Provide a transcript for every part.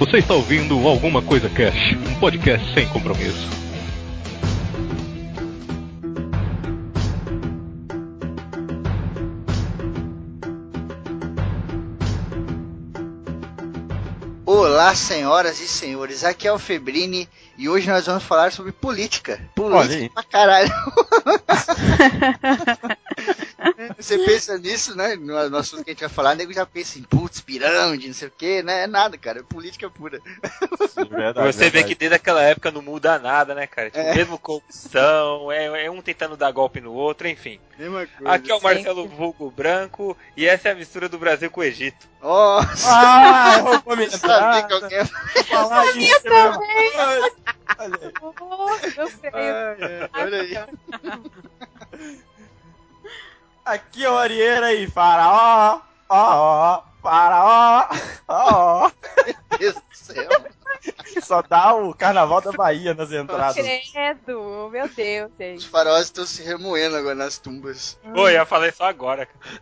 Você está ouvindo Alguma Coisa Cash, um podcast sem compromisso. Olá, senhoras e senhores, aqui é o Febrini e hoje nós vamos falar sobre política. Política pra caralho. Você pensa nisso, né? No, no assunto que a gente vai falar, o nego já pensa em putz, pirâmide, não sei o que, né? É nada, cara. É política pura. Sim, verdade, Você vê que desde aquela época não muda nada, né, cara? Tipo, é. mesmo corrupção, é, é, um tentando dar golpe no outro, enfim. Mesma coisa. Aqui é o Marcelo Vulgo Branco e essa é a mistura do Brasil com o Egito. Nossa! Ah, eu vou lembrar. que alguém... falar disso. também. Olha aí. Oh, eu sei. olha aí. Aqui é o Arieira e faraó, ó, ó, faraó, ó, ó. Meu Deus do céu. Só dá o carnaval da Bahia nas entradas. Credo, meu Deus, Os gente. faróis estão se remoendo agora nas tumbas. Pô, eu ia falar isso agora. cara.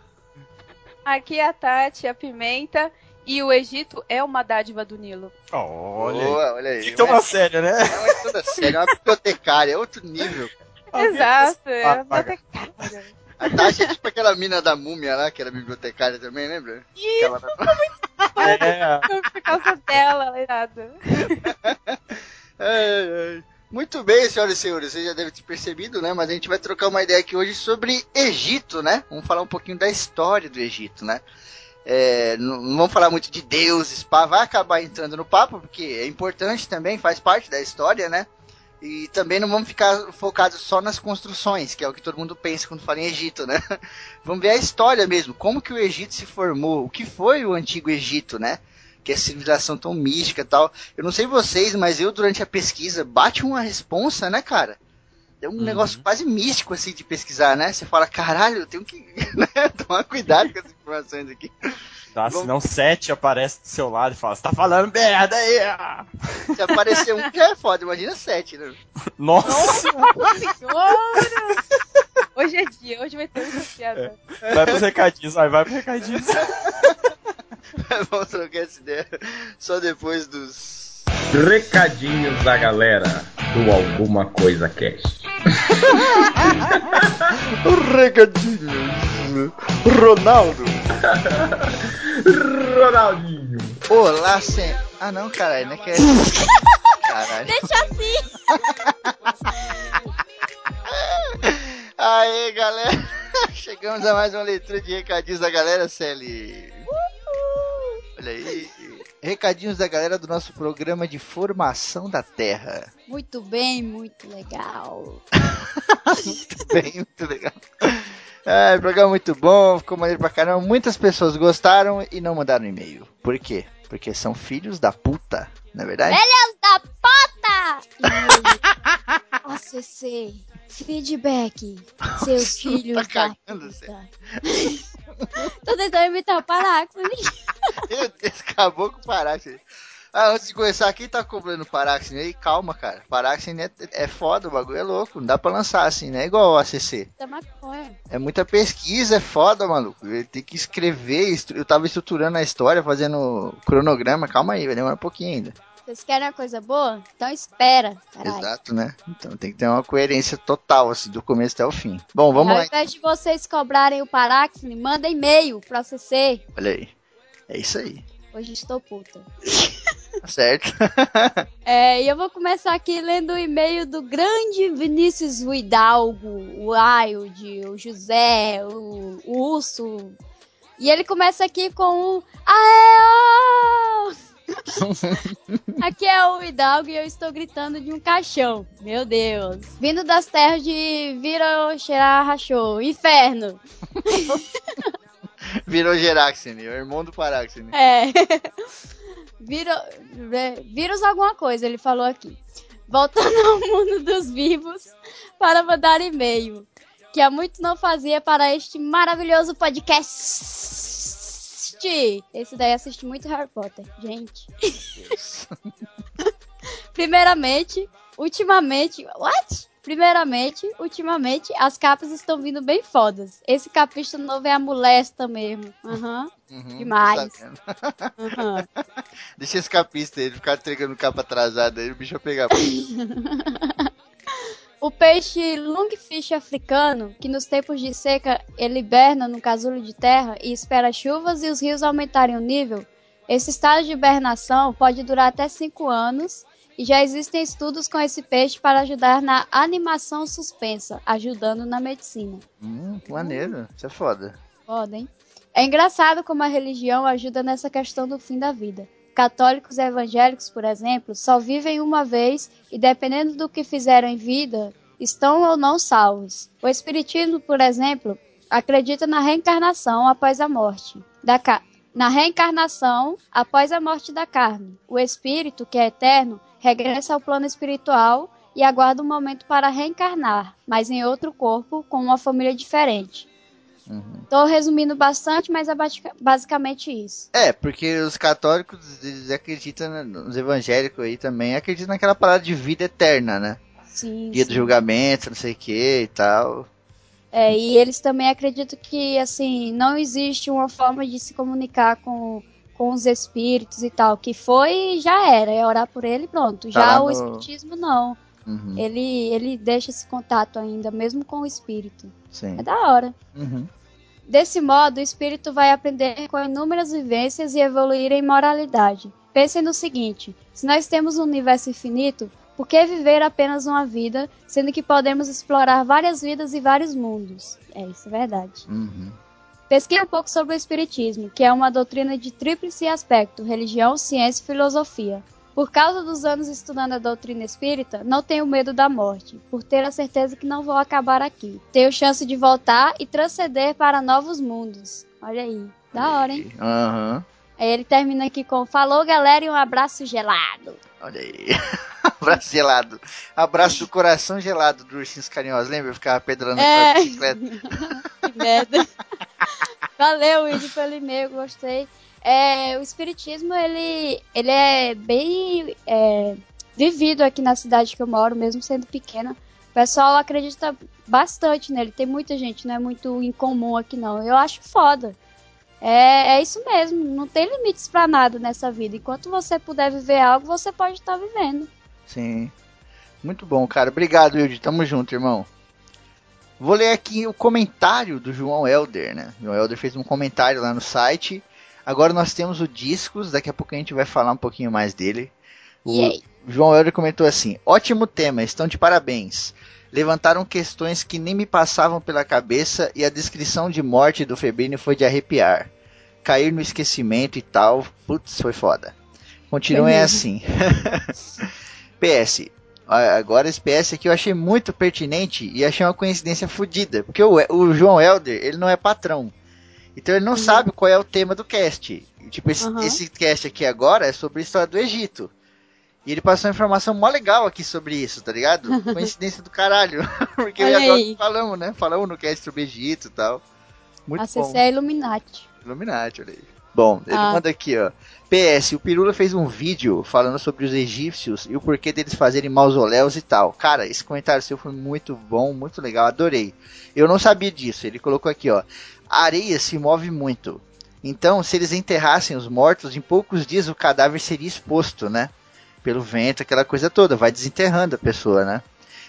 Aqui é a Tati, a Pimenta. E o Egito é uma dádiva do Nilo. Olha aí. Boa, olha aí. Então, uma série, né? É uma toda séria, é uma bibliotecária, é outro nível. Exato, é uma paga. A Tasha é tipo aquela mina da múmia lá, que era bibliotecária também, lembra? Aquela... É, Por causa dela, Leirada. Ai, ai. Muito bem, senhoras e senhores, vocês já devem ter percebido, né? Mas a gente vai trocar uma ideia aqui hoje sobre Egito, né? Vamos falar um pouquinho da história do Egito, né? É, não, não vamos falar muito de deuses, pá, vai acabar entrando no papo, porque é importante também, faz parte da história, né? E também não vamos ficar focados só nas construções, que é o que todo mundo pensa quando fala em Egito, né? Vamos ver a história mesmo, como que o Egito se formou, o que foi o antigo Egito, né? Que é a civilização tão mística e tal. Eu não sei vocês, mas eu durante a pesquisa bate uma responsa, né, cara? É um negócio quase místico assim de pesquisar, né? Você fala, caralho, eu tenho que né, tomar cuidado com essas informações aqui. tá, senão sete aparece do seu lado e fala, você tá falando merda aí! ah." Se aparecer um já é foda, imagina sete, né? Nossa! Senhora! Hoje é dia, hoje vai ter muita piada. Vai pros recadinhos, vai, vai pros recadinhos. Vamos trocar essa ideia só depois dos. Recadinhos da galera do Alguma Coisa Cast. Recadinhos. Ronaldo. Ronaldinho. Olá, sem. Ah, não, caralho, não é que é. Caralho. Deixa assim! Aê, galera. Chegamos a mais uma leitura de recadinhos da galera, Celi. Olha aí. Recadinhos da galera do nosso programa de formação da Terra. Muito bem, muito legal. muito bem, muito legal. É, programa muito bom, ficou maneiro pra caramba. Muitas pessoas gostaram e não mandaram e-mail. Por quê? Porque são filhos da puta, não é verdade? Filhos da puta! ACC, feedback, seus filhos Tá da cagando, Cê. puta. Tô tentando imitar o Paráxene. Meu Deus, acabou com o Paráxene. Ah, antes de começar, quem tá comprando Paráxene aí? Calma, cara. Paráxene é, é foda, o bagulho é louco. Não dá pra lançar assim, né? Igual o ACC. Maconha. É muita pesquisa, é foda, maluco. Ele Tem que escrever. Eu tava estruturando a história, fazendo cronograma. Calma aí, vai demorar um pouquinho ainda. Vocês querem uma coisa boa? Então espera, caralho. Exato, né? Então tem que ter uma coerência total, assim, do começo até o fim. Bom, vamos Ao lá. invés de vocês cobrarem o Paráxene, manda e-mail pro ACC. Olha aí. É isso aí. Hoje estou puta. Tá certo? É, e eu vou começar aqui lendo o e-mail do grande Vinícius Hidalgo, o Wild, o José, o, o Urso. E ele começa aqui com um Aê! Ô!" Aqui é o Hidalgo e eu estou gritando de um caixão. Meu Deus. Vindo das terras de Vira Xerá Rachou. Inferno. Virou Geraxene, o irmão do Paráxene. É. Vira, é, vírus alguma coisa, ele falou aqui. Voltando ao mundo dos vivos para mandar e-mail. Que há muito não fazia para este maravilhoso podcast. Esse daí assiste muito Harry Potter, gente. Primeiramente, ultimamente. What? Primeiramente, ultimamente, as capas estão vindo bem fodas. Esse capista novo é a molesta mesmo. Aham. Uhum. Uhum, Demais. Uhum. Deixa esse capista ele ficar entregando capa atrasada aí, o bicho vai pegar. O peixe lungfish africano, que nos tempos de seca ele hiberna no casulo de terra e espera chuvas e os rios aumentarem o nível, esse estado de hibernação pode durar até 5 anos e já existem estudos com esse peixe para ajudar na animação suspensa, ajudando na medicina. Hum, maneiro. Isso é foda. Foda, hein? É engraçado como a religião ajuda nessa questão do fim da vida. Católicos evangélicos, por exemplo, só vivem uma vez e, dependendo do que fizeram em vida, estão ou não salvos. O Espiritismo, por exemplo, acredita na reencarnação após a morte. Da ca... Na reencarnação após a morte da carne. O espírito, que é eterno, regressa ao plano espiritual e aguarda um momento para reencarnar, mas em outro corpo, com uma família diferente. Uhum. resumindo bastante, mas é basicamente isso. É, porque os católicos eles acreditam, os evangélicos aí também acreditam naquela parada de vida eterna, né? Sim. Dia sim. do julgamento, não sei o que e tal. É, e eles também acreditam que, assim, não existe uma forma de se comunicar com com os espíritos e tal, que foi já era, é orar por ele pronto. Tá já o no... espiritismo não. Uhum. Ele, ele deixa esse contato ainda, mesmo com o espírito. Sim. É da hora. Uhum. Desse modo, o espírito vai aprender com inúmeras vivências e evoluir em moralidade. Pensem no seguinte: se nós temos um universo infinito, por que viver apenas uma vida, sendo que podemos explorar várias vidas e vários mundos? É, isso é verdade. Uhum. Pesquise um pouco sobre o Espiritismo, que é uma doutrina de tríplice aspecto: religião, ciência e filosofia. Por causa dos anos estudando a doutrina espírita, não tenho medo da morte, por ter a certeza que não vou acabar aqui. Tenho chance de voltar e transcender para novos mundos. Olha aí, da hora, hein? Aham. Uhum. Aí ele termina aqui com: Falou, galera, e um abraço gelado. Olha aí. abraço gelado. Abraço do coração gelado do Ursinhos Carinhosos. Lembra? Eu ficava pedrando é... a bicicleta. que merda. Valeu, Wilde, pelo e-mail, gostei. É, o espiritismo, ele, ele é bem é, vivido aqui na cidade que eu moro, mesmo sendo pequena. O pessoal acredita bastante nele. Tem muita gente, não é muito incomum aqui não. Eu acho foda. É, é isso mesmo, não tem limites para nada nessa vida. Enquanto você puder viver algo, você pode estar tá vivendo. Sim. Muito bom, cara. Obrigado, Wilde. Tamo junto, irmão. Vou ler aqui o comentário do João Helder, né? O João Helder fez um comentário lá no site. Agora nós temos o Discos, daqui a pouco a gente vai falar um pouquinho mais dele. O João Helder comentou assim: ótimo tema, estão de parabéns. Levantaram questões que nem me passavam pela cabeça e a descrição de morte do Febrini foi de arrepiar. Cair no esquecimento e tal, putz, foi foda. Continuem assim. PS, Agora esse PS aqui eu achei muito pertinente e achei uma coincidência fodida. Porque o, o João Helder, ele não é patrão. Então ele não uhum. sabe qual é o tema do cast. Tipo, esse, uhum. esse cast aqui agora é sobre a história do Egito. E ele passou uma informação mó legal aqui sobre isso, tá ligado? Coincidência do caralho. Porque agora falamos, né? Falamos no cast sobre Egito e tal. Muito Acessei bom. a Illuminati. Illuminati, olha aí. Bom, ele ah. manda aqui, ó. PS, o Pirula fez um vídeo falando sobre os egípcios e o porquê deles fazerem mausoléus e tal. Cara, esse comentário seu foi muito bom, muito legal, adorei. Eu não sabia disso. Ele colocou aqui, ó. A areia se move muito. Então, se eles enterrassem os mortos, em poucos dias o cadáver seria exposto, né? Pelo vento, aquela coisa toda, vai desenterrando a pessoa, né?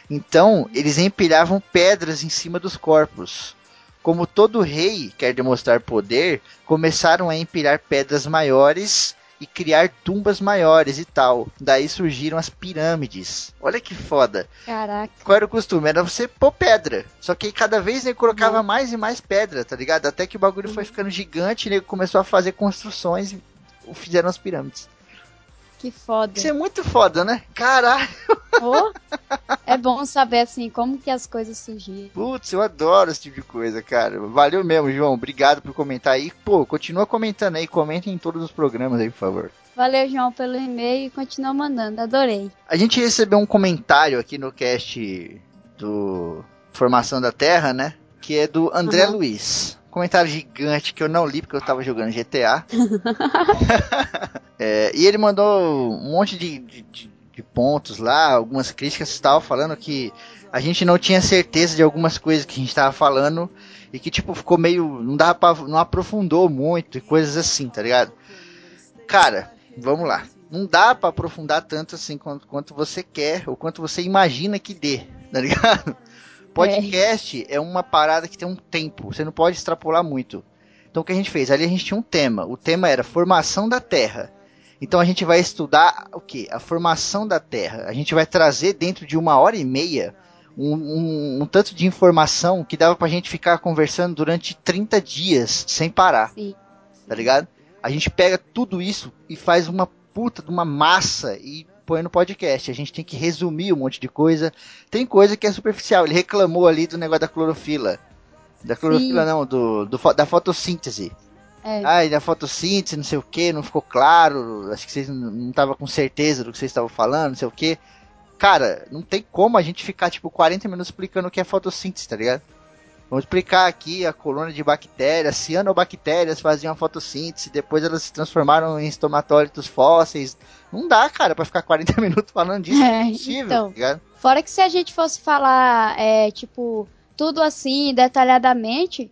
Então, eles empilhavam pedras em cima dos corpos. Como todo rei quer demonstrar poder, começaram a empilhar pedras maiores e criar tumbas maiores e tal. Daí surgiram as pirâmides. Olha que foda. Caraca. Qual era o costume? Era você pôr pedra. Só que cada vez ele colocava uhum. mais e mais pedra, tá ligado? Até que o bagulho uhum. foi ficando gigante e ele começou a fazer construções e fizeram as pirâmides. Que foda. Isso é muito foda, né? Caralho. Oh, é bom saber, assim, como que as coisas surgiram. Putz, eu adoro esse tipo de coisa, cara. Valeu mesmo, João. Obrigado por comentar aí. Pô, continua comentando aí. Comentem em todos os programas aí, por favor. Valeu, João, pelo e-mail e continua mandando. Adorei. A gente recebeu um comentário aqui no cast do Formação da Terra, né? Que é do André uhum. Luiz comentário gigante que eu não li porque eu tava jogando GTA. é, e ele mandou um monte de, de, de, pontos lá, algumas críticas estavam falando que a gente não tinha certeza de algumas coisas que a gente estava falando e que tipo ficou meio não dava para não aprofundou muito e coisas assim, tá ligado? Cara, vamos lá. Não dá para aprofundar tanto assim quanto, quanto você quer ou quanto você imagina que dê, tá ligado? Podcast é. é uma parada que tem um tempo, você não pode extrapolar muito. Então o que a gente fez? Ali a gente tinha um tema. O tema era formação da Terra. Então a gente vai estudar o que? A formação da Terra. A gente vai trazer dentro de uma hora e meia um, um, um tanto de informação que dava pra gente ficar conversando durante 30 dias sem parar. Sim. Tá ligado? A gente pega tudo isso e faz uma puta de uma massa e põe no podcast. A gente tem que resumir um monte de coisa. Tem coisa que é superficial. Ele reclamou ali do negócio da clorofila. Da clorofila Sim. não, do, do, da fotossíntese. É. Ai, da fotossíntese, não sei o que, não ficou claro. Acho que vocês não estavam com certeza do que vocês estavam falando, não sei o que. Cara, não tem como a gente ficar, tipo, 40 minutos explicando o que é fotossíntese, tá ligado? Vamos explicar aqui a colônia de bactérias, cianobactérias faziam fotossíntese, depois elas se transformaram em estomatólitos fósseis. Não dá, cara, para ficar 40 minutos falando disso. É, é impossível, então, tá Fora que se a gente fosse falar, é, tipo, tudo assim, detalhadamente,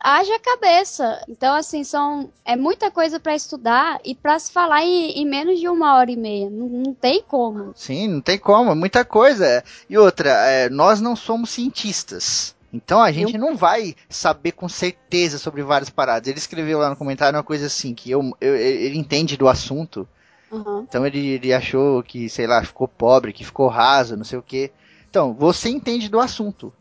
haja cabeça. Então, assim, são é muita coisa para estudar e para se falar em, em, menos de uma hora e meia. Não, não, tem como. Sim, não tem como, é muita coisa. E outra, é, nós não somos cientistas. Então a gente eu... não vai saber com certeza sobre várias paradas. Ele escreveu lá no comentário uma coisa assim, que eu, eu ele entende do assunto. Uhum. Então ele, ele achou que, sei lá, ficou pobre, que ficou raso, não sei o que. Então, você entende do assunto.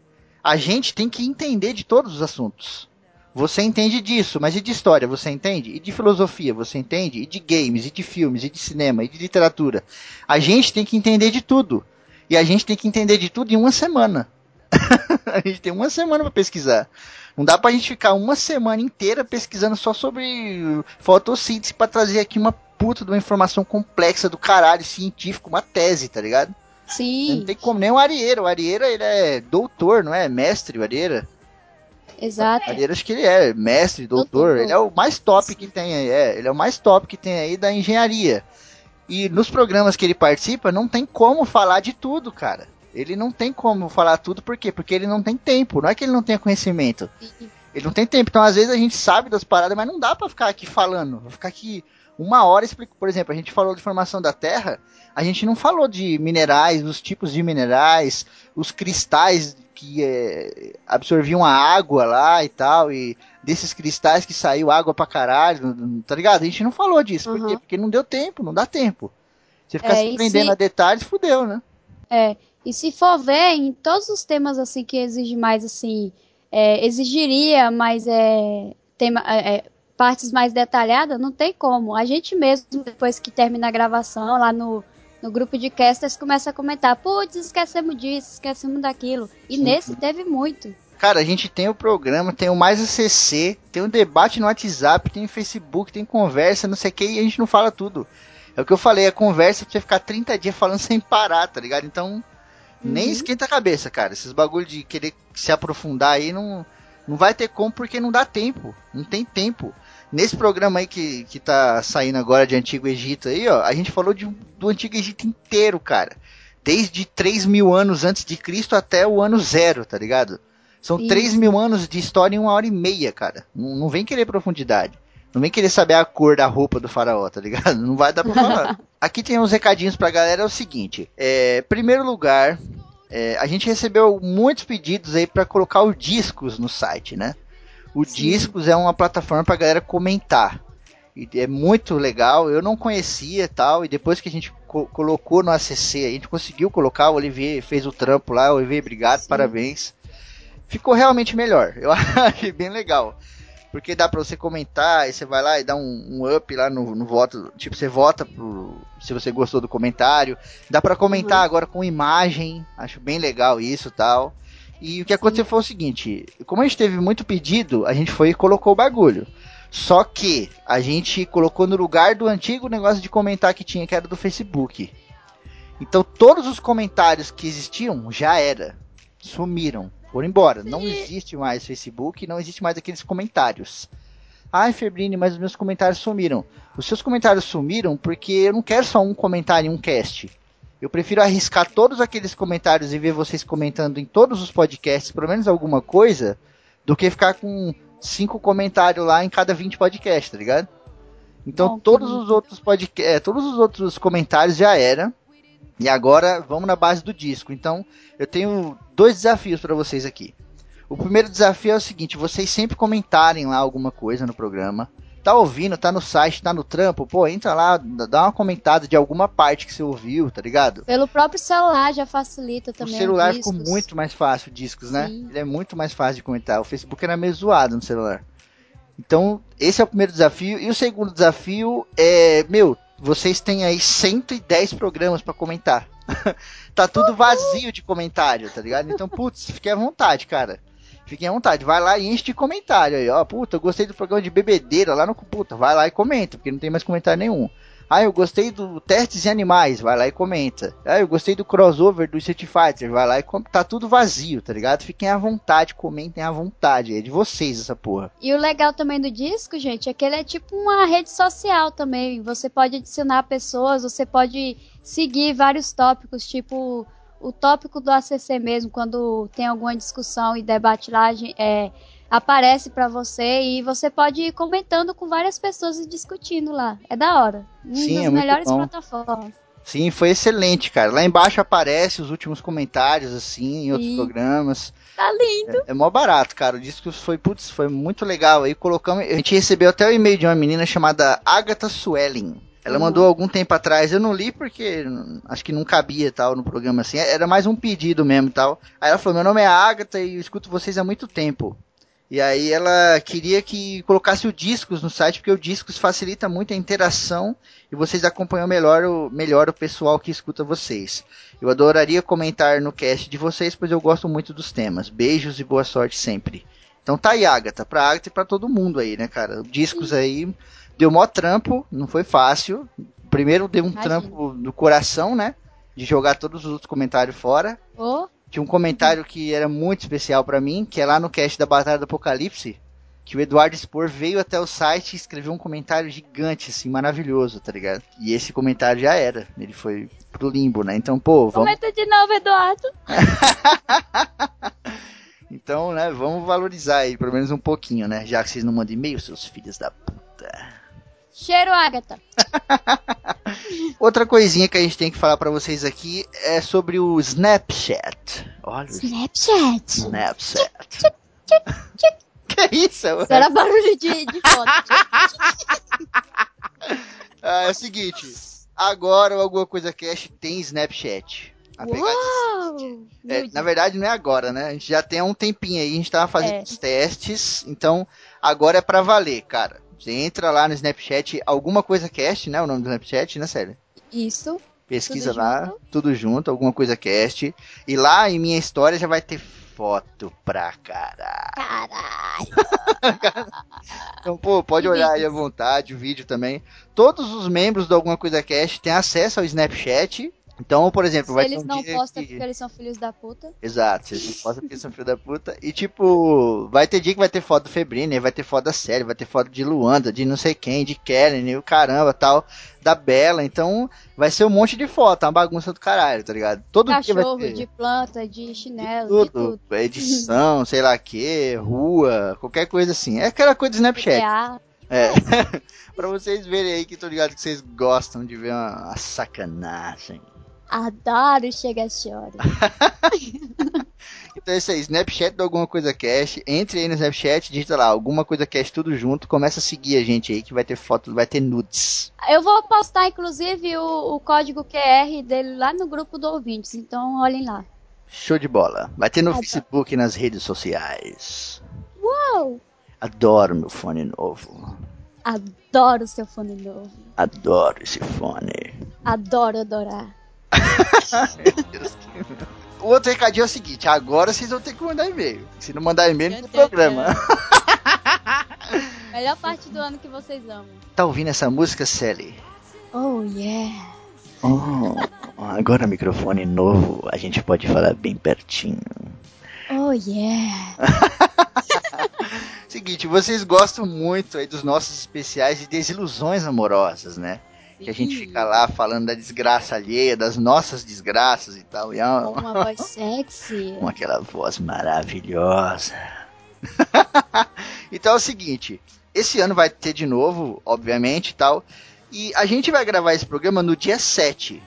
A gente tem que entender de todos os assuntos. Você entende disso, mas e de história, você entende? E de filosofia, você entende? E de games, e de filmes, e de cinema, e de literatura. A gente tem que entender de tudo. E a gente tem que entender de tudo em uma semana. a gente tem uma semana para pesquisar. Não dá pra gente ficar uma semana inteira pesquisando só sobre fotossíntese para trazer aqui uma puta de uma informação complexa do caralho científico, uma tese, tá ligado? Sim. Não tem como nem o Arieira. O Arieira, ele é doutor, não é? Mestre, o Arieira. Exato. Arieira, acho que ele é mestre, doutor. Ele é o mais top Sim. que tem aí. É, ele é o mais top que tem aí da engenharia. E nos programas que ele participa, não tem como falar de tudo, cara. Ele não tem como falar tudo, por quê? Porque ele não tem tempo. Não é que ele não tenha conhecimento. Ele não tem tempo. Então, às vezes, a gente sabe das paradas, mas não dá para ficar aqui falando. Vou ficar aqui uma hora explicando. Por exemplo, a gente falou de formação da Terra. A gente não falou de minerais, os tipos de minerais, os cristais que é, absorviam a água lá e tal, e desses cristais que saiu água pra caralho, tá ligado? A gente não falou disso, uhum. por quê? Porque não deu tempo, não dá tempo. Você ficar é, se prendendo se... a detalhes, fudeu, né? É, e se for ver, em todos os temas assim que exige mais assim, é, exigiria mais é, tema, é, é, partes mais detalhadas, não tem como. A gente mesmo, depois que termina a gravação lá no, no grupo de casters, começa a comentar, putz, esquecemos disso, esquecemos daquilo. E Sim. nesse teve muito. Cara, a gente tem o programa, tem o Mais ACC, tem o debate no WhatsApp, tem o Facebook, tem conversa, não sei o que, e a gente não fala tudo. É o que eu falei, a conversa pra você ficar 30 dias falando sem parar, tá ligado? Então, nem uhum. esquenta a cabeça, cara. Esses bagulho de querer se aprofundar aí não, não vai ter como porque não dá tempo. Não tem tempo. Nesse programa aí que, que tá saindo agora de Antigo Egito aí, ó, a gente falou de, do Antigo Egito inteiro, cara. Desde 3 mil anos antes de Cristo até o ano zero, tá ligado? São Isso. 3 mil anos de história em uma hora e meia, cara. Não, não vem querer profundidade. Não vem querer saber a cor da roupa do faraó, tá ligado? Não vai dar pra falar. Aqui tem uns recadinhos pra galera, é o seguinte. É, primeiro lugar, é, a gente recebeu muitos pedidos aí para colocar os discos no site, né? O Sim. Discos é uma plataforma pra galera comentar. E é muito legal, eu não conhecia tal, e depois que a gente co colocou no ACC, a gente conseguiu colocar, o Olivier fez o trampo lá, o Olivier, obrigado, Sim. parabéns. Ficou realmente melhor, eu achei bem legal. Porque dá pra você comentar, e você vai lá e dá um, um up lá no, no, voto. Tipo, você vota pro, se você gostou do comentário. Dá para comentar uhum. agora com imagem. Acho bem legal isso tal. E o que aconteceu Sim. foi o seguinte: como a gente teve muito pedido, a gente foi e colocou o bagulho. Só que a gente colocou no lugar do antigo negócio de comentar que tinha, que era do Facebook. Então todos os comentários que existiam já era. Sumiram foram embora. Não existe mais Facebook, não existe mais aqueles comentários. Ai, Febrine, mas os meus comentários sumiram. Os seus comentários sumiram porque eu não quero só um comentário em um cast. Eu prefiro arriscar todos aqueles comentários e ver vocês comentando em todos os podcasts, pelo menos alguma coisa, do que ficar com cinco comentários lá em cada 20 podcasts, tá ligado? Então Bom, todos que os outros podcasts, é, todos os outros comentários já era. E agora vamos na base do disco. Então eu tenho dois desafios para vocês aqui. O primeiro desafio é o seguinte: vocês sempre comentarem lá alguma coisa no programa. Tá ouvindo, tá no site, tá no trampo, pô, entra lá, dá uma comentada de alguma parte que você ouviu, tá ligado? Pelo próprio celular já facilita O também. celular discos. ficou muito mais fácil, discos, né? Sim. Ele é muito mais fácil de comentar. O Facebook era meio zoado no celular. Então, esse é o primeiro desafio. E o segundo desafio é, meu, vocês têm aí 110 programas pra comentar. tá tudo vazio de comentário, tá ligado? Então, putz, fiquem à vontade, cara. Fiquem à vontade, vai lá e enche de comentário aí, ó. Puta, eu gostei do programa de bebedeira lá no. Puta, vai lá e comenta, porque não tem mais comentário nenhum. Ah, eu gostei do Testes em Animais, vai lá e comenta. Ah, eu gostei do crossover do Street Fighter, vai lá e comenta. Tá tudo vazio, tá ligado? Fiquem à vontade, comentem à vontade. É de vocês essa porra. E o legal também do disco, gente, é que ele é tipo uma rede social também. Você pode adicionar pessoas, você pode seguir vários tópicos, tipo o tópico do ACC mesmo, quando tem alguma discussão e debate lá, é, aparece pra você e você pode ir comentando com várias pessoas e discutindo lá. É da hora. Uma Sim, das é melhores plataformas. Sim, foi excelente, cara. Lá embaixo aparece os últimos comentários, assim, em outros Sim. programas. Tá lindo. É, é mó barato, cara. O disco foi, putz, foi muito legal. Aí colocamos. A gente recebeu até o e-mail de uma menina chamada Agatha Swelling. Ela Uhum. mandou algum tempo atrás, eu não li porque hum, acho que não cabia tal no programa assim, era mais um pedido mesmo tal. Aí ela falou: Meu nome é Agatha e eu escuto vocês há muito tempo. E aí ela queria que colocasse o discos no site, porque o discos facilita muito a interação e vocês acompanham melhor o, melhor o pessoal que escuta vocês. Eu adoraria comentar no cast de vocês, pois eu gosto muito dos temas. Beijos e boa sorte sempre. Então tá aí, Agatha, pra Agatha e pra todo mundo aí, né, cara? Discos aí, deu mó trampo, não foi fácil. Primeiro deu um Imagino. trampo do coração, né? De jogar todos os outros comentários fora. Ô, Tinha um comentário que era muito especial pra mim, que é lá no cast da Batalha do Apocalipse, que o Eduardo Spor veio até o site e escreveu um comentário gigante, assim, maravilhoso, tá ligado? E esse comentário já era, ele foi pro limbo, né? Então, pô, vamos, comenta de novo, Eduardo. então, né, vamos valorizar aí, pelo menos um pouquinho, né? Já que vocês não mandam e-mail, seus filhos da puta. Cheiro, Agatha. Outra coisinha que a gente tem que falar pra vocês aqui é sobre o Snapchat. Olha o Snapchat. Snapchat. que isso? Isso era barulho de, de foto. Ah, é o seguinte, agora o Alguma Coisa Cash tem Snapchat. Uau! é, na verdade não é agora, né? A gente já tem há um tempinho aí, a gente tava fazendo É. os testes, então agora é pra valer, cara. Você entra lá no Snapchat, Alguma Coisa Cast, né? O nome do Snapchat, né, sério? Isso. Pesquisa Tudo lá, junto. tudo junto, Alguma Coisa Cast. E lá em minha história já vai ter foto pra caralho. Caralho. Então, pô, pode olhar aí à vontade, o vídeo também. Todos os membros do Alguma Coisa Cast têm acesso ao Snapchat. Então, por exemplo, vai eles ter um não dia postam que... porque eles são filhos da puta. Exato, vocês não postam porque são filho da puta. E tipo, vai ter dia que vai ter foto do Febrine, vai ter foto da série, vai ter foto de Luanda, de não sei quem, de Kellen, o caramba tal, da Bela. Então, vai ser um monte de foto, uma bagunça do caralho, tá ligado? Todo dia Cachorro, vai ter. de planta, de chinelo, de tudo, tudo. edição, sei lá que, rua, qualquer coisa assim. É aquela coisa do Snapchat. É. pra vocês verem aí que tô ligado que vocês gostam de ver uma, uma sacanagem. Adoro chega chora. Então é isso aí, Snapchat do Alguma Coisa Cash. Entre aí no Snapchat, digita lá, Alguma Coisa Cash tudo junto. Começa a seguir a gente aí que vai ter foto, vai ter nudes. Eu vou postar, inclusive, o, o código QR dele lá no grupo do ouvintes. Então, olhem lá. Show de bola. Vai ter no tá. Facebook e nas redes sociais. Uau! Adoro meu fone novo. Adoro seu fone novo. Adoro esse fone. Adoro adorar. O outro recadinho é o seguinte: agora vocês vão ter que mandar e-mail. Se não mandar e-mail, não tem programa. Melhor parte do ano que vocês amam. Tá ouvindo essa música, Sally? Oh, yeah. Oh, agora microfone novo, a gente pode falar bem pertinho. Oh, yeah. Seguinte, vocês gostam muito aí dos nossos especiais de desilusões amorosas, né? Que a gente fica lá falando da desgraça alheia, das nossas desgraças e tal. E é uma... Com uma voz sexy. Com aquela voz maravilhosa. então é o seguinte, esse ano vai ter de novo, obviamente, e tal. E a gente vai gravar esse programa no dia 7.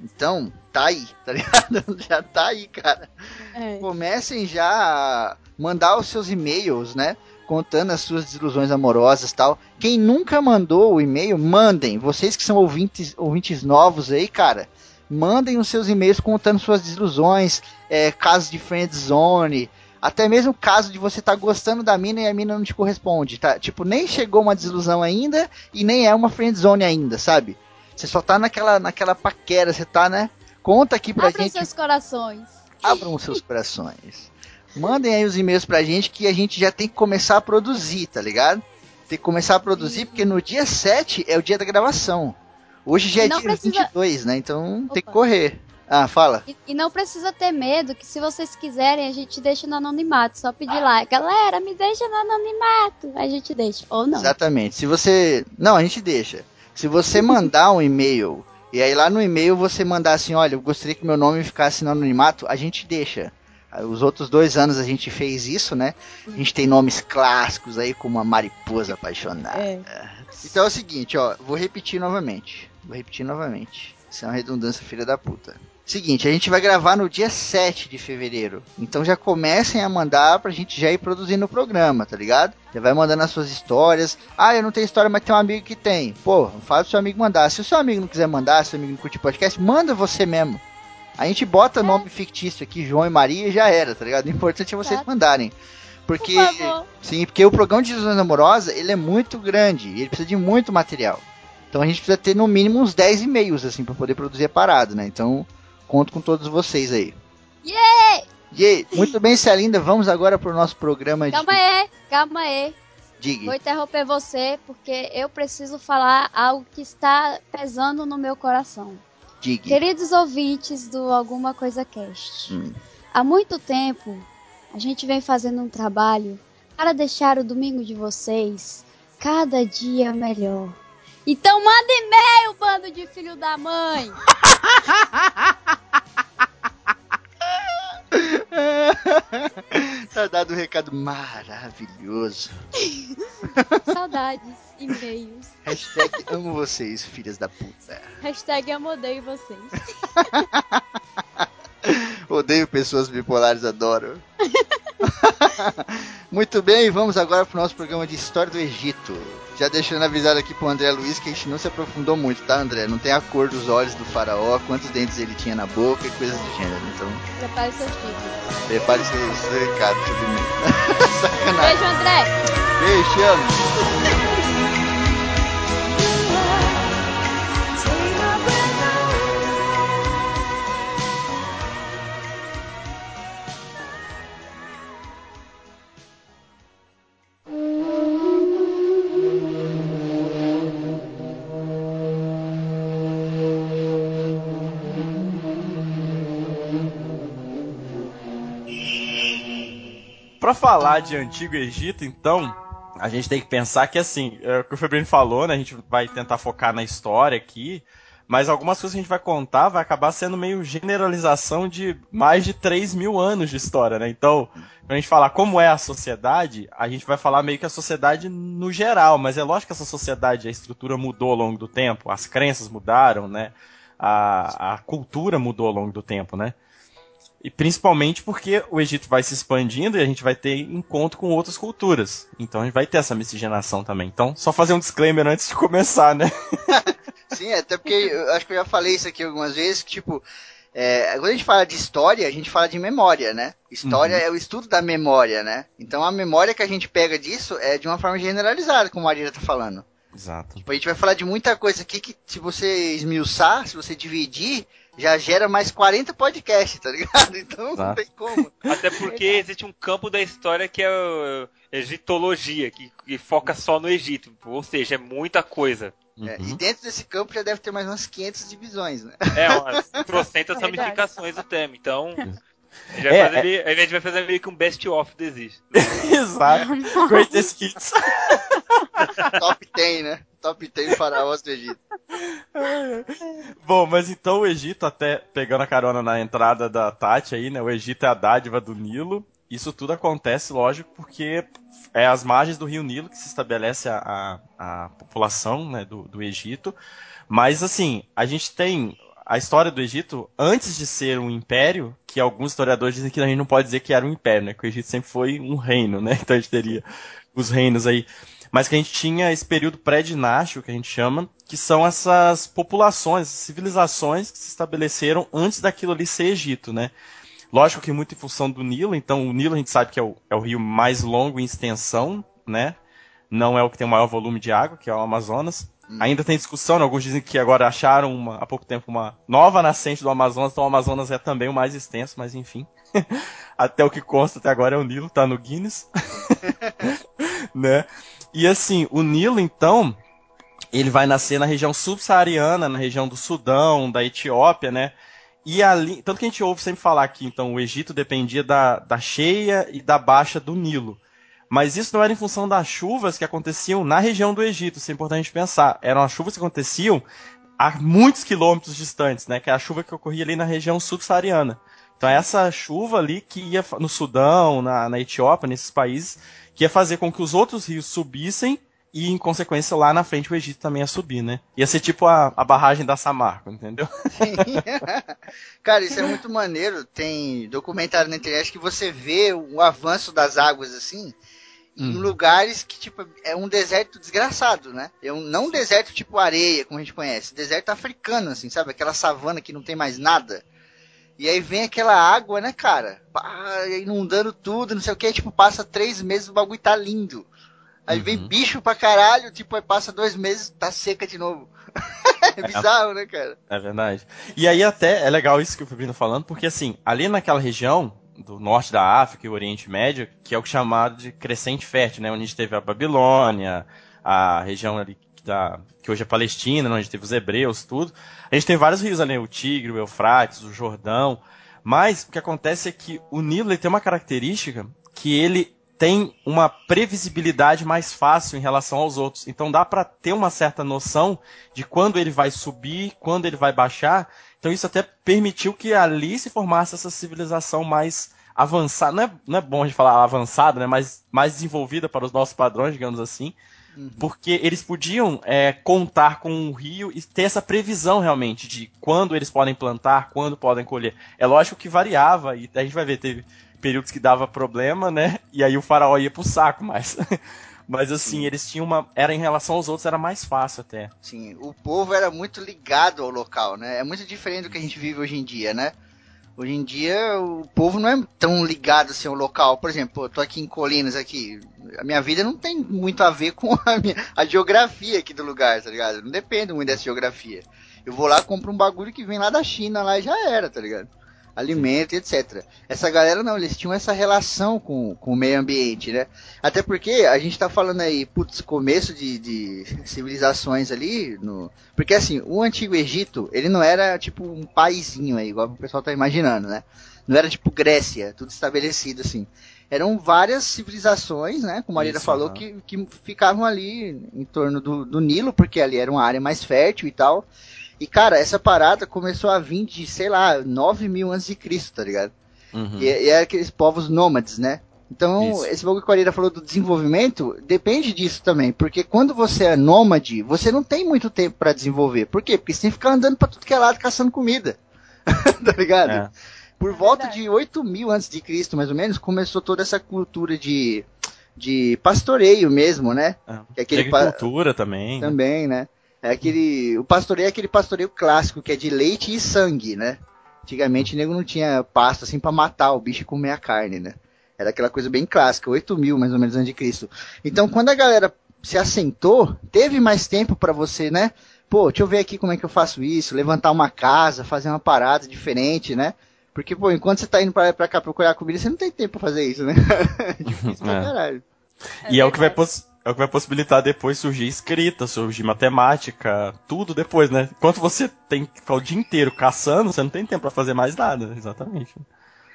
Então, tá aí, tá ligado? Já tá aí, cara. É. Comecem já a mandar os seus e-mails, né? Contando as suas desilusões amorosas tal. Quem nunca mandou o e-mail, mandem. Vocês que são ouvintes, ouvintes novos aí, cara, mandem os seus e-mails contando suas desilusões, é, casos de friend zone, até mesmo o caso de você estar tá gostando da mina e a mina não te corresponde, tá? Tipo, nem chegou uma desilusão ainda e nem é uma friend zone ainda, sabe? Você só tá naquela, naquela paquera, você tá, né? Conta aqui pra Abram gente. Abram seus corações. Abram seus corações. Mandem aí os e-mails pra gente que a gente já tem que começar a produzir, tá ligado? Tem que começar a produzir porque no dia 7 é o dia da gravação. Hoje já é dia precisa... 22, né? Então Opa. tem que correr. Ah, fala. E, e, não precisa ter medo, que se vocês quiserem, a gente deixa no anonimato. Só pedir lá, galera, me deixa no anonimato. A gente deixa, ou não. Exatamente. Se você. Não, a gente deixa. Se você mandar um e-mail, e aí lá no e-mail você mandar assim, olha, eu gostaria que meu nome ficasse no anonimato, a gente deixa. Os outros dois anos a gente fez isso, né? A gente tem nomes clássicos aí, como a Mariposa Apaixonada. É. Então é o seguinte, ó, vou repetir novamente. Vou repetir novamente. Isso é uma redundância filha da puta. Seguinte, a gente vai gravar no dia 7 de fevereiro. Então já comecem a mandar pra gente já ir produzindo o programa, tá ligado? Já vai mandando as suas histórias. Ah, eu não tenho história, mas tem um amigo que tem. Pô, fala pro seu amigo mandar. Se o seu amigo não quiser mandar, se o seu amigo não curte podcast, manda você mesmo. A gente bota é. nome fictício aqui, João e Maria, e já era, tá ligado? O importante é vocês mandarem. Porque. Por sim, porque o programa de Ilusões Amorosa, ele é muito grande. Ele precisa de muito material. Então a gente precisa ter no mínimo uns 10 e-mails, assim, para poder produzir a parada, né? Então Conto com todos vocês aí. Yeah! Yeah! Muito bem, Celinda, vamos agora pro nosso programa calma de... Calma aí, calma aí. Diga. Vou interromper você porque eu preciso falar algo que está pesando no meu coração. Queridos ouvintes do Alguma Coisa Cast, hum. há muito tempo a gente vem fazendo um trabalho para deixar o domingo de vocês cada dia melhor. Então manda e-mail, bando de filho da mãe! tá dado um recado maravilhoso. Saudades, e-mails. Hashtag amo vocês, filhas da puta. Hashtag amo odeio vocês. odeio pessoas bipolares, adoro. Muito bem, vamos agora pro nosso programa de História do Egito. Já deixando avisado aqui pro André Luiz que a gente não se aprofundou muito, tá, André? Não tem a cor dos olhos do faraó, quantos dentes ele tinha na boca e coisas do gênero. Então. Prepare seus filhos. Prepare seus, recados, tudo Sacanagem. Beijo, André. Beijo, te amo. Falar de Antigo Egito, então, a gente tem que pensar que, assim, é o que o Febrino falou, né? A gente vai tentar focar na história aqui, mas algumas coisas que a gente vai contar vai acabar sendo meio generalização de mais de 3 mil anos de história, né? Então, quando a gente falar como é a sociedade, a gente vai falar meio que a sociedade no geral, mas é lógico que essa sociedade, a estrutura mudou ao longo do tempo, as crenças mudaram, né? A, a cultura mudou ao longo do tempo, né? E principalmente porque o Egito vai se expandindo e a gente vai ter encontro com outras culturas. Então a gente vai ter essa miscigenação também. Então, só fazer um disclaimer antes de começar, né? Sim, até porque eu acho que eu já falei isso aqui algumas vezes, que, tipo, é, quando a gente fala de história, a gente fala de memória, né? História uhum. é o estudo da memória, né? Então a memória que a gente pega disso é de uma forma generalizada, como a Maria tá falando. Exato. Tipo, a gente vai falar de muita coisa aqui que se você esmiuçar, se você dividir, já gera mais 40 podcasts, tá ligado? Então Exato. não tem como. Até porque existe um campo da história que é a egitologia, que, que foca só no Egito. Ou seja, é muita coisa. É, uhum. E dentro desse campo já deve ter mais umas 500 divisões, né? É, umas trocentas ramificações do tema. Então, a gente, vai é, fazer, é... a gente vai fazer meio que um best-of do Existe. Exato. Greatest Hits. Top 10, né? Top 10 faraós do Egito. Bom, mas então o Egito, até pegando a carona na entrada da Tati aí, né? O Egito é a dádiva do Nilo. Isso tudo acontece, lógico, porque é as margens do rio Nilo que se estabelece a, a, a população né, do, do Egito. Mas, assim, a gente tem a história do Egito, antes de ser um império, que alguns historiadores dizem que a gente não pode dizer que era um império, né? Que o Egito sempre foi um reino, né? Então a gente teria os reinos aí. Mas que a gente tinha esse período pré-dinástico, que a gente chama, que são essas populações, civilizações que se estabeleceram antes daquilo ali ser Egito, né? Lógico que muito em função do Nilo, então o Nilo a gente sabe que é o, é o rio mais longo em extensão, né? Não é o que tem o maior volume de água, que é o Amazonas. Hum. Ainda tem discussão, né? alguns dizem que agora acharam uma, há pouco tempo uma nova nascente do Amazonas, então o Amazonas é também o mais extenso, mas enfim. até o que consta até agora é o Nilo, tá no Guinness. né? E assim, o Nilo, então, ele vai nascer na região subsaariana, na região do Sudão, da Etiópia, né? E ali, tanto que a gente ouve sempre falar aqui, então, o Egito dependia da, da cheia e da baixa do Nilo. Mas isso não era em função das chuvas que aconteciam na região do Egito, isso é importante pensar. Eram as chuvas que aconteciam a muitos quilômetros distantes, né? Que é a chuva que ocorria ali na região subsaariana. Então essa chuva ali que ia no Sudão, na, na Etiópia, nesses países, que ia fazer com que os outros rios subissem e, em consequência, lá na frente o Egito também ia subir, né? Ia ser tipo a, a barragem da Samarco, entendeu? Sim. Cara, isso é muito maneiro. Tem documentário na internet que você vê o avanço das águas assim. Em hum. lugares que, tipo, é um deserto desgraçado, né? É um, não um deserto tipo areia, como a gente conhece. Deserto africano, assim, sabe? Aquela savana que não tem mais nada. E aí vem aquela água, né, cara? Pá, inundando tudo, não sei o que. Tipo, passa três meses, o bagulho tá lindo. Aí uhum. vem bicho pra caralho, tipo, aí passa dois meses, tá seca de novo. é bizarro, né, cara? É verdade. E aí até é legal isso que o Fabrino tá falando, porque assim, ali naquela região do norte da África e o Oriente Médio, que é o chamado de crescente fértil, né? Onde a gente teve a Babilônia, a região ali da, que hoje é Palestina, onde teve os hebreus, tudo. A gente tem vários rios ali, o Tigre, o Eufrates, o Jordão. Mas o que acontece é que o Nilo ele tem uma característica que ele tem uma previsibilidade mais fácil em relação aos outros. Então dá para ter uma certa noção de quando ele vai subir, quando ele vai baixar. Então isso até permitiu que ali se formasse essa civilização mais avançada. Não é, não é bom gente falar avançada, né? mas mais desenvolvida para os nossos padrões, digamos assim. Uhum. Porque eles podiam é, contar com o rio e ter essa previsão realmente de quando eles podem plantar, quando podem colher. É lógico que variava, e a gente vai ver, teve períodos que dava problema, né? E aí o faraó ia pro saco, mas. Mas assim, Sim. eles tinham uma. Era em relação aos outros, era mais fácil até. Sim, o povo era muito ligado ao local, né? É muito diferente do que a gente vive hoje em dia, né? Hoje em dia o povo não é tão ligado assim ao local. Por exemplo, eu tô aqui em Colinas aqui. A minha vida não tem muito a ver com a, minha, a geografia aqui do lugar, tá ligado? Não depende muito dessa geografia. Eu vou lá, compro um bagulho que vem lá da China lá e já era, tá ligado? Alimento e etc. Essa galera não, eles tinham essa relação com, com o meio ambiente, né? Até porque a gente tá falando aí, putz, começo de, de civilizações ali, no... porque assim, o Antigo Egito, ele não era tipo um paizinho aí, igual o pessoal tá imaginando, né? Não era tipo Grécia, tudo estabelecido assim. Eram várias civilizações, né? Como a Maria falou, que, que ficavam ali em torno do, do Nilo, porque ali era uma área mais fértil e tal. E, cara, essa parada começou a vir de, sei lá, 9 mil antes de Cristo, tá ligado? Uhum. E, e é aqueles povos nômades, né? Então, Isso. esse bagulho que a Arira falou do desenvolvimento, depende disso também. Porque quando você é nômade, você não tem muito tempo para desenvolver. Por quê? Porque você tem que ficar andando pra tudo que é lado caçando comida. tá ligado? É. Por volta de 8 mil antes de Cristo, mais ou menos, começou toda essa cultura de, de pastoreio mesmo, né? É. Que é agricultura pa... também. Né? Também, né? É aquele. O pastoreio é aquele pastoreio clássico, que é de leite e sangue, né? Antigamente o nego não tinha pasta assim para matar o bicho e comer a carne, né? Era aquela coisa bem clássica, 8 mil mais ou menos antes de Cristo. Então quando a galera se assentou, teve mais tempo para você, né? Pô, deixa eu ver aqui como é que eu faço isso, levantar uma casa, fazer uma parada diferente, né? Porque, pô, enquanto você tá indo pra, pra cá procurar comida, você não tem tempo pra fazer isso, né? é difícil pra é. caralho. e é, é o que vai pos é o que vai possibilitar depois surgir escrita, surgir matemática, tudo depois, né? Enquanto você tem que ficar o dia inteiro caçando, você não tem tempo para fazer mais nada, exatamente.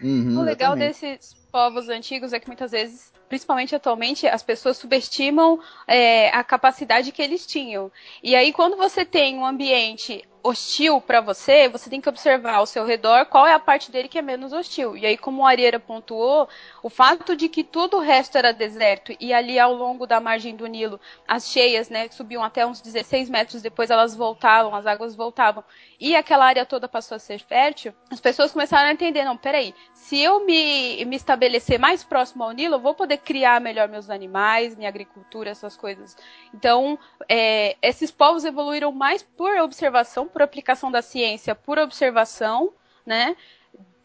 Uhum, o legal desses povos antigos é que muitas vezes, principalmente atualmente, as pessoas subestimam é, a capacidade que eles tinham. E aí, quando você tem um ambiente hostil para você, você tem que observar ao seu redor qual é a parte dele que é menos hostil. E aí, como o Arieira pontuou, o fato de que todo o resto era deserto e ali ao longo da margem do Nilo, as cheias, né, subiam até uns 16 metros, depois elas voltavam, as águas voltavam, e aquela área toda passou a ser fértil, as pessoas começaram a entender, não, peraí, se eu me, me estabelecer mais próximo ao Nilo, eu vou poder criar melhor meus animais, minha agricultura, essas coisas. Então, é, esses povos evoluíram mais por observação, por aplicação da ciência, por observação, né?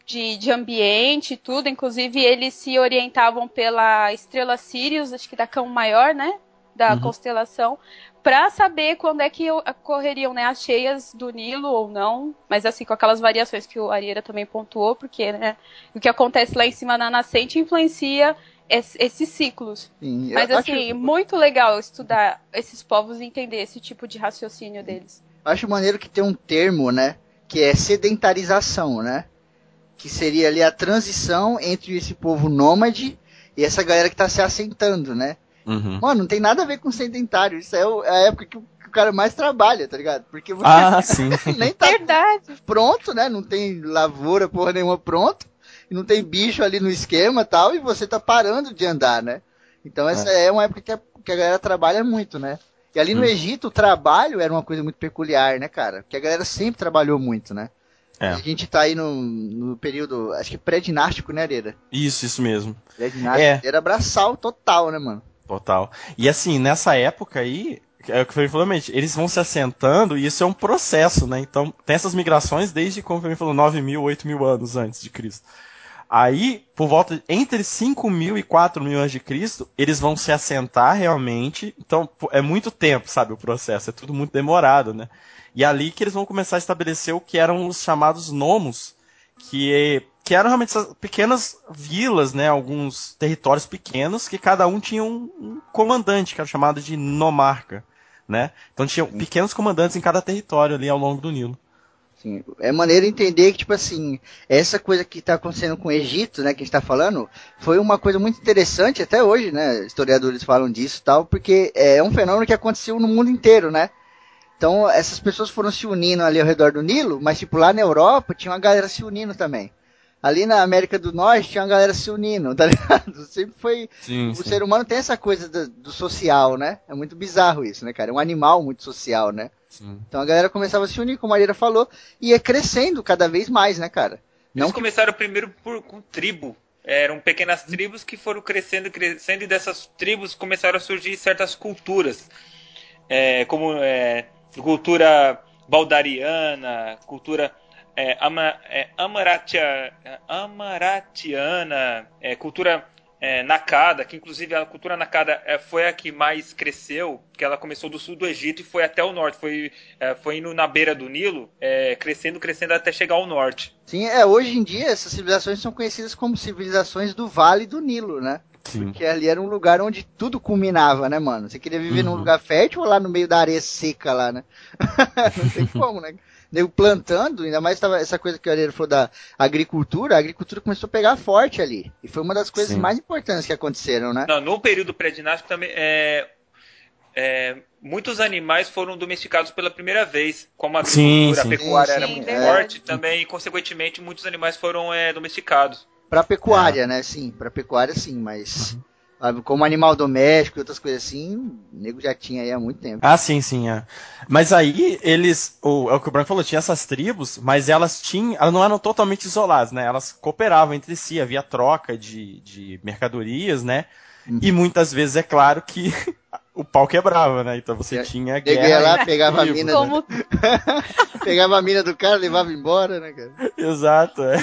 De, de ambiente e tudo, inclusive eles se orientavam pela estrela Sirius, acho que da Cão Maior, né? Da uhum. constelação, para saber quando é que ocorreriam né, as cheias do Nilo ou não, mas assim, com aquelas variações que o Arieira também pontuou, porque né, o que acontece lá em cima na nascente influencia esses ciclos. Sim, Mas assim, acho... muito legal estudar esses povos e entender esse tipo de raciocínio deles. Acho maneiro que tem um termo, né? Que é sedentarização, né? Que seria ali a transição entre esse povo nômade e essa galera que tá se assentando, né? Uhum. Mano, não tem nada a ver com sedentário. Isso é a época que o cara mais trabalha, tá ligado? Porque você ah, sim. nem tá Verdade. pronto, né? Não tem lavoura, porra nenhuma pronto e não tem bicho ali no esquema tal, e você tá parando de andar, né? Então essa é, é uma época que a, que a galera trabalha muito, né? E ali no hum. Egito o trabalho era uma coisa muito peculiar, né, cara? Porque a galera sempre trabalhou muito, né? É. A gente tá aí no, no período, acho que pré-dinástico, né, Areira? Isso, isso mesmo. Pré-dinástico. É. Era braçal total, né, mano? Total. E assim, nessa época aí, é o que foi falou, eles vão se assentando e isso é um processo, né? Então, tem essas migrações desde, como o falou, 9 mil, 8 mil anos antes de Cristo. Aí, por volta entre 5 mil e 4 mil anos de Cristo, eles vão se assentar realmente. Então, é muito tempo, sabe, o processo. É tudo muito demorado, né? E é ali que eles vão começar a estabelecer o que eram os chamados nomos, que, que eram realmente essas pequenas vilas, né? Alguns territórios pequenos, que cada um tinha um, um comandante, que era chamado de nomarca, né? Então, tinham pequenos comandantes em cada território ali ao longo do Nilo. Sim, é maneiro entender que, tipo assim, essa coisa que está acontecendo com o Egito, né, que a gente está falando, foi uma coisa muito interessante, até hoje, né, historiadores falam disso tal, porque é um fenômeno que aconteceu no mundo inteiro, né. Então, essas pessoas foram se unindo ali ao redor do Nilo, mas, tipo, lá na Europa tinha uma galera se unindo também. Ali na América do Norte tinha uma galera se unindo, tá ligado? Sempre foi. Sim, o sim. ser humano tem essa coisa do, do social, né? É muito bizarro isso, né, cara? É um animal muito social, né? Sim. Então a galera começava a se unir, como a Maria falou, e ia crescendo cada vez mais, né, cara? Não Eles que... começaram primeiro por, com tribo. Eram pequenas tribos que foram crescendo, crescendo, e dessas tribos começaram a surgir certas culturas. É, como é, cultura baldariana, cultura é, ama, é, amaratia, amaratiana, é, cultura é, Nakada, que inclusive a cultura Nakada é, foi a que mais cresceu, que ela começou do sul do Egito e foi até o norte, foi, é, foi indo na beira do Nilo, é, crescendo, crescendo até chegar ao norte. Sim, é, hoje em dia essas civilizações são conhecidas como civilizações do Vale do Nilo, né? Sim. Porque ali era um lugar onde tudo culminava, né, mano? Você queria viver uhum. num lugar fértil ou lá no meio da areia seca lá, né? Não tem como, né? Nego plantando, ainda mais tava essa coisa que o Areiro falou da agricultura, a agricultura começou a pegar forte ali. E foi uma das coisas Sim. mais importantes que aconteceram, né? Não, no período pré-dinástico também é, é, muitos animais foram domesticados pela primeira vez, como a agricultura, sim, sim. a pecuária sim, era muito é. forte, também, e consequentemente muitos animais foram é, domesticados. Para pecuária, é. né? Sim, para pecuária sim, mas uhum. Como animal doméstico e outras coisas assim, o nego já tinha aí há muito tempo. Ah, sim, sim. É. Mas aí eles. O, é o que o Branco falou, tinha essas tribos, mas elas tinham. Elas não eram totalmente isoladas, né? Elas cooperavam entre si, havia troca de, de mercadorias, né? Uhum. E muitas vezes é claro que o pau quebrava, né? Então você tinha guerra. Peguei lá, pegava a mina. Como... Do... pegava a mina do cara, levava embora, né, cara? Exato, é.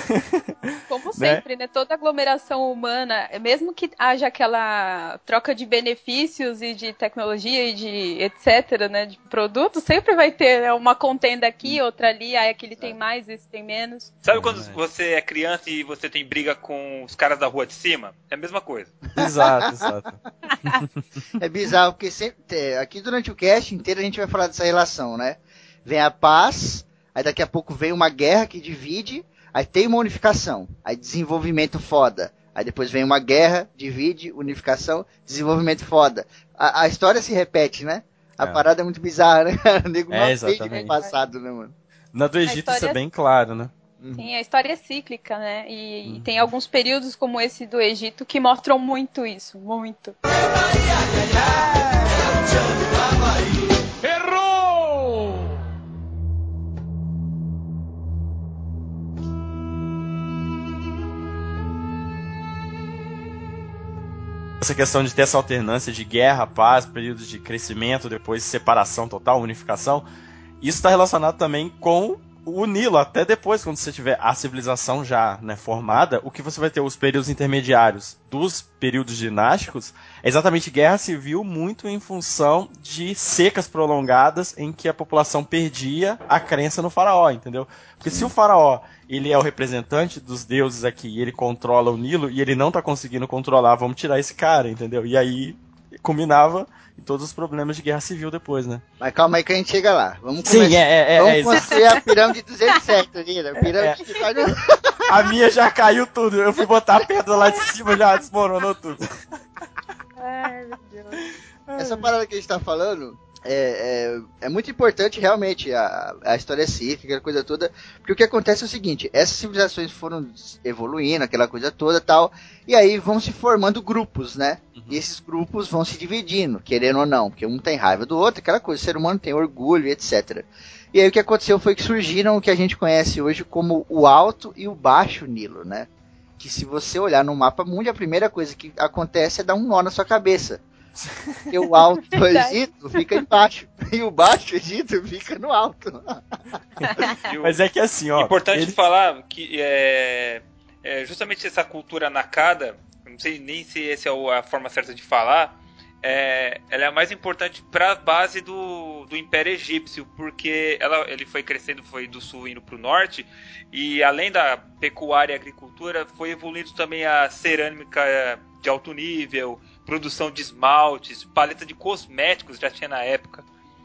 Como né? sempre, né? né? Toda aglomeração humana, mesmo que haja aquela troca de benefícios e de tecnologia e de etc, né? De produtos, sempre vai ter né, uma contenda aqui, outra ali, aí aquele tem mais, esse tem menos. Sabe quando você é criança e você tem briga com os caras da rua de cima? É a mesma coisa. Exato, exato. é bizarro, porque sempre, aqui durante o cast inteiro a gente vai falar dessa relação, né? Vem a paz, aí daqui a pouco vem uma guerra que divide, Aí tem uma unificação, aí desenvolvimento foda. Aí depois vem uma guerra, divide, unificação, desenvolvimento foda. A, a história se repete, né? A É. parada é muito bizarra, né? O nego É, não exatamente. no passado, né, mano? Na do Egito isso é bem claro, né? Sim, a história é cíclica, né? E, Uhum. e tem alguns períodos como esse do Egito que mostram muito isso, muito. Essa questão de ter essa alternância de guerra, paz, períodos de crescimento, depois separação total, unificação, isso está relacionado também com o Nilo, até depois, quando você tiver a civilização já né, formada, o que você vai ter os períodos intermediários dos períodos dinásticos é exatamente guerra civil, muito em função de secas prolongadas em que a população perdia a crença no faraó, entendeu? Porque se o faraó ele é o representante dos deuses aqui e ele controla o Nilo e ele não tá conseguindo controlar, vamos tirar esse cara, entendeu? E aí combinava todos os problemas de guerra civil depois, né? Mas calma aí que a gente chega lá. Vamos Sim, começar. é, é, é, Vamos é construir a pirâmide 207 ali, né? Pirâmide que faz... A minha já caiu tudo. Eu fui botar a pedra lá de cima já desmoronou tudo. Ai, meu Deus. Essa parada que a gente tá falando é, é, é muito importante realmente a, a história cívica, aquela coisa toda, porque o que acontece é o seguinte, essas civilizações foram evoluindo, aquela coisa toda tal, e aí vão se formando grupos, né? E esses grupos vão se dividindo, querendo ou não, porque um tem raiva do outro, aquela coisa, o ser humano tem orgulho, etc. E aí o que aconteceu foi que surgiram o que a gente conhece hoje como o Alto e o Baixo Nilo, né? Que se você olhar no mapa mundo, a primeira coisa que acontece é dar um nó na sua cabeça. Porque o alto Verdade. Egito fica embaixo e o baixo Egito fica no alto. Mas é que assim, ó. Importante ele- falar que é, é justamente essa cultura nakada, não sei nem se essa é a forma certa de falar, é, ela é a mais importante para a base do, do Império Egípcio, porque ela, ele foi crescendo, foi do sul indo para o norte, e além da pecuária e agricultura, foi evoluindo também a cerâmica de alto nível, produção de esmaltes, paleta de cosméticos já tinha na época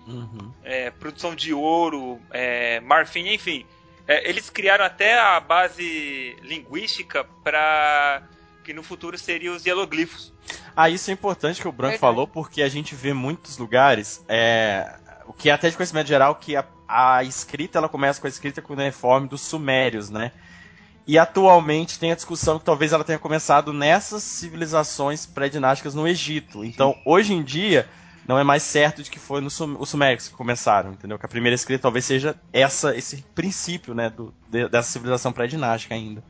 Uhum. é, produção de ouro, é, marfim, enfim. É, eles criaram até a base linguística para que no futuro seriam os hieroglifos. Ah, isso é importante que o Branco falou, porque a gente vê muitos lugares, é, o que é até de conhecimento geral, que a, a escrita ela começa com a escrita cuneiforme dos sumérios, né? E atualmente tem a discussão que talvez ela tenha começado nessas civilizações pré-dinásticas no Egito. Então, hoje em dia, não é mais certo de que foi no Sum- os sumérios que começaram, entendeu? Que a primeira escrita talvez seja essa, esse princípio, né, do, de- dessa civilização pré-dinástica ainda.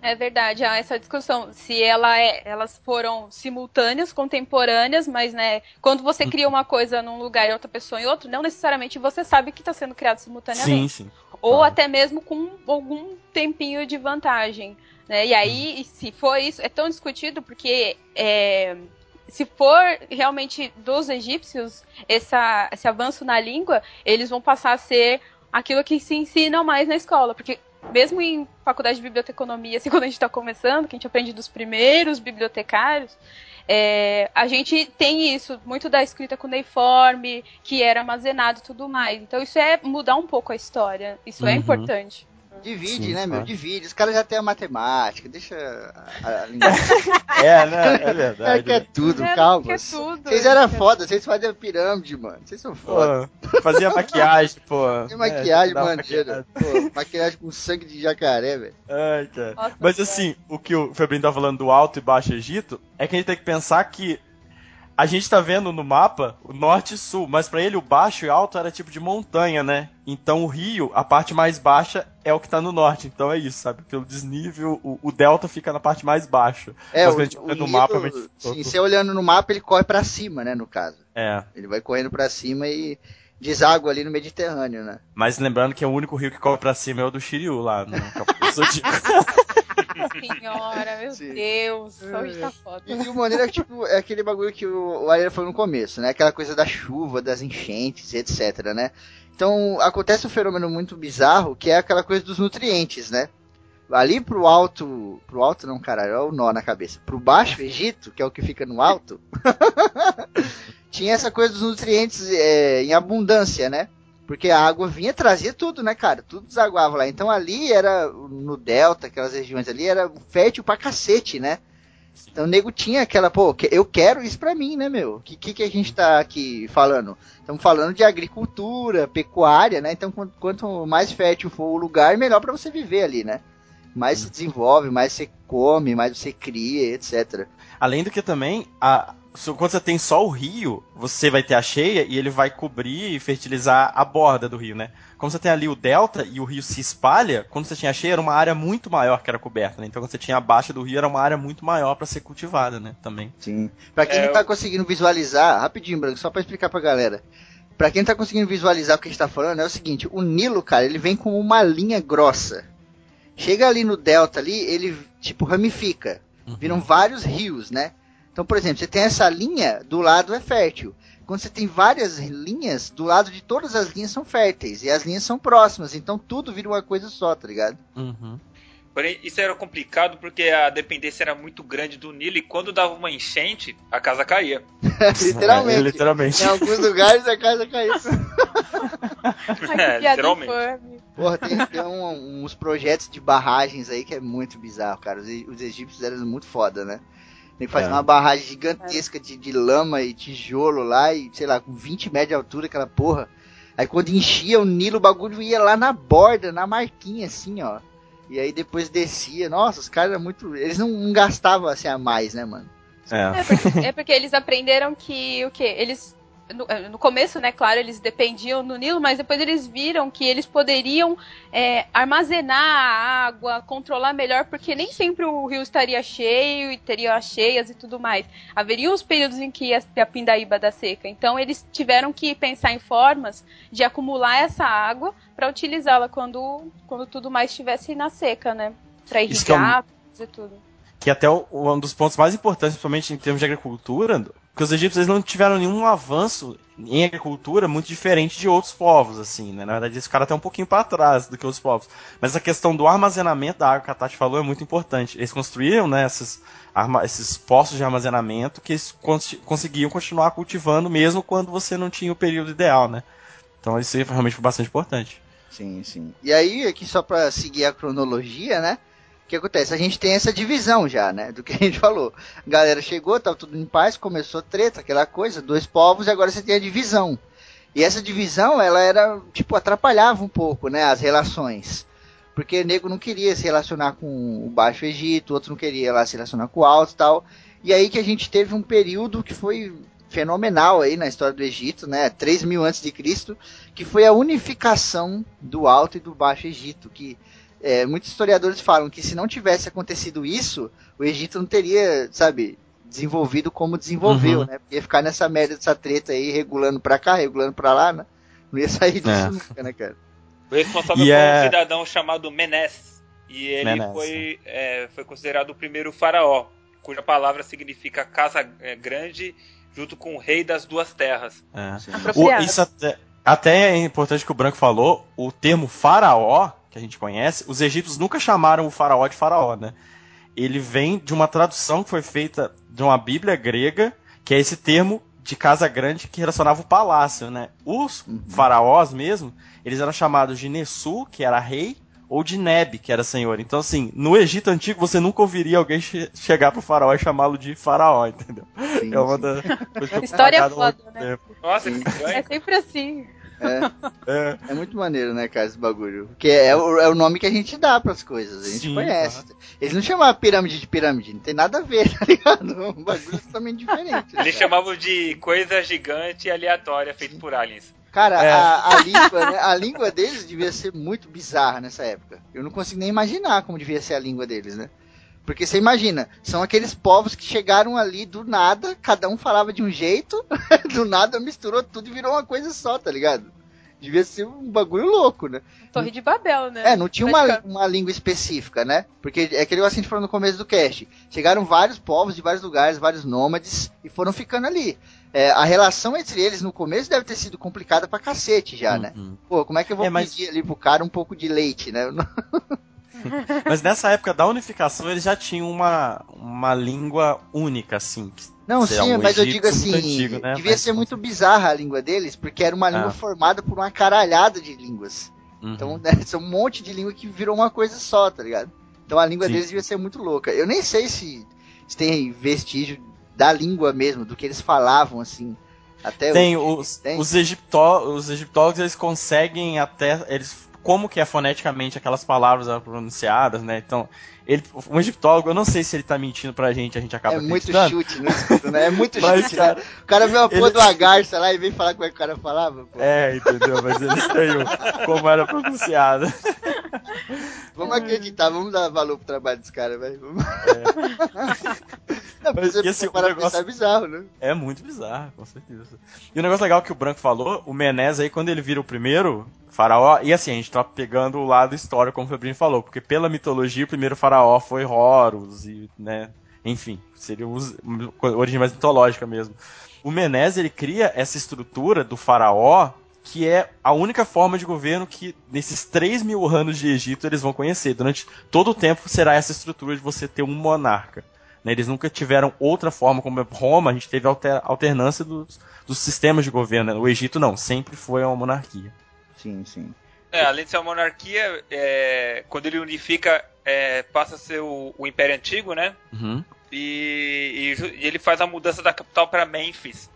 É verdade, há essa discussão. Se ela é- elas foram simultâneas, contemporâneas, mas né, quando você cria uma coisa num lugar e outra pessoa em outro, não necessariamente você sabe que está sendo criado simultaneamente. Sim, sim. Ou até mesmo com algum tempinho de vantagem. Né? E aí, se for isso, é tão discutido porque é, se for realmente dos egípcios essa, esse avanço na língua, eles vão passar a ser aquilo que se ensinam mais na escola. Porque mesmo em faculdade de biblioteconomia, assim, quando a gente está começando, que a gente aprende dos primeiros bibliotecários, é, a gente tem isso, muito da escrita cuneiforme, que era armazenado e tudo mais. Então isso é mudar um pouco a história. Isso é Uhum. importante. Divide, Sim, né, meu? Divide. Os caras já têm a matemática, deixa a, a linguagem. É, né? É É verdade. que é né? tudo, É, calma. que é tudo. Vocês eram foda, vocês faziam pirâmide, mano. Vocês são foda. Pô, fazia maquiagem, pô. Tem maquiagem É. Pô, maquiagem com sangue de jacaré, velho. Ai, cara. Nossa, Mas cara. assim, o que o Febrinho tá falando do Alto e Baixo Egito é que a gente tem que pensar que a gente tá vendo no mapa o norte e sul, mas pra ele o baixo e alto era tipo de montanha, né? Então o rio, a parte mais baixa é o que tá no norte. Então é isso, sabe? Pelo desnível, o, o delta fica na parte mais baixa. É, Mas o, a gente o no Nilo, mapa, gente- sim, você olhando no mapa, ele corre pra cima, né, no caso. É. Ele vai correndo pra cima e deságua ali no Mediterrâneo, né? Mas lembrando que o único rio que corre pra cima é o do Shiryu lá no Capitão Zodíaco. Senhora, meu Sim. Deus, hoje tá foda. E o maneiro é, tipo, é aquele bagulho que o, o Ariel falou no começo, né? Aquela coisa da chuva, das enchentes, etc, né? Então, acontece um fenômeno muito bizarro, que é aquela coisa dos nutrientes, né? Ali pro alto, pro alto não, caralho, olha o nó na cabeça. Pro baixo Egito, que é o que fica no alto, tinha essa coisa dos nutrientes é, em abundância, né? Porque a água vinha, trazia tudo, né, cara? Tudo desaguava lá. Então ali era, no delta, aquelas regiões ali, era fértil pra cacete, né? Então o nego tinha aquela, pô, eu quero isso pra mim, né, meu? O que, que, que a gente tá aqui falando? Estamos falando de agricultura, pecuária, né? Então quanto, quanto mais fértil for o lugar, melhor pra você viver ali, né? Mais se desenvolve, mais você come, mais você cria, etc. Além do que também, a, quando você tem só o rio, você vai ter a cheia e ele vai cobrir e fertilizar a borda do rio, né? Como você tem ali o delta e o rio se espalha, quando você tinha a cheia era uma área muito maior que era coberta, né? Então quando você tinha a baixa do rio era uma área muito maior para ser cultivada, né? Também. Sim. Pra quem É, não tá eu- conseguindo visualizar, rapidinho, Branco, só pra explicar pra galera. Pra quem não tá conseguindo visualizar o que a gente tá falando, é o seguinte, o Nilo, cara, ele vem com uma linha grossa. Chega ali no delta ali, ele tipo ramifica. Viram vários rios, né? Então, por exemplo, você tem essa linha, do lado é fértil. Quando você tem várias linhas, do lado de todas as linhas são férteis. E as linhas são próximas, então tudo vira uma coisa só, tá ligado? Uhum. Porém, isso era complicado porque a dependência era muito grande do Nilo e quando dava uma enchente, a casa caía. literalmente. É, literalmente. Em alguns lugares a casa que É, literalmente. Porra, tem, tem um- uns projetos de barragens aí que é muito bizarro, cara. Os, os egípcios eram muito foda, né? Tem que fazer É. uma barragem gigantesca de, de lama e tijolo lá, e sei lá, com 20 metros de altura aquela porra. Aí quando enchia o Nilo, o bagulho ia lá na borda, na marquinha, assim, ó. E aí depois descia. Nossa, os caras eram muito. Eles não, não gastavam assim a mais, né, mano? É. É porque, é porque eles aprenderam que o quê? Eles no, no começo, né, claro, eles dependiam do Nilo, mas depois eles viram que eles poderiam é, armazenar a água, controlar melhor, porque nem sempre o rio estaria cheio e teria as cheias e tudo mais. Haveriam os períodos em que ia ter a pindaíba da seca. Então eles tiveram que pensar em formas de acumular essa água para utilizá-la quando, quando tudo mais estivesse na seca, né? Para é irrigar e tudo. que até o- o- um dos pontos mais importantes, principalmente em termos de agricultura, que os egípcios não tiveram nenhum avanço em agricultura muito diferente de outros povos, assim, né? Na verdade, eles ficaram até um pouquinho para trás do que os povos. Mas a questão do armazenamento da água que a Tati falou é muito importante. Eles construíram, né, esses, esses postos de armazenamento que eles cons- conseguiam continuar cultivando mesmo quando você não tinha o período ideal, né? Então isso realmente foi bastante importante. Sim, sim. E aí, aqui só pra seguir a cronologia, né? Que acontece? A gente tem essa divisão já, né? Do que a gente falou. A galera chegou, tava tudo em paz, começou treta, aquela coisa, dois povos, e agora você tem a divisão. E essa divisão, ela era, tipo, atrapalhava um pouco, né? As relações. Porque o nego não queria se relacionar com o Baixo Egito, outro não queria lá se relacionar com o Alto e tal. E aí que a gente teve um período que foi fenomenal aí na história do Egito, né? 3 mil antes de Cristo, que foi a unificação do Alto e do Baixo Egito, que é, muitos historiadores falam que se não tivesse acontecido isso, o Egito não teria, sabe, desenvolvido como desenvolveu, Uhum. né? Porque ia ficar nessa merda dessa treta aí, regulando pra cá, regulando pra lá, né? Não ia sair disso É. nunca, né, cara? O responsável E foi é- um cidadão chamado Menes. E ele Menes, foi, é, foi considerado o primeiro faraó, cuja palavra significa casa é, grande, junto com o rei das duas terras. É. O- isso até, até é importante que o Branco falou, o termo faraó, que a gente conhece, os egípcios nunca chamaram o faraó de faraó, né? Ele vem de uma tradução que foi feita de uma bíblia grega, que é esse termo de casa grande que relacionava o palácio, né? Os Uhum. faraós mesmo, eles eram chamados de Nessu, que era rei, ou de Neb, que era senhor. Então, assim, no Egito Antigo você nunca ouviria alguém che- chegar pro faraó e chamá-lo de faraó, entendeu? Sim, É uma das coisas que eu História foda, né? tempo. Nossa, que. É sempre assim. É, É. é muito maneiro, né, cara, esse bagulho. Porque é o, é o nome que a gente dá pras coisas, a gente Sim, conhece. Eles não chamavam pirâmide de pirâmide, não tem nada a ver, tá ligado? É um bagulho totalmente diferente. Eles chamavam de coisa gigante e aleatória feita por aliens. Cara, É. a, a língua, né, a língua deles devia ser muito bizarra nessa época. Eu não consigo nem imaginar como devia ser a língua deles, né? Porque você imagina, são aqueles povos que chegaram ali do nada, cada um falava de um jeito, do nada misturou tudo e virou uma coisa só, tá ligado? Devia ser um bagulho louco, né? Torre de Babel, né? É, não tinha uma, uma língua específica, né? Porque é aquele negócio que a gente falou no começo do cast. Chegaram vários povos de vários lugares, vários nômades, e foram ficando ali. É, a relação entre eles no começo deve ter sido complicada pra cacete já, né? Uhum. Pô, como é que eu vou É, mas- pedir ali pro cara um pouco de leite, né? Mas nessa época da unificação eles já tinham uma, uma língua única, assim. que Não, sim, um mas eu digo assim, muito antigo, né? devia Mas- ser muito bizarra a língua deles, porque era uma língua Ah. formada por uma caralhada de línguas. Uhum. Então, né, são um monte de língua que virou uma coisa só, tá ligado? Então a língua Sim. deles devia ser muito louca. Eu nem sei se, se tem vestígio da língua mesmo, do que eles falavam, assim. Até Tem, hoje. os, Tem? Os, egiptó, os egiptólogos eles conseguem até. Eles, como que é foneticamente aquelas palavras pronunciadas, né? Então, ele, um egiptólogo, eu não sei se ele tá mentindo pra gente, a gente acaba É muito chute escuro, né? É muito Mas, chute, cara, né? O cara viu a porra ele- de uma garça lá e vem falar como é que o cara falava, pô. É, entendeu? Mas eles têm o- como era pronunciado. Vamos acreditar, vamos dar valor pro trabalho dos caras, velho. Vamos... Não, Mas, e assim, para negócio- pensar é bizarro, né? É muito bizarro, com certeza. E o negócio legal que o Branco falou, o Menés aí, quando ele vira o primeiro faraó, e assim, a gente tá pegando o lado histórico, como o Febrinho falou, porque pela mitologia o primeiro faraó foi Horus, e, né, enfim, seria origem mais mitológica mesmo. O Menés, ele cria essa estrutura do faraó, que é a única forma de governo que, nesses 3 mil anos de Egito, eles vão conhecer. Durante todo o tempo será essa estrutura de você ter um monarca. né? Eles nunca tiveram outra forma, como Roma, a gente teve alter- alternância dos, dos sistemas de governo. né? O Egito não, sempre foi uma monarquia. Sim, sim. É, além de ser uma monarquia, é, quando ele unifica, é, passa a ser o, o Império Antigo, né? Uhum. E, e e ele faz a mudança da capital para Memphis.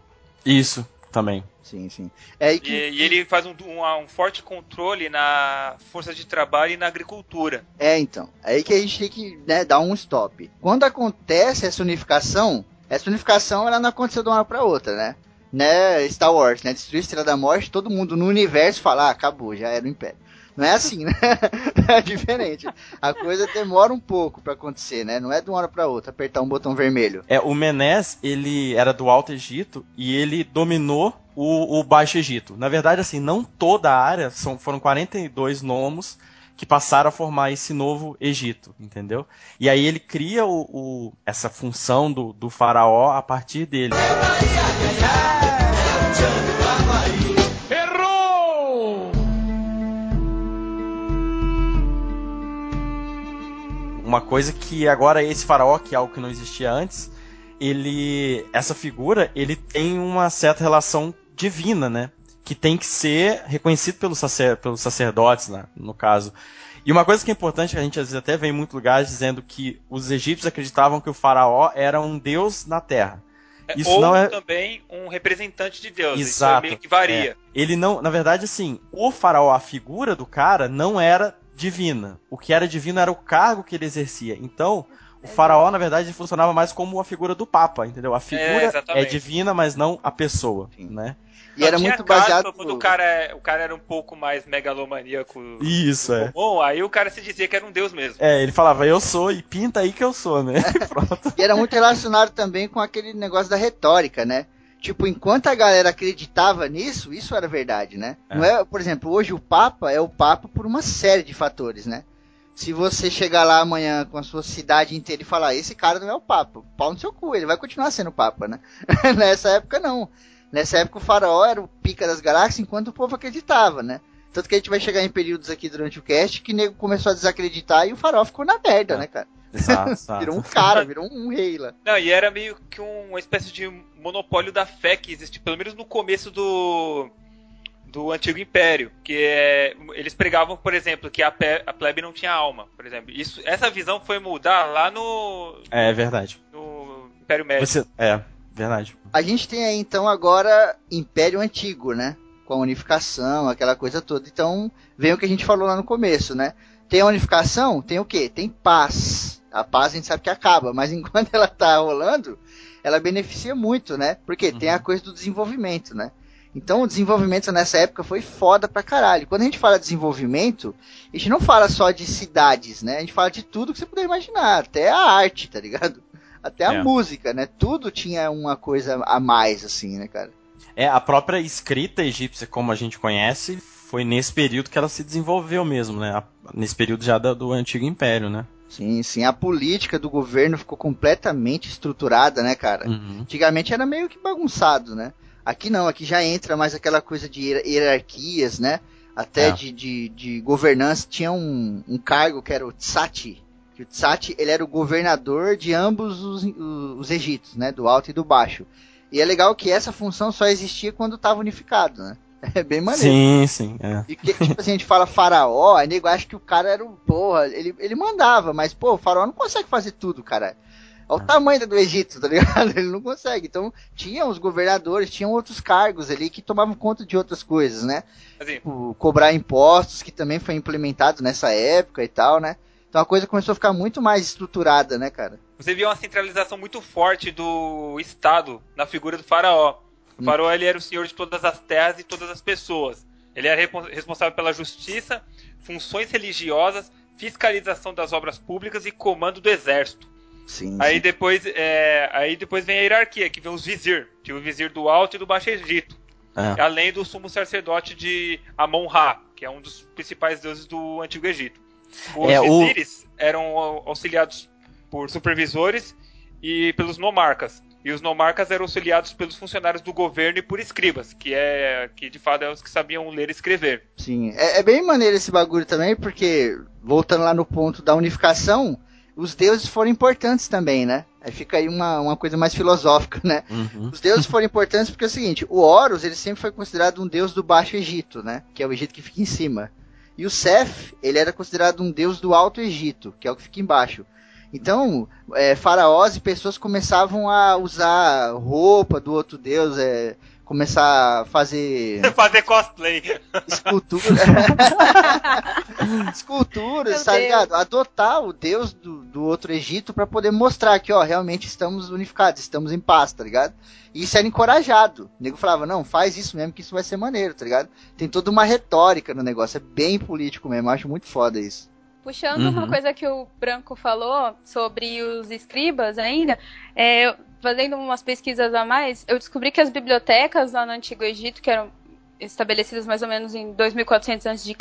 Isso, também. Sim, sim. É aí E, que. e ele faz um, um- um forte controle na força de trabalho e na agricultura. É, então. É aí que a gente tem que né, dar um stop. Quando acontece essa unificação, essa unificação ela não aconteceu de uma hora pra outra, né? Né, Star Wars, né? Destruir a Estrela da Morte, todo mundo no universo fala, ah, acabou, já era o Império. Não é assim, né? É diferente. A coisa demora um pouco pra acontecer, né? Não é de uma hora pra outra, apertar um botão vermelho. É, o Menés, ele era do Alto Egito e ele dominou o, o Baixo Egito. Na verdade, assim, não toda a área, são, foram 42 nomos que passaram a formar esse novo Egito, entendeu? E aí ele cria o, o- essa função do, do faraó a partir dele. Uma coisa que agora esse faraó, que é algo que não existia antes, ele essa figura, ele tem uma certa relação divina, né? Que tem que ser reconhecido pelos, sacer, pelos sacerdotes, né? no caso. E uma coisa que é importante, que a gente às vezes até vê em muitos lugares dizendo que os egípcios acreditavam que o faraó era um deus na terra. É, Isso Ou não é- também um representante de Deus. Isso Exato. é meio que varia. É. Ele não, na verdade, assim, o faraó, a figura do cara, não era divina. O que era divino era o cargo que ele exercia. Então, o faraó, na verdade, funcionava mais como a figura do papa, entendeu? A figura é, exatamente. divina, mas não a pessoa, né? E Só era tinha muito caso baseado. Quando o cara, o cara era um pouco mais megalomaníaco. Isso, é. Bom, aí o cara se dizia que era um deus mesmo. É, ele falava, eu sou, e pinta aí que eu sou, né? Pronto. E era muito relacionado também com aquele negócio da retórica, né? Tipo, enquanto a galera acreditava nisso, isso era verdade, né? É. Não é, por exemplo, hoje o Papa é o Papa por uma série de fatores, né? Se você chegar lá amanhã com a sua cidade inteira e falar, esse cara não é o Papa, pau no seu cu, ele vai continuar sendo Papa, né? Nessa época não. Nessa época o faraó era o pica das galáxias enquanto o povo acreditava, né? Tanto que a gente vai chegar em períodos aqui durante o cast que o nego começou a desacreditar e o faraó ficou na merda, É. né, cara? Exato, exato. Virou um cara, virou um rei lá. Não, e era meio que um- uma espécie de monopólio da fé que existe, pelo menos no começo do do antigo império, que é, eles pregavam, por exemplo, que a, pe- a plebe não tinha alma, por exemplo. Isso, essa visão foi mudar lá no, É, é verdade. no Império Médio. Você, é, verdade. A gente tem aí então agora Império Antigo, né? Com a unificação, aquela coisa toda. Então, vem o que a gente falou lá no começo, né? Tem a unificação, tem o quê? Tem paz. A paz a gente sabe que acaba, mas enquanto ela tá rolando, ela beneficia muito, né? Porque tem a coisa do desenvolvimento, né? Então o desenvolvimento nessa época foi foda pra caralho. Quando a gente fala de desenvolvimento, a gente não fala só de cidades, né? A gente fala de tudo que você puder imaginar, até a arte, tá ligado? Até a É. música, né? Tudo tinha uma coisa a mais, assim, né, cara? É, a própria escrita egípcia, como a gente conhece, foi nesse período que ela se desenvolveu mesmo, né? Nesse período já do Antigo Império, né? Sim, sim. A política do governo ficou completamente estruturada, né, cara? Uhum. Antigamente era meio que bagunçado, né? Aqui não, aqui já entra mais aquela coisa de hier- hierarquias, né? até É. de, de, de governança, tinha um, um cargo que era o Tsati. Que o Tsati, ele era o governador de ambos os, os, os Egitos, né? Do alto e do baixo. E é legal que essa função só existia quando estava unificado, né? É bem maneiro. Sim, sim. É. E que, tipo assim, a gente fala faraó, aí nego acha que o cara era um porra, ele, ele mandava, mas pô, o faraó não consegue fazer tudo, cara. Olha o tamanho do Egito, tá ligado? Ele não consegue. Então, tinham os governadores, tinham outros cargos ali que tomavam conta de outras coisas, né? Assim, Tipo, cobrar impostos, que também foi implementado nessa época e tal, né? Então a coisa começou a ficar muito mais estruturada, né, cara? você via uma centralização muito forte do Estado na figura do faraó. O faraó ele era o senhor de todas as terras e todas as pessoas. Ele era responsável pela justiça, funções religiosas, fiscalização das obras públicas e comando do exército. Sim. Aí depois, é, aí depois vem a hierarquia, que vem os vizir. Tinha o vizir do Alto e do Baixo Egito. É. Além do sumo sacerdote de Amon-Ra, que é um dos principais deuses do Antigo Egito. Os É, o- vizires eram au- auxiliados por supervisores e pelos nomarcas. E os nomarcas eram auxiliados pelos funcionários do governo e por escribas, que é que de fato eram os que sabiam ler e escrever. Sim, é, é bem maneiro esse bagulho também, porque, voltando lá no ponto da unificação, os deuses foram importantes também, né? Aí fica aí uma, uma coisa mais filosófica, né? Uhum. Os deuses foram importantes porque é o seguinte, o Horus, ele sempre foi considerado um deus do Baixo Egito, né? Que é o Egito que fica em cima. E o Seth, ele era considerado um deus do Alto Egito, que é o que fica embaixo. Então, é, faraós e pessoas começavam a usar roupa do outro deus, é, começar a fazer Fazer cosplay. escultura. Esculturas, Meu tá Deus. ligado? Adotar o deus do, do outro Egito pra poder mostrar que, ó, realmente estamos unificados, estamos em paz, tá ligado? E isso era encorajado. O nego falava, não, faz isso mesmo que isso vai ser maneiro, tá ligado? Tem toda uma retórica no negócio, é bem político mesmo, eu acho muito foda isso. Puxando Uhum. uma coisa que o Branco falou sobre os escribas ainda, é, fazendo umas pesquisas a mais, eu descobri que as bibliotecas lá no Antigo Egito, que eram estabelecidas mais ou menos em 2400 a.C.,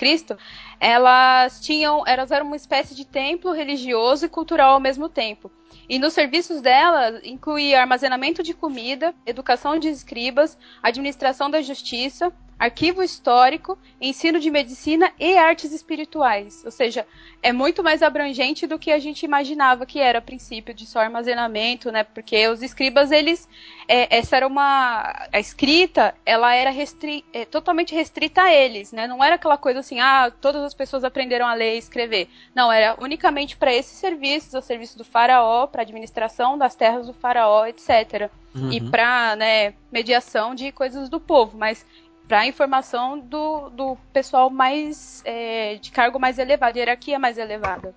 elas tinham, elas eram uma espécie de templo religioso e cultural ao mesmo tempo. E nos serviços dela incluía armazenamento de comida, educação de escribas, administração da justiça, arquivo histórico, ensino de medicina e artes espirituais. Ou seja, é muito mais abrangente do que a gente imaginava que era a princípio de só armazenamento, né? Porque os escribas, eles. é, essa era uma. A escrita, ela era restri, é, totalmente restrita a eles, né? Não era aquela coisa assim, ah, todas as pessoas aprenderam a ler e escrever. Não, era unicamente para esses serviços, o serviço do faraó, para administração das terras do faraó, etc. E Uhum. para né, mediação de coisas do povo, mas para informação do, do pessoal mais é, de cargo mais elevado, de hierarquia mais elevada.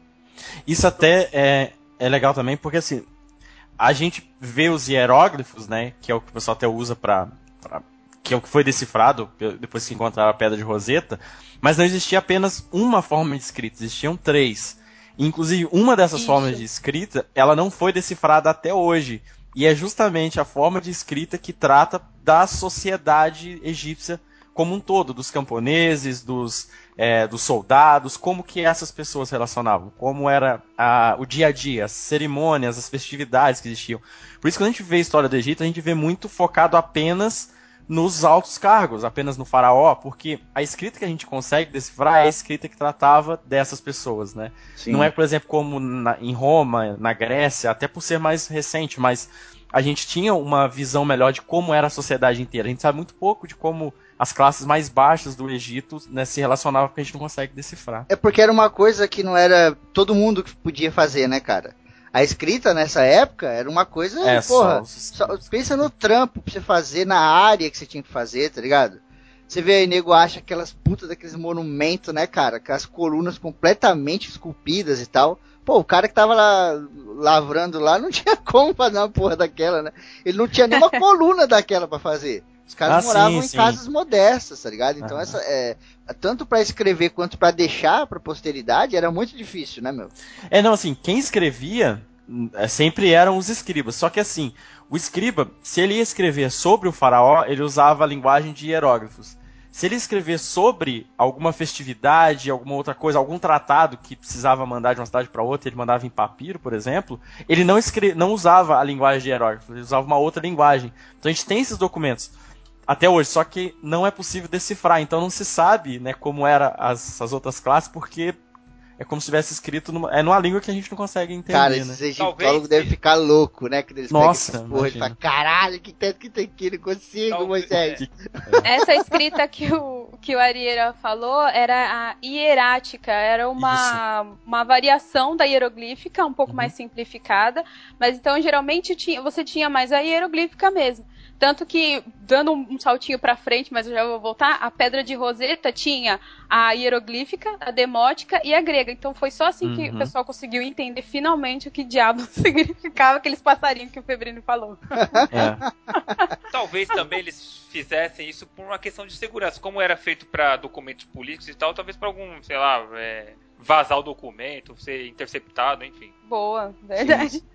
Isso até é, é legal também, porque assim, a gente vê os hieróglifos, né, que é o que o pessoal até usa pra- que é o que foi decifrado depois que encontraram a pedra de Roseta, mas não existia apenas uma forma de escrita, existiam três. Inclusive, uma dessas Isso. formas de escrita, ela não foi decifrada até hoje. E é justamente a forma de escrita que trata da sociedade egípcia como um todo, dos camponeses, dos, é, dos soldados, como que essas pessoas relacionavam, como era a- o dia a dia, as cerimônias, as festividades que existiam. Por isso, quando a gente vê a história do Egito, a gente vê muito focado apenas nos altos cargos, apenas no faraó, porque a escrita que a gente consegue decifrar é a escrita que tratava dessas pessoas, né? Não é, por exemplo, como na- em Roma, na Grécia, até por ser mais recente, mas a gente tinha uma visão melhor de como era a sociedade inteira. A gente sabe muito pouco de como as classes mais baixas do Egito né, se relacionavam, porque a gente não consegue decifrar. É porque era uma coisa que não era todo mundo que podia fazer, né, cara? A escrita nessa época era uma coisa, É, porra, só só- pensa no trampo pra você fazer na área que você tinha que fazer, tá ligado? Você vê aí, nego acha aquelas putas daqueles monumentos, né, cara? Aquelas colunas completamente esculpidas e tal. Pô, o cara que tava lá lavrando lá não tinha como fazer uma porra daquela, né? Ele não tinha nenhuma coluna daquela pra fazer. Os caras Ah, sim, moravam em sim. casas modestas, tá ligado? Então essa é tanto pra escrever quanto pra deixar pra posteridade era muito difícil, né, meu? É, não, assim, quem escrevia é, sempre eram os escribas. Só que assim, o escriba, se ele ia escrever sobre o faraó, ele usava a linguagem de hieróglifos. Se ele escrever sobre alguma festividade, alguma outra coisa, algum tratado que precisava mandar de uma cidade para outra, ele mandava em papiro, por exemplo, ele não, escre não usava a linguagem de hieróglifos, ele usava uma outra linguagem. Então a gente tem esses documentos. Até hoje, só que não é possível decifrar, então não se sabe, né, como era as, as outras classes, porque é como se tivesse escrito numa, é numa língua que a gente não consegue entender, Cara, né? esses egiptólogos devem ficar loucos, né? Que eles Nossa, pegam porra e imagina. falam, caralho, que tanto que tem aqui, não consigo, Talvez- Moisés. Essa escrita que o, que o Arieira falou era a hierática, era uma, uma variação da hieroglífica, um pouco Uhum. mais simplificada, mas então geralmente tinha, você tinha mais a hieroglífica mesmo. Tanto que, dando um, saltinho pra frente, mas eu já vou voltar, a pedra de Roseta tinha a hieroglífica, a demótica e a grega. Então foi só assim que Uhum. o pessoal conseguiu entender finalmente o que diabo significava aqueles passarinhos que o Febrino falou. É. Talvez também eles fizessem isso por uma questão de segurança. Como era feito para documentos políticos e tal, talvez para algum, sei lá, é, vazar o documento, ser interceptado, enfim. Boa, verdade. É,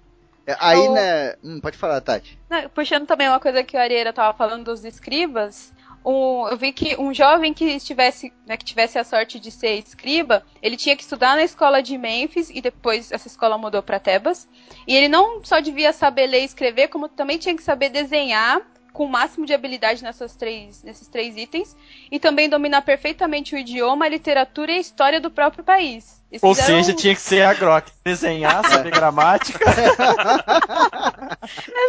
Aí, Então- né. Hum, pode falar, Tati. Puxando também uma coisa que o Arieira estava falando dos escribas, um- eu vi que um jovem que estivesse, né, que tivesse a sorte de ser escriba, ele tinha que estudar na escola de Memphis e depois essa escola mudou para Tebas. E ele não só devia saber ler e escrever, como também tinha que saber desenhar com o máximo de habilidade nessas três, nesses três itens e também dominar perfeitamente o idioma, a literatura e a história do próprio país. Eles Ou seja, tinha que ser a Grok. Desenhar, saber gramática.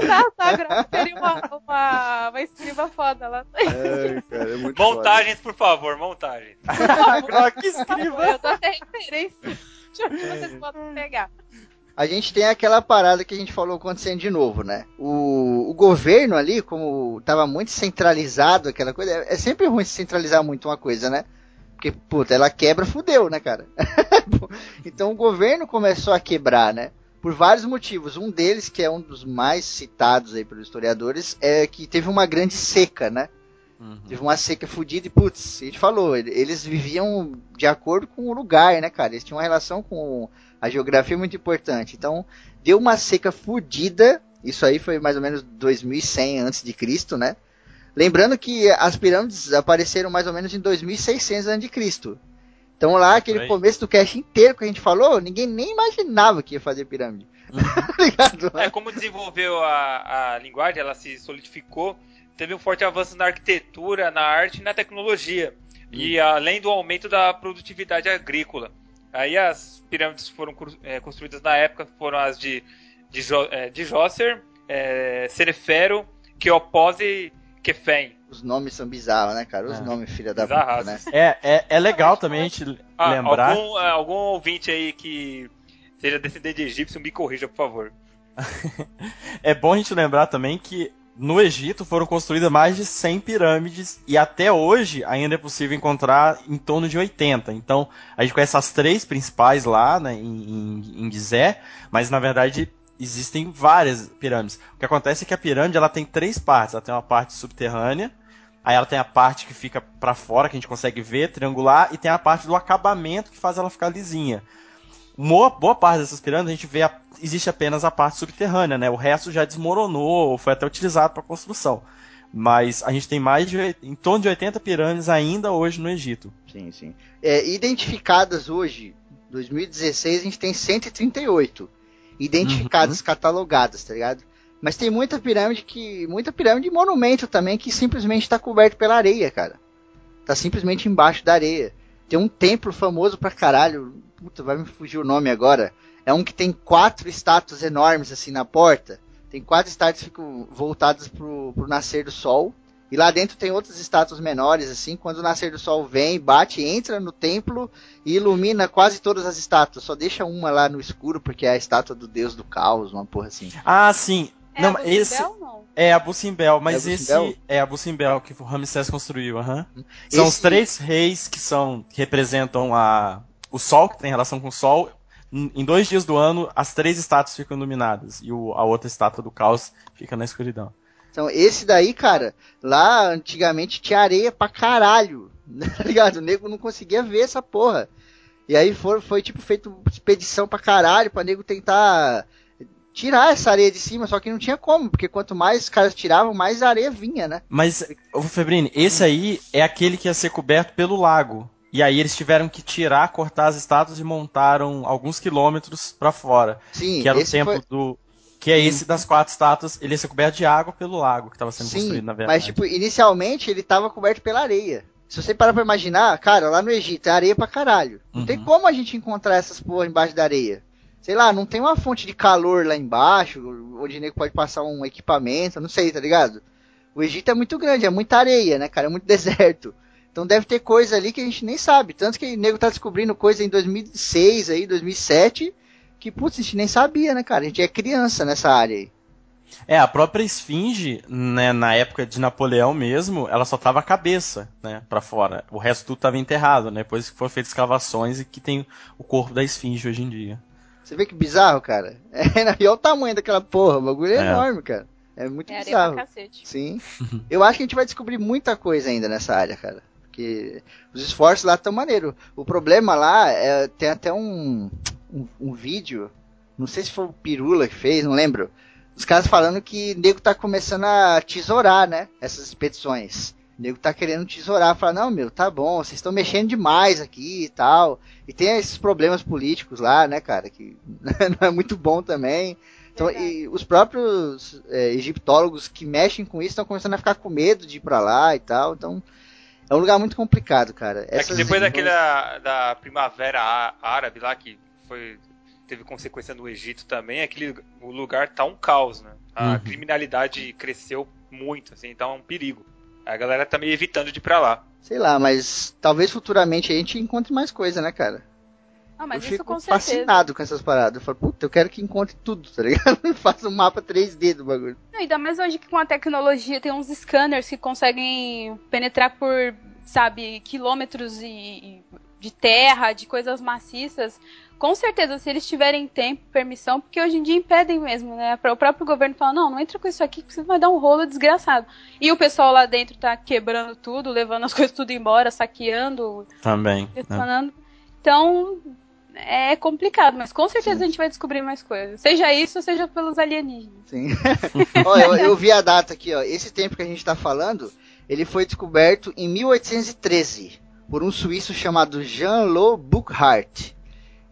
Exato, agora teria uma, uma, uma escriba foda lá. Ai, cara, é muito Montagens, por favor, montagens. a Grok escriba. Eu dou até referência. Deixa eu ver se vocês podem pegar. A gente tem aquela parada que a gente falou acontecendo de novo, né? O, o governo ali, como tava muito centralizado, aquela coisa, é, é sempre ruim se centralizar muito uma coisa, né? Porque, puta, ela quebra, fudeu, né, cara? então o governo começou a quebrar, né? Por vários motivos. Um deles, que é um dos mais citados aí pelos historiadores, é que teve uma grande seca, né? Teve uma seca fudida e, putz, a gente falou, ele- eles viviam de acordo com o lugar, né, cara? Eles tinham uma relação com a geografia muito importante. Então, deu uma seca fudida. Isso aí foi mais ou menos 2100 antes de Cristo, né? Lembrando que as pirâmides apareceram mais ou menos em 2600 antes de Cristo. Então lá, aquele aí. começo do cast inteiro que a gente falou, ninguém nem imaginava que ia fazer pirâmide. Tá ligado? É, como desenvolveu a, a linguagem, ela se solidificou, teve um forte avanço na arquitetura, na arte e na tecnologia. E além do aumento da produtividade agrícola. Aí as pirâmides foram é, construídas na época, foram as de, de, Jo- é, de Djoser, é, Serefero, Keopose e Kefen. Os nomes são bizarros, né, cara? Os É. nomes, filha da puta, né? É, é, é legal também a gente Ah, lembrar. Algum, ah, algum ouvinte aí que seja descendente de egípcio, me corrija, por favor. É bom a gente lembrar também que no Egito foram construídas mais de 100 pirâmides e até hoje ainda é possível encontrar em torno de 80. Então a gente conhece as três principais lá né, em, em, em Gizé, mas na verdade existem várias pirâmides. O que acontece é que a pirâmide ela tem três partes. Ela tem uma parte subterrânea, aí ela tem a parte que fica para fora que a gente consegue ver, triangular, e tem a parte do acabamento que faz ela ficar lisinha. Boa, boa parte dessas pirâmides a gente vê a- existe apenas a parte subterrânea, né? O resto já desmoronou, foi até utilizado para construção. Mas a gente tem mais de em torno de 80 pirâmides ainda hoje no Egito. Sim, sim. É, identificadas hoje, 2016, a gente tem 138. Identificadas, catalogadas, tá ligado? Mas tem muita pirâmide que. Muita pirâmide e monumento também que simplesmente está coberto pela areia, cara. Tá simplesmente embaixo da areia. Tem um templo famoso pra caralho. Puta, vai me fugir o nome agora. É um que tem quatro estátuas enormes assim na porta. Tem quatro estátuas que ficam voltadas pro, pro nascer do sol. E lá dentro tem outras estátuas menores, assim, quando o nascer do sol vem, bate, entra no templo e ilumina quase todas as estátuas. Só deixa uma lá no escuro, porque é a estátua do deus do caos, uma porra assim. Ah, sim. É Não, a Bucimbel, esse não? é a Bucimbel, mas É a esse Bucimbel? é a Bucimbel que o Ramsés construiu, aham. São os Esse- três reis que são que representam a o sol, que tem relação com o sol. Em em dois dias do ano, as três estátuas ficam iluminadas e o- a outra estátua do caos fica na escuridão. Então, esse daí, cara, lá antigamente tinha areia pra caralho, tá ligado? O nego não conseguia ver essa porra. E aí foi, foi tipo, feito expedição pra caralho, pra nego tentar tirar essa areia de cima, só que não tinha como, porque quanto mais os caras tiravam, mais areia vinha, né? Mas, ô Febrini, esse aí é aquele que ia ser coberto pelo lago. E aí eles tiveram que tirar, cortar as estátuas e montaram alguns quilômetros pra fora. Sim, Que era o esse templo foi, do. Que é esse das quatro estátuas, ele ia ser coberto de água pelo lago que estava sendo Sim, construído, na verdade. mas tipo, inicialmente ele tava coberto pela areia. Se você parar pra imaginar, cara, lá no Egito é areia pra caralho. Não tem Uhum. como a gente encontrar essas porra embaixo da areia. Sei lá, não tem uma fonte de calor lá embaixo, onde o nego pode passar um equipamento, não sei, tá ligado? O Egito é muito grande, é muita areia, né, cara? É muito deserto. Então deve ter coisa ali que a gente nem sabe. Tanto que o nego tá descobrindo coisa em 2006 aí, 2007, que, putz, a gente nem sabia, né, cara? A gente é criança nessa área aí. É, a própria esfinge, né, na época de Napoleão mesmo, ela só tava a cabeça, né, para fora. O resto tudo tava enterrado, né? Depois que foram feitas escavações e que tem o corpo da esfinge hoje em dia. Você vê que bizarro, cara? É, e olha o tamanho daquela porra, o bagulho é, É. enorme, cara. É muito É bizarro. pra cacete. Sim. Eu acho que a gente vai descobrir muita coisa ainda nessa área, cara. Porque os esforços lá estão maneiro. O problema lá é tem até um, um, um vídeo, não sei se foi o Pirula que fez, não lembro. Os caras falando que o nego tá começando a tesourar, né? Essas expedições. O nego tá querendo tesourar, fala, não, meu, tá bom, vocês estão mexendo demais aqui e tal. E tem esses problemas políticos lá, né, cara, que não é muito bom também. Então, e os próprios é, egiptólogos que mexem com isso estão começando a ficar com medo de ir pra lá e tal. Então, é um lugar muito complicado, cara. É que depois daquela da primavera árabe lá que foi teve consequência no Egito também, aquele o lugar tá um caos, né? A Uhum. criminalidade cresceu muito, assim, então é um perigo. A galera tá meio evitando de ir pra lá. Sei lá, mas talvez futuramente a gente encontre mais coisa, né, cara? Ah, mas eu isso fico com fascinado com essas paradas. Eu falo, puta, eu quero que encontre tudo, tá ligado? Faça um mapa 3D do bagulho. Não, ainda mais hoje que com a tecnologia tem uns scanners que conseguem penetrar por, sabe, quilômetros e, e- de terra, de coisas maciças. Com certeza, se eles tiverem tempo, permissão, porque hoje em dia impedem mesmo, né? O próprio governo fala, não, não entra com isso aqui, que você vai dar um rolo desgraçado. E o pessoal lá dentro tá quebrando tudo, levando as coisas tudo embora, saqueando, Também. né? Então, é complicado, mas com certeza a gente vai descobrir mais coisas. Seja isso, seja pelos alienígenas. Sim. ó, eu, eu vi a data aqui, ó. Esse tempo que a gente tá falando, ele foi descoberto em 1813 por um suíço chamado Jean-Lo Buchart.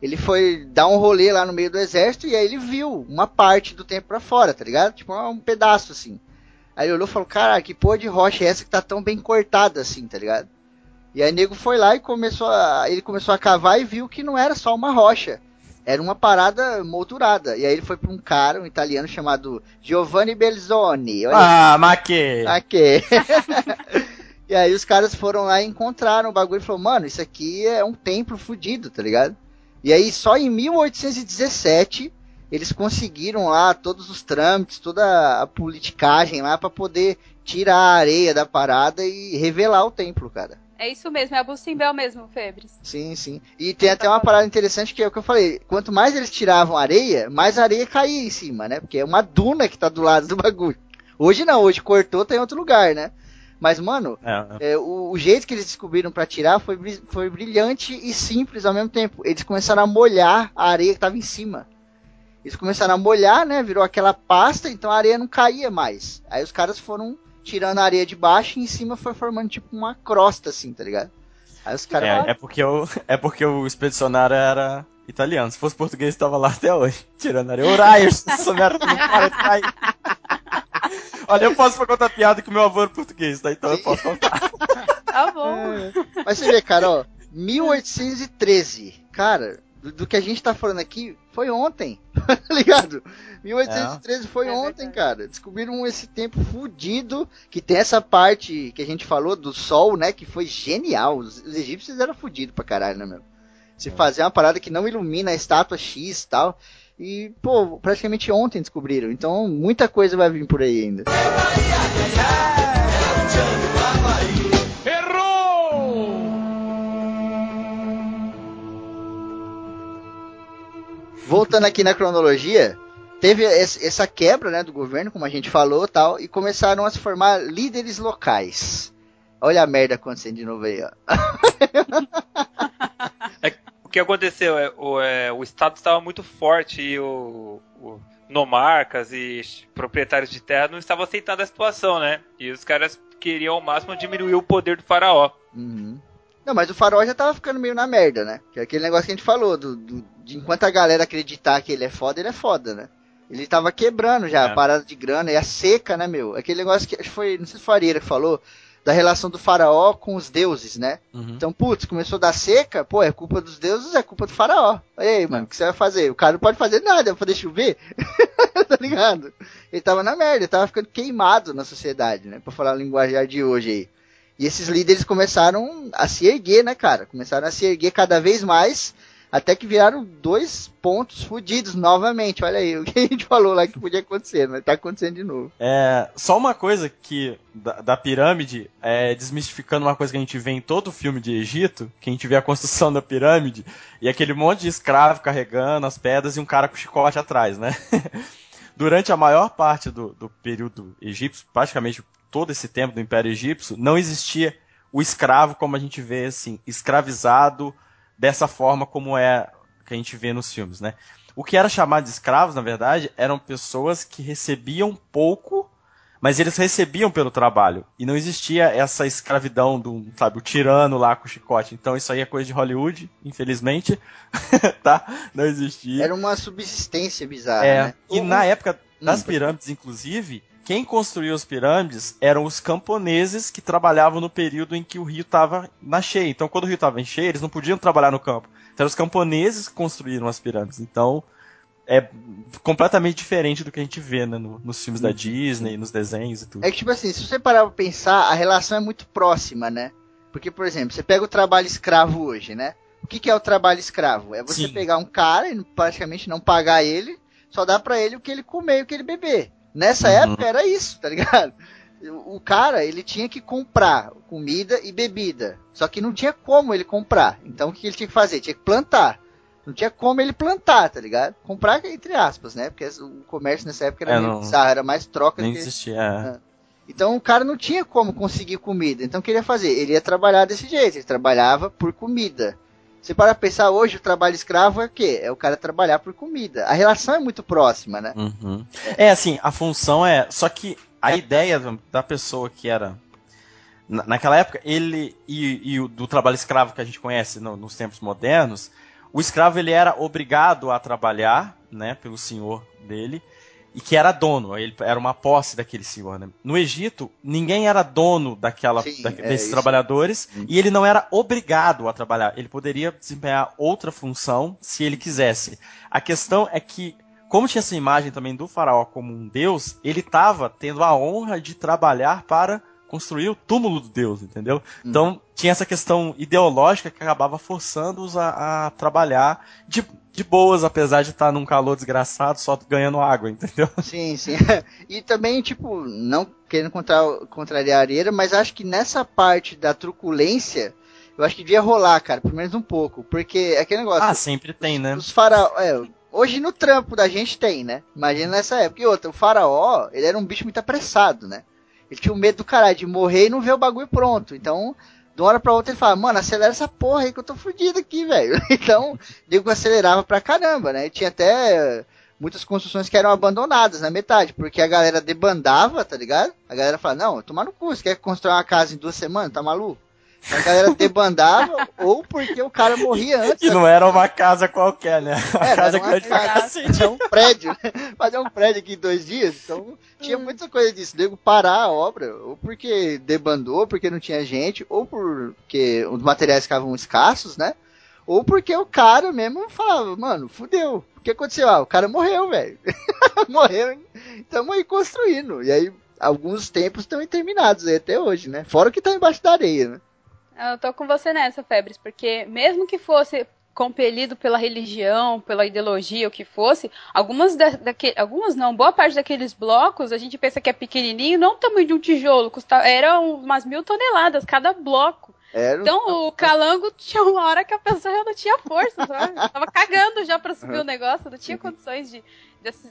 Ele foi dar um rolê lá no meio do exército e aí ele viu uma parte do tempo pra fora, tá ligado? Tipo um pedaço assim. Aí ele olhou e falou: Caralho, que porra de rocha é essa que tá tão bem cortada assim, tá ligado? E aí o nego foi lá e começou a. Ele começou a cavar e viu que não era só uma rocha. Era uma parada moldurada. E aí ele foi pra um cara, um italiano chamado Giovanni Belzoni. Ah, Maque! aqui. e aí os caras foram lá e encontraram o bagulho e falaram, mano, isso aqui é um templo fudido, tá ligado? E aí só em 1817 eles conseguiram lá todos os trâmites, toda a politicagem lá pra poder tirar a areia da parada e revelar o templo, cara. É isso mesmo, é a Bustimbel mesmo, Febres. Sim, sim. E tem até uma parada interessante que é o que eu falei. Quanto mais eles tiravam areia, mais areia caía em cima, né? Porque é uma duna que tá do lado do bagulho. Hoje não, hoje cortou, tá em outro lugar, né? Mas, mano, É, é, o, o jeito que eles descobriram pra tirar foi, foi brilhante e simples ao mesmo tempo. Eles começaram a molhar a areia que tava em cima. Eles começaram a molhar, né? Virou aquela pasta, então a areia não caía mais. Aí os caras foram tirando a areia de baixo e em cima foi formando tipo uma crosta, assim, tá ligado? Aí os caras. é, é porque o, é porque o expedicionário era italiano. Se fosse português, tava lá até hoje. Tirando areia. Uraios! Essa merda não para de cair. Olha, eu posso contar piada que meu avô era português, tá? Então eu posso contar. Tá bom. Mas você vê, cara, ó, 1813. Cara, do, do que a gente tá falando aqui foi ontem, tá ligado? 1813 foi É ontem, verdade. cara. Descobriram esse tempo fudido, que tem essa parte que a gente falou do sol, né, que foi genial. Os, os egípcios eram fudidos pra caralho, né, meu? Se fazer uma parada que não ilumina a estátua X e tal. E, pô, praticamente ontem descobriram. Então, muita coisa vai vir por aí ainda. Voltando aqui na cronologia, teve essa quebra né, do governo, como a gente falou tal, e começaram a se formar líderes locais. Olha a merda acontecendo de novo aí, ó. O que aconteceu é o, é, o Estado estava muito forte e o, o nomarcas e proprietários de terra não estavam aceitando a situação, né? E os caras queriam ao máximo diminuir o poder do faraó. Uhum. Não, mas o farol já tava ficando meio na merda, né? Que é aquele negócio que a gente falou, do, do- de enquanto a galera acreditar que ele é foda, ele é foda, né? Ele tava quebrando já, É. a parada de grana, e a seca, né, meu? Aquele negócio que foi, não sei se foi a Areira que falou, da relação do faraó com os deuses, né? Uhum. Então, putz, começou a dar seca, pô, é culpa dos deuses, é culpa do faraó. E aí, mano, o que você vai fazer? O cara não pode fazer nada, vai fazer chover? tá ligado? Ele tava na merda, ele tava ficando queimado na sociedade, né? Pra falar a linguajar de hoje aí. E esses líderes começaram a se erguer, né, cara? Começaram a se erguer cada vez mais, até que viraram dois pontos fudidos novamente. Olha aí, o que a gente falou lá que podia acontecer, mas tá acontecendo de novo. É, só uma coisa que da, da pirâmide, é, desmistificando uma coisa que a gente vê em todo filme de Egito, que a gente vê a construção da pirâmide e aquele monte de escravo carregando as pedras e um cara com chicote atrás, né? Durante a maior parte do, do período egípcio, praticamente todo esse tempo do Império Egípcio, não existia o escravo como a gente vê assim, escravizado dessa forma como é que a gente vê nos filmes, né? O que era chamado de escravos, na verdade, eram pessoas que recebiam pouco, mas eles recebiam pelo trabalho. E não existia essa escravidão do, sabe, o tirano lá com o chicote. Então isso aí é coisa de Hollywood, infelizmente. tá? Não existia. Era uma subsistência bizarra, É, né? e O- na época das Hum. pirâmides, inclusive, quem construiu as pirâmides eram os camponeses que trabalhavam no período em que o rio estava na cheia. Então, quando o rio estava em cheia, eles não podiam trabalhar no campo. Então, eram os camponeses que construíram as pirâmides. Então, é completamente diferente do que a gente vê né, no- nos filmes da Disney, nos desenhos e tudo. É que, tipo assim, se você parar pra pensar, a relação é muito próxima, né? Porque, por exemplo, você pega o trabalho escravo hoje, né? O que, que é o trabalho escravo? É você Sim. pegar um cara e praticamente não pagar ele, só dar pra ele o que ele comer e o que ele beber. Nessa Uhum. época era isso, tá ligado? O cara, ele tinha que comprar comida e bebida. Só que não tinha como ele comprar. Então o que ele tinha que fazer? Tinha que plantar. Não tinha como ele plantar, tá ligado? Comprar entre aspas, né? Porque o comércio nessa época era É, meio não- bizarro, era mais troca Nem do que... existia. é. Então o cara não tinha como conseguir comida. Então o que ele ia fazer? Ele ia trabalhar desse jeito. Ele trabalhava por comida. Se para pensar hoje, o trabalho escravo é o quê? É o cara trabalhar por comida. A relação é muito próxima, né? Uhum. É assim, a função é. Só que a ideia da- pessoa que era. na- Naquela época, ele e, e o do trabalho escravo que a gente conhece no- nos tempos modernos, o escravo ele era obrigado a trabalhar, né, pelo senhor dele, e que era dono, ele era uma posse daquele senhor. Né? No Egito, ninguém era dono daquela, Sim, da- é desses isso. trabalhadores Hum. e ele não era obrigado a trabalhar. Ele poderia desempenhar outra função se ele quisesse. A questão é que como tinha essa imagem também do faraó como um deus, ele estava tendo a honra de trabalhar para construir o túmulo do deus, entendeu? Então tinha essa questão ideológica que acabava forçando-os a, a trabalhar de, de boas, apesar de estar num calor desgraçado, só ganhando água, entendeu? Sim, sim. e também, tipo, não querendo contra, contrariar a areia, mas acho que nessa parte da truculência, eu acho que devia rolar, cara, pelo menos um pouco. Porque é aquele negócio. Ah, sempre tem, né? Os faraó. É, hoje no trampo da gente tem, né? Imagina nessa época. E outra, o faraó, ele era um bicho muito apressado, né? Ele tinha um medo do caralho de morrer e não ver o bagulho pronto. Então, de uma hora pra outra ele fala, mano, acelera essa porra aí que eu tô fudido aqui, velho. Então, digo acelerava pra caramba, né? E tinha até muitas construções que eram abandonadas na metade, porque a galera debandava, tá ligado? A galera fala, não, tomar no cu, você quer construir uma casa em duas semanas, tá maluco? A galera debandava, ou porque o cara morria antes. E não era uma casa qualquer, né? A É, casa era uma grande pra casa. cacete. É um prédio, né? fazer um prédio aqui em dois dias. Então tinha muita coisa disso. Nego parar a obra, ou porque debandou, porque não tinha gente, ou porque os materiais ficavam escassos, né? Ou porque o cara mesmo falava, mano, fudeu. O que aconteceu? Ah, o cara morreu, velho. morreu, estamos aí construindo. E aí, alguns tempos estão interminados aí até hoje, né? Fora o que tá embaixo da areia, né? Eu tô com você nessa, Febres, porque mesmo que fosse compelido pela religião, pela ideologia, o que fosse, algumas, da, daque, algumas não, boa parte daqueles blocos, a gente pensa que é pequenininho, não o tamanho de um tijolo, custa, eram umas mil toneladas cada bloco. Era Então o calango tinha uma hora que a pessoa já não tinha força, sabe? Tava cagando já pra subir o negócio, não tinha condições de,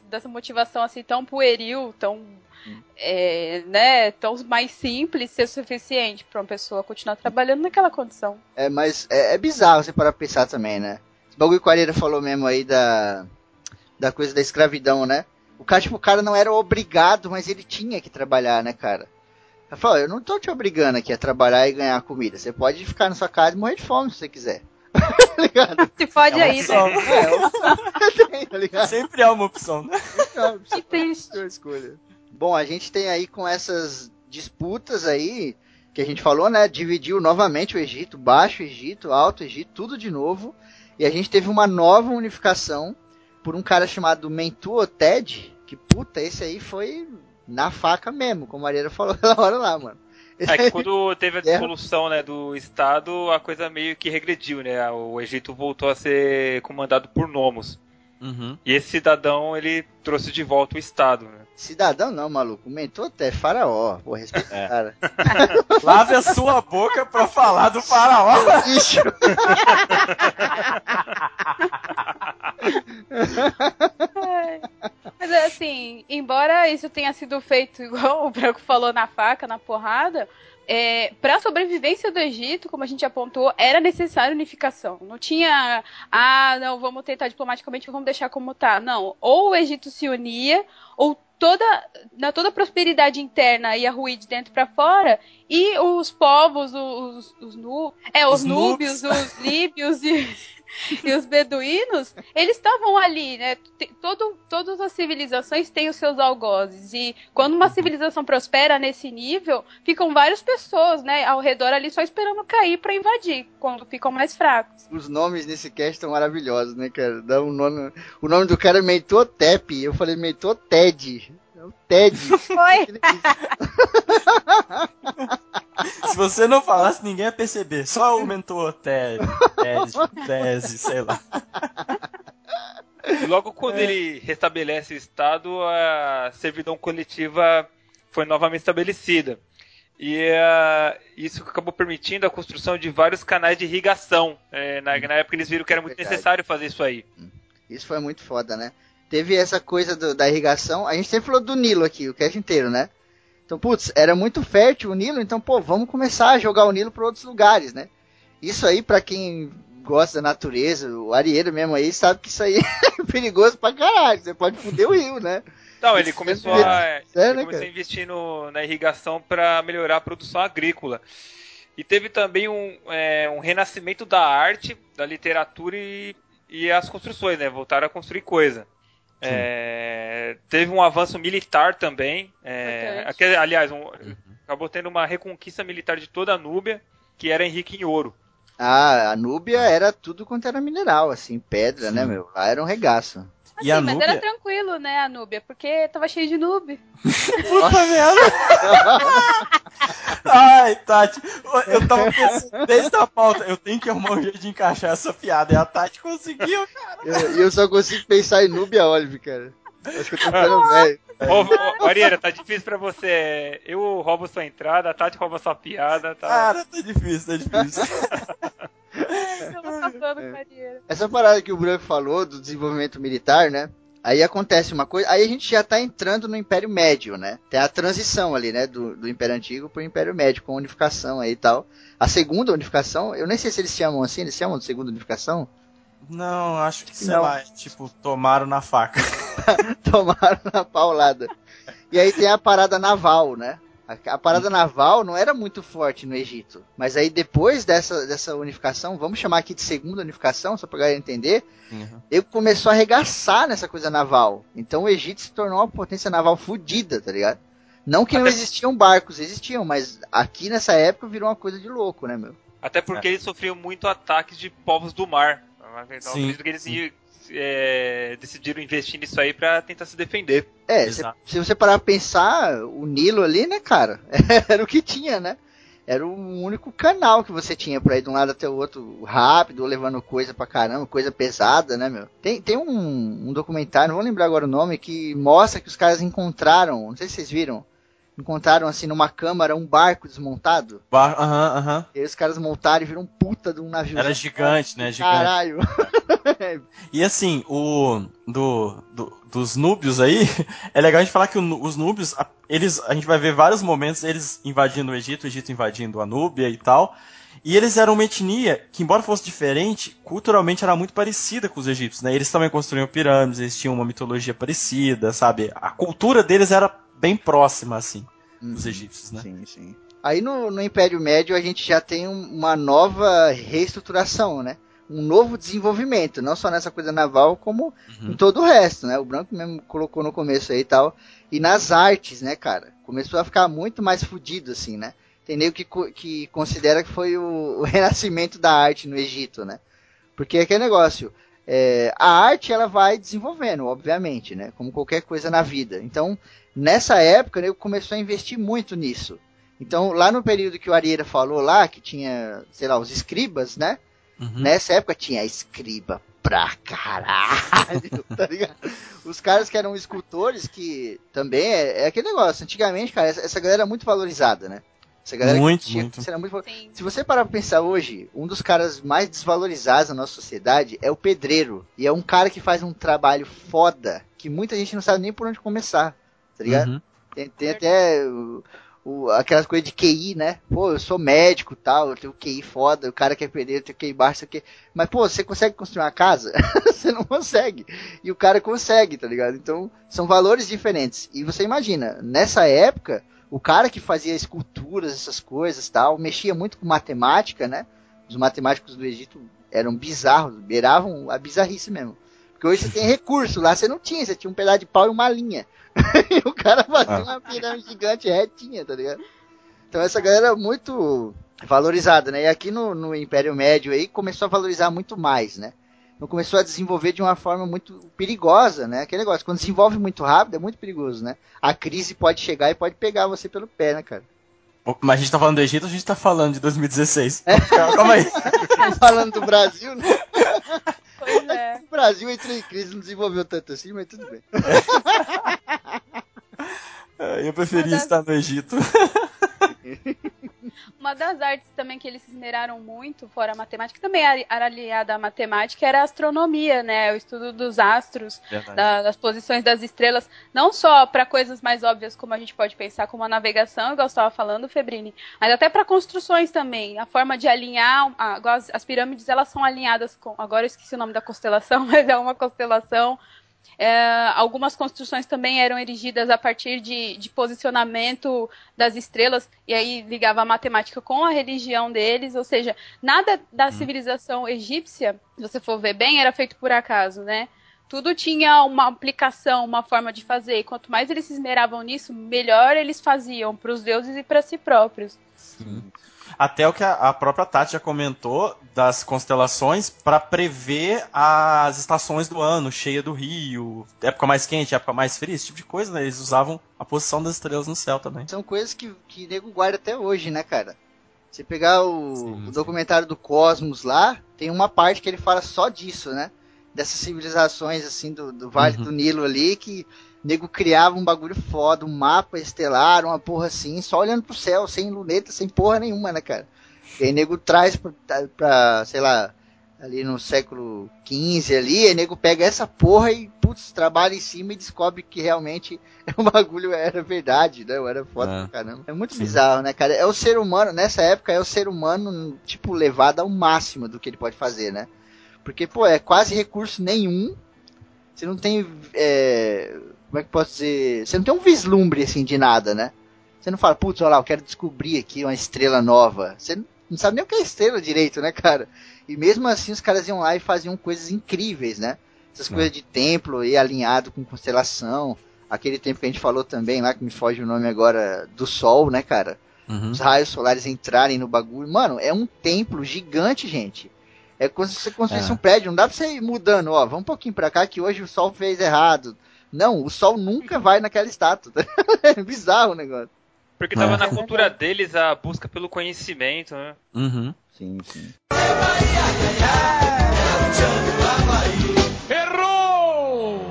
dessa motivação assim tão pueril, tão, é, né, tão mais simples ser suficiente pra uma pessoa continuar trabalhando naquela condição. É, mas é, é bizarro você parar pra pensar também, né? Esse bagulho que o falou mesmo aí da, da coisa da escravidão, né? O cara, tipo, o cara não era obrigado, mas ele tinha que trabalhar, né, cara? Ele falou, eu não tô te obrigando aqui a trabalhar e ganhar comida. Você pode ficar na sua casa e morrer de fome se você quiser. Tá ligado? Se fode É aí, opção. né? É, opção tem, tá ligado? Sempre é uma opção, né? Que triste. Sua escolha. Bom, a gente tem aí com essas disputas aí, que a gente falou, né? Dividiu novamente o Egito, Baixo Egito, Alto Egito, tudo de novo. E a gente teve uma nova unificação por um cara chamado Mentu Ted, que puta, esse aí foi na faca mesmo, como a Ariela falou aquela hora lá, mano. É que quando teve a Guerra. dissolução né, do Estado, a coisa meio que regrediu, né? O Egito voltou a ser comandado por nomos. Uhum. E esse cidadão, ele trouxe de volta o Estado, né? Cidadão não, maluco. Mentu Ted, faraó. Pô, respeita o É. cara. Lave a sua boca pra falar do faraó. Bicho. Mas assim, embora isso tenha sido feito igual o Branco falou na faca, na porrada, é, para a sobrevivência do Egito, como a gente apontou, era necessária unificação. Não tinha, ah, não, vamos tentar diplomaticamente, vamos deixar como tá. Não, ou o Egito se unia, ou toda, na toda a prosperidade interna ia ruir de dentro para fora, e os povos, os, os, nu, é, os, Os núbios, os líbios e, e os beduínos, eles estavam ali, né? Todo, todas as civilizações têm os seus algozes. E quando uma civilização prospera nesse nível, ficam várias pessoas, né, ao redor ali só esperando cair para invadir, quando ficam mais fracos. Os nomes nesse cast estão maravilhosos, né, cara? Dá um nome. O nome do cara é Mentotep. Eu falei Mentotted. É o Ted. Foi! Se você não falasse, ninguém ia perceber. Só o mentor tese, tese, tese, sei lá. E logo quando ele restabelece o Estado, a servidão coletiva foi novamente estabelecida. E ah, isso acabou permitindo a construção de vários canais de irrigação. É, na, na época eles viram que era muito Verdade. necessário fazer isso aí. Isso foi muito foda, né? Teve essa coisa do- da irrigação. A gente sempre falou do Nilo aqui, o cast inteiro, né? Então, putz, era muito fértil o Nilo, então, pô, vamos começar a jogar o Nilo para outros lugares, né? Isso aí, pra quem gosta da natureza, o Arieiro mesmo aí, sabe que isso aí é perigoso pra caralho. Você pode foder o rio, né? Então, ele começou a, É, ele né, começou a investir no- na irrigação para melhorar a produção agrícola. E teve também um, é, um renascimento da arte, da literatura e, e as construções, né? Voltaram a construir coisa. É, teve um avanço militar também. É, aliás, um- acabou tendo uma reconquista militar de toda a Núbia, que era rica em ouro. Ah, a Núbia era tudo quanto era mineral, assim, pedra, Sim. né, meu? Lá era um regaço. Assim, mas era Núbia? tranquilo, né, a Núbia, porque tava cheio de noob. Puta merda. Ai, Tati, eu tava pensando desde a pauta, eu tenho que arrumar um jeito de encaixar essa piada. E a Tati conseguiu, cara. E eu, eu só consigo pensar em Núbia Olive, cara. Acho que eu tô ficando velho. Ô, ô, Ariana, tá difícil pra você. Eu roubo sua entrada, a Tati rouba sua piada. Tá... Cara, tá difícil, tá difícil. Carreira. Essa parada que o Branco falou do desenvolvimento militar, né? Aí acontece uma coisa, aí a gente já tá entrando no Império Médio, né? Tem a transição ali, né? Do, do Império Antigo pro Império Médio, com a unificação aí e tal. A segunda unificação, eu nem sei se eles chamam assim, eles chamam de segunda unificação? Não, acho que, sei Não. lá, é tipo, tomaram na faca. Tomaram na paulada. E aí tem a parada naval, né? A, a parada naval não era muito forte no Egito. Mas aí depois dessa, dessa unificação, vamos chamar aqui de segunda unificação, só pra galera entender, ele começou a arregaçar nessa coisa naval. Então o Egito se tornou uma potência naval fodida, tá ligado? Não que não Até- existiam barcos, existiam, mas aqui nessa época virou uma coisa de louco, né, meu? Até porque eles sofriam muito ataques de povos do mar. Então, Sim, acredito que eles iam, é, decidiram investir nisso aí pra tentar se defender. É, se, se você parar pra pensar, o Nilo ali, né, cara? Era o que tinha, né? Era o único canal que você tinha pra ir de um lado até o outro rápido, levando coisa pra caramba, coisa pesada, né, meu? Tem, tem um, um documentário, não vou lembrar agora o nome, que mostra que os caras encontraram, não sei se vocês viram, encontraram assim numa câmara um barco desmontado. Bar- Aham, aham. E aí os caras montaram e viram um puta de um navio. Era gigante, né? Gigante. Caralho. E assim, o do, do- dos núbios aí, é legal a gente falar que o os núbios, a- eles, a gente vai ver vários momentos eles invadindo o Egito, o Egito invadindo a Núbia e tal. E eles eram uma etnia que, embora fosse diferente, culturalmente era muito parecida com os egípcios, né? Eles também construíam pirâmides, eles tinham uma mitologia parecida, sabe? A cultura deles era bem próxima, assim, dos Uhum. egípcios, né? Sim, sim. Aí no, no Império Médio a gente já tem um- uma nova reestruturação, né? um novo desenvolvimento, não só nessa coisa naval, como uhum. em todo o resto, né? O Branco mesmo colocou no começo aí e tal. E nas artes, né, cara? Começou a ficar muito mais fudido, assim, né? Tem nego que, que considera que foi o, o renascimento da arte no Egito, né? Porque é aquele negócio, é, a arte ela vai desenvolvendo, obviamente, né? Como qualquer coisa na vida. Então, nessa época, nego começou a investir muito nisso. Então, lá no período que o Arieira falou lá, que tinha, sei lá, os escribas, né? Uhum. Nessa época tinha escriba pra caralho, tá ligado? Os caras que eram escultores, que também é, é aquele negócio. Antigamente, cara, essa, essa galera era muito valorizada, né? Essa galera muito, tinha, muito. muito Se você parar pra pensar hoje, um dos caras mais desvalorizados na nossa sociedade é o pedreiro. E é um cara que faz um trabalho foda que muita gente não sabe nem por onde começar, tá ligado? Uhum. Tem, tem até o, aquelas coisas de QI, né? Pô, eu sou médico tal, eu tenho QI foda, o cara quer perder, eu tenho QI baixo, aqui. Mas, pô, você consegue construir uma casa? você não consegue. E o cara consegue, tá ligado? Então, são valores diferentes. E você imagina, nessa época, o cara que fazia esculturas, essas coisas tal, mexia muito com matemática, né? Os matemáticos do Egito eram bizarros, beiravam a bizarrice mesmo. Porque hoje você tem recurso, lá você não tinha, você tinha um pedaço de pau e uma linha. e o cara fazia ah. uma pirâmide gigante retinha, tá ligado? Então essa galera é muito valorizada, né? E aqui no, no Império Médio aí começou a valorizar muito mais, né? Então começou a desenvolver de uma forma muito perigosa, né? Aquele negócio, quando desenvolve muito rápido é muito perigoso, né? A crise pode chegar e pode pegar você pelo pé, né, cara? Mas a gente tá falando do Egito, a gente tá falando de 2016. É. Calma aí. falando do Brasil, né? Pois é. O Brasil entrou em crise, não desenvolveu tanto assim, mas tudo bem. Eu preferia estar no Egito. Uma das artes também que eles se esmeraram muito, fora a matemática, também era aliada à matemática, era a astronomia, né? O estudo dos astros, da, das posições das estrelas, não só para coisas mais óbvias como a gente pode pensar, como a navegação, igual estava falando, Febrini, mas até para construções também. A forma de alinhar, as, as pirâmides, elas são alinhadas com. Agora eu esqueci o nome da constelação, mas é uma constelação é, algumas construções também eram erigidas a partir de, de, posicionamento das estrelas, e aí ligava a matemática com a religião deles, ou seja, nada da hum. civilização egípcia, se você for ver bem, era feito por acaso, né? Tudo tinha uma aplicação, uma forma de fazer, e quanto mais eles se esmeravam nisso, melhor eles faziam para os deuses e para si próprios. Sim. Até o que a, própria Tati já comentou das constelações para prever as estações do ano, cheia do rio, época mais quente, época mais fria, esse tipo de coisa, né? Eles usavam a posição das estrelas no céu também. São coisas que, que nego guarda até hoje, né, cara? Você pegar o, sim, o documentário do Cosmos lá, tem uma parte que ele fala só disso, né? Dessas civilizações, assim, do, do Vale uhum. do Nilo ali, que nego criava um bagulho foda, um mapa estelar, uma porra assim, só olhando pro céu, sem luneta, sem porra nenhuma, né, cara? E aí nego traz pra, pra sei lá, ali no século XV ali, aí nego pega essa porra e, putz, trabalha em cima e descobre que realmente o bagulho era verdade, né? Era foda é. pra caramba. É muito Sim. bizarro, né, cara? É o ser humano, nessa época, é o ser humano, tipo, levado ao máximo do que ele pode fazer, né? Porque, pô, é quase recurso nenhum. Você não tem é, como é que posso dizer? Você não tem um vislumbre assim de nada, né? Você não fala, putz, olha lá, eu quero descobrir aqui uma estrela nova. Você não sabe nem o que é estrela direito, né, cara? E mesmo assim os caras iam lá e faziam coisas incríveis, né? Essas é. coisas de templo e alinhado com constelação. Aquele tempo que a gente falou também lá, que me foge o nome agora, do Sol, né, cara? Uhum. Os raios solares entrarem no bagulho. Mano, é um templo gigante, gente. É como se você construísse é. um prédio. Não dá pra você ir mudando, ó. Vamos um pouquinho pra cá que hoje o Sol fez errado. Não, o sol nunca vai naquela estátua. é bizarro o negócio. Porque tava é. na cultura deles a busca pelo conhecimento, né? Uhum. Sim, sim. Errou!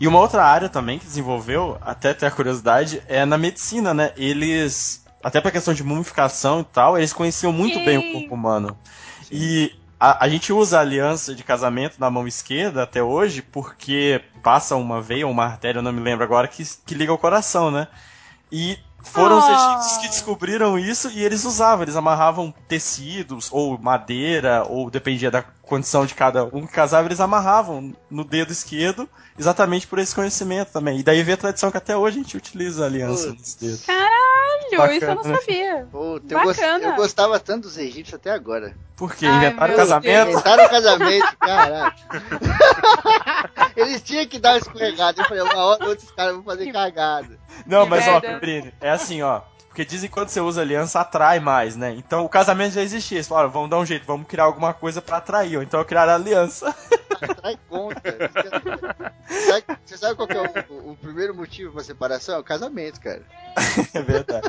E uma outra área também que desenvolveu, até ter a curiosidade, é na medicina, né? Eles, até pra questão de mumificação e tal, eles conheciam muito bem o corpo humano. Sim. E a, a, gente usa a aliança de casamento na mão esquerda até hoje porque passa uma veia ou uma artéria, eu não me lembro agora, que, que liga o coração, né? E Foram os Ah. egípcios que descobriram isso e eles usavam, eles amarravam tecidos ou madeira, ou dependia da condição de cada um que casava, eles amarravam no dedo esquerdo, exatamente por esse conhecimento também. E daí vem a tradição que até hoje a gente utiliza a aliança Putz. nesse dedo. Caralho, isso eu não Bacana. sabia. Pô, eu, gos- Bacana. eu gostava tanto dos egípcios até agora. Por quê? Ai, Inventaram casamento? Inventaram casamento, caralho. Eles tinham que dar uma escorregada. Eu falei, uma hora ou outra os caras vão fazer cagada. Não, Que mas ó. Febrini, é assim, ó. Porque dizem que quando você usa aliança, atrai mais, né? Então o casamento já existia. Eles falaram, vamos dar um jeito, vamos criar alguma coisa pra atrair. Ou então criaram a aliança. Trai conta. Sabe- Você sabe qual que é o, o- o primeiro motivo pra separação? É o casamento, cara. É verdade.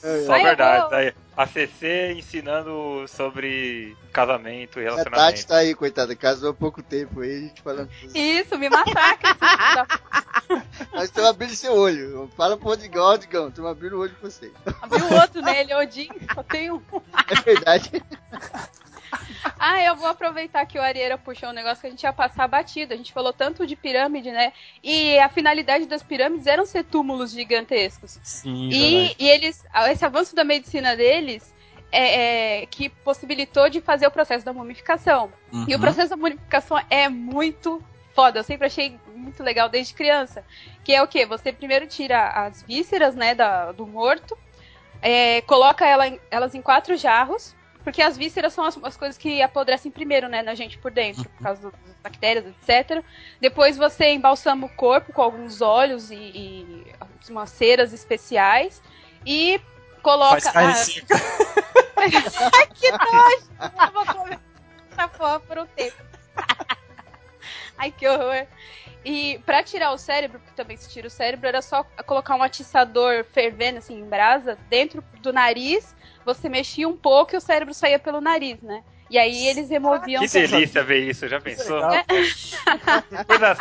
Só Ai, eu verdade. vou- Aí, a CC ensinando sobre casamento e A Tati relacionamento. tá aí, coitada, casou há pouco tempo aí, a gente falando. Isso, me massacra. Nós estamos abrindo seu olho. Fala pro Rodrigão, Rodrigão, estamos abrindo o olho pra você. Abriu o outro nele, Odin, só tem um. É verdade. Ah, eu vou aproveitar que o Arieira puxou um negócio que a gente ia passar batido. A gente falou tanto de pirâmide, né? E a finalidade das pirâmides eram ser túmulos gigantescos. Sim, E, e eles, esse avanço da medicina deles é, é, que possibilitou de fazer o processo da mumificação. E o Uhum. processo da mumificação é muito foda. Eu sempre achei muito legal desde criança. Que é o quê? Você primeiro tira as vísceras, né, da- do morto, é, coloca ela elas em quatro jarros, porque as vísceras são as, as coisas que apodrecem primeiro, né, na gente por dentro, por causa do- das bactérias, etc. Depois você embalsama o corpo com alguns óleos e, e umas ceras especiais e coloca. Faz carne ah, seca. Ai, que nojo! Eu vou comer essa porra por um tempo. Ai, que horror. E pra tirar o cérebro, porque também se tira o cérebro, era só colocar um atiçador fervendo, assim, em brasa, dentro do nariz, você mexia um pouco e o cérebro saía pelo nariz, né? E aí eles removiam... Que delícia ver isso, já pensou? legal. Coisa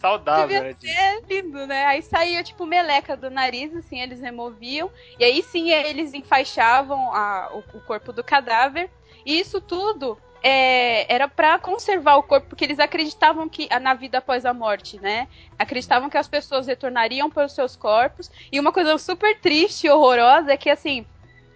saudável, Devia né? ser lindo, né? Aí saía, tipo, meleca do nariz, assim, eles removiam. E aí sim eles enfaixavam a- o, o corpo do cadáver. E isso tudo é, era pra conservar o corpo, porque eles acreditavam que na vida após a morte, né? Acreditavam que as pessoas retornariam para os seus corpos. E uma coisa super triste e horrorosa é que, assim,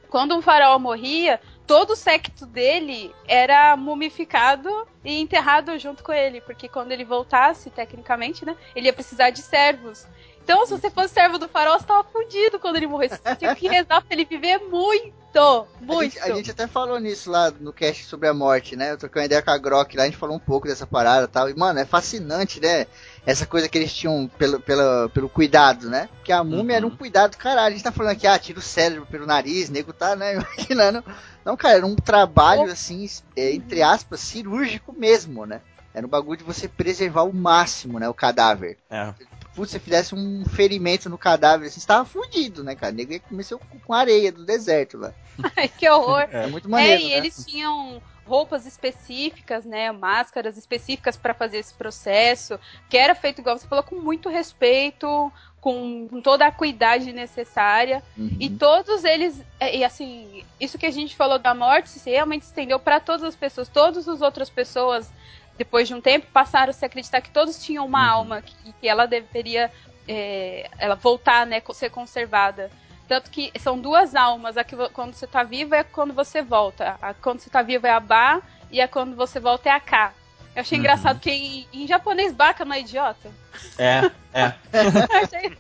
quando um faraó morria, todo o secto dele era mumificado e enterrado junto com ele, porque quando ele voltasse, tecnicamente, né, ele ia precisar de servos. Então, se você fosse servo do faraó, você tava fudido quando ele morresse. Você tinha que rezar pra ele viver muito, A muito. gente, a gente até falou nisso lá no cast sobre a morte, né? Eu troquei uma ideia com a Grok lá, a gente falou um pouco dessa parada e tal. E, mano, é fascinante, né? Essa coisa que eles tinham pelo, pelo, pelo cuidado, né? Porque a múmia Uhum. era um cuidado do caralho. A gente tá falando aqui, ah, tira o cérebro pelo nariz, nego tá, né? Imaginando. Não, cara, era um trabalho, assim, é, entre aspas, cirúrgico mesmo, né? Era um bagulho de você preservar ao máximo, né? O cadáver. É. Putz, se fizesse um ferimento no cadáver, assim, você tava fudido, né, cara? O nego ia comer seu cu com areia do deserto lá. Ai, que horror. É muito É, maneiro, e né? eles tinham roupas específicas, né, máscaras específicas para fazer esse processo, que era feito igual você falou com muito respeito, com, com toda a cuidade necessária. Uhum. E todos eles, é, e assim, isso que a gente falou da morte se realmente estendeu para todas as pessoas. Todas as outras pessoas, depois de um tempo, passaram a se acreditar que todos tinham uma Uhum. alma, que, que ela deveria é, ela voltar, né, ser conservada. Tanto que são duas almas, a que quando você tá vivo é quando você volta. A quando você tá vivo é a Ba e a quando você volta é a Ka. Eu achei Uhum. engraçado que em, em japonês Baka não é idiota. É, é. Achei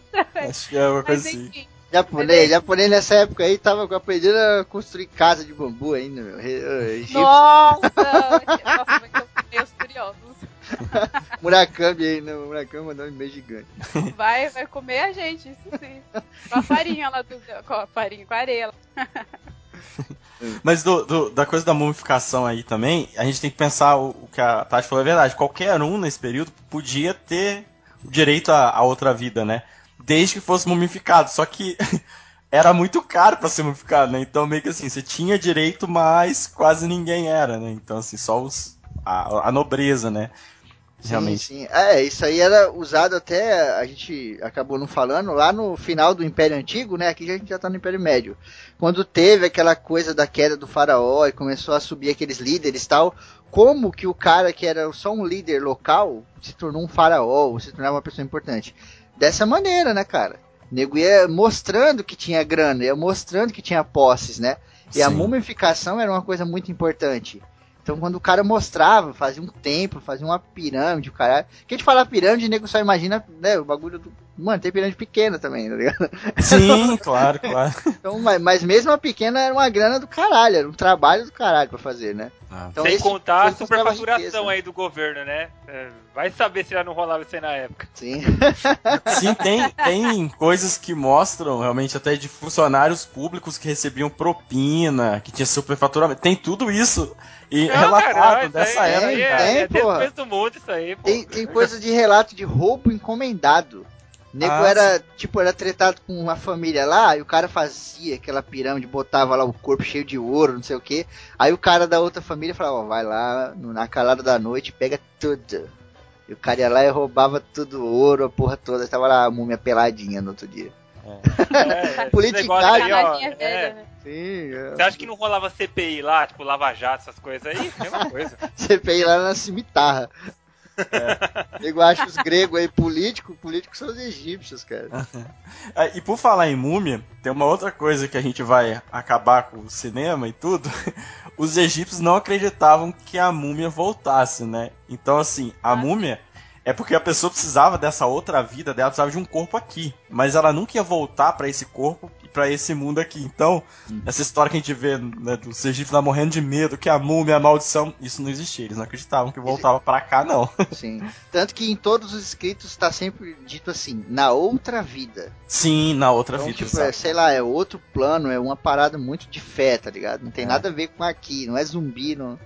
Acho que é uma coisa Mas assim. Japonês, japonês nessa época aí tava aprendendo a construir casa de bambu ainda, meu. Nossa! Murakami aí, né? O Murakami mandou um e-mail gigante. Vai, vai comer a gente, isso sim. Com a farinha lá do. Com a farinha, com a areia. lá. Mas do- do- da coisa da mumificação aí também, a gente tem que pensar o, o que a Tati falou é verdade. Qualquer um nesse período podia ter o direito a, a outra vida, né? Desde que fosse mumificado. Só que era muito caro pra ser mumificado, né? Então meio que assim, você tinha direito, mas quase ninguém era, né? Então assim, só os, a, a nobreza, né? Realmente. Sim, sim. É, isso aí era usado até, a gente acabou não falando, lá no final do Império Antigo, né? Aqui a gente já tá no Império Médio. Quando teve aquela coisa da queda do faraó e começou a subir aqueles líderes e tal, como que o cara que era só um líder local se tornou um faraó, ou se tornava uma pessoa importante? dessa maneira, né, cara? O nego ia mostrando que tinha grana, ia mostrando que tinha posses, né? E a Sim. mumificação era uma coisa muito importante. Então, quando o cara mostrava, fazia um templo, fazia uma pirâmide, o caralho. Que a gente fala pirâmide, o nego só imagina, né, o bagulho do. Mano, tem pirâmide pequena também, tá ligado? Sim, claro, claro. Então, mas, mas mesmo a pequena era uma grana do caralho, era um trabalho do caralho pra fazer, né? Ah. Então, Sem contar a superfaturação aí do governo, né? É, vai saber se já não rolava isso aí na época. Sim. Sim, tem, tem coisas que mostram realmente até de funcionários públicos que recebiam propina, que tinha superfaturamento. Tem tudo isso e Não, relatado cara, dessa aí, época. isso aí é, Tem, é do mundo isso aí, pô. Tem, tem coisa de relato de roubo encomendado. O nego Ah, era, tipo, era tretado com uma família lá, e o cara fazia aquela pirâmide, botava lá o corpo cheio de ouro, não sei o que. Aí o cara da outra família falava, ó, vai lá na calada da noite, pega tudo. E o cara ia lá e roubava tudo, ouro, a porra toda. Tava lá a múmia peladinha no outro dia. É, esse Politicagem. aí, ó, velha, é. né? Sim, Você acha que não rolava CPI lá, tipo Lava Jato, essas coisas aí? Mesma coisa. CPI lá na cimitarra. É. Acha que os gregos aí políticos, políticos são os egípcios, cara. Ah, E por falar em múmia, tem uma outra coisa que a gente vai acabar com o cinema e tudo. Os egípcios não acreditavam que a múmia voltasse, né? Então, assim, a múmia é porque a pessoa precisava dessa outra vida dela, precisava de um corpo aqui. Mas ela nunca ia voltar pra esse corpo e pra esse mundo aqui. Então, essa história que a gente vê né, dos egípcios lá morrendo de medo, que a múmia, a maldição, isso não existia. Eles não acreditavam que voltava pra cá, não. Sim. Tanto que em todos os escritos está sempre dito assim, na outra vida. Sim, na outra Então, vida. tipo, é, sei lá, é outro plano, é uma parada muito de fé, tá ligado? Não tem É. nada a ver com aqui, não é zumbi, não.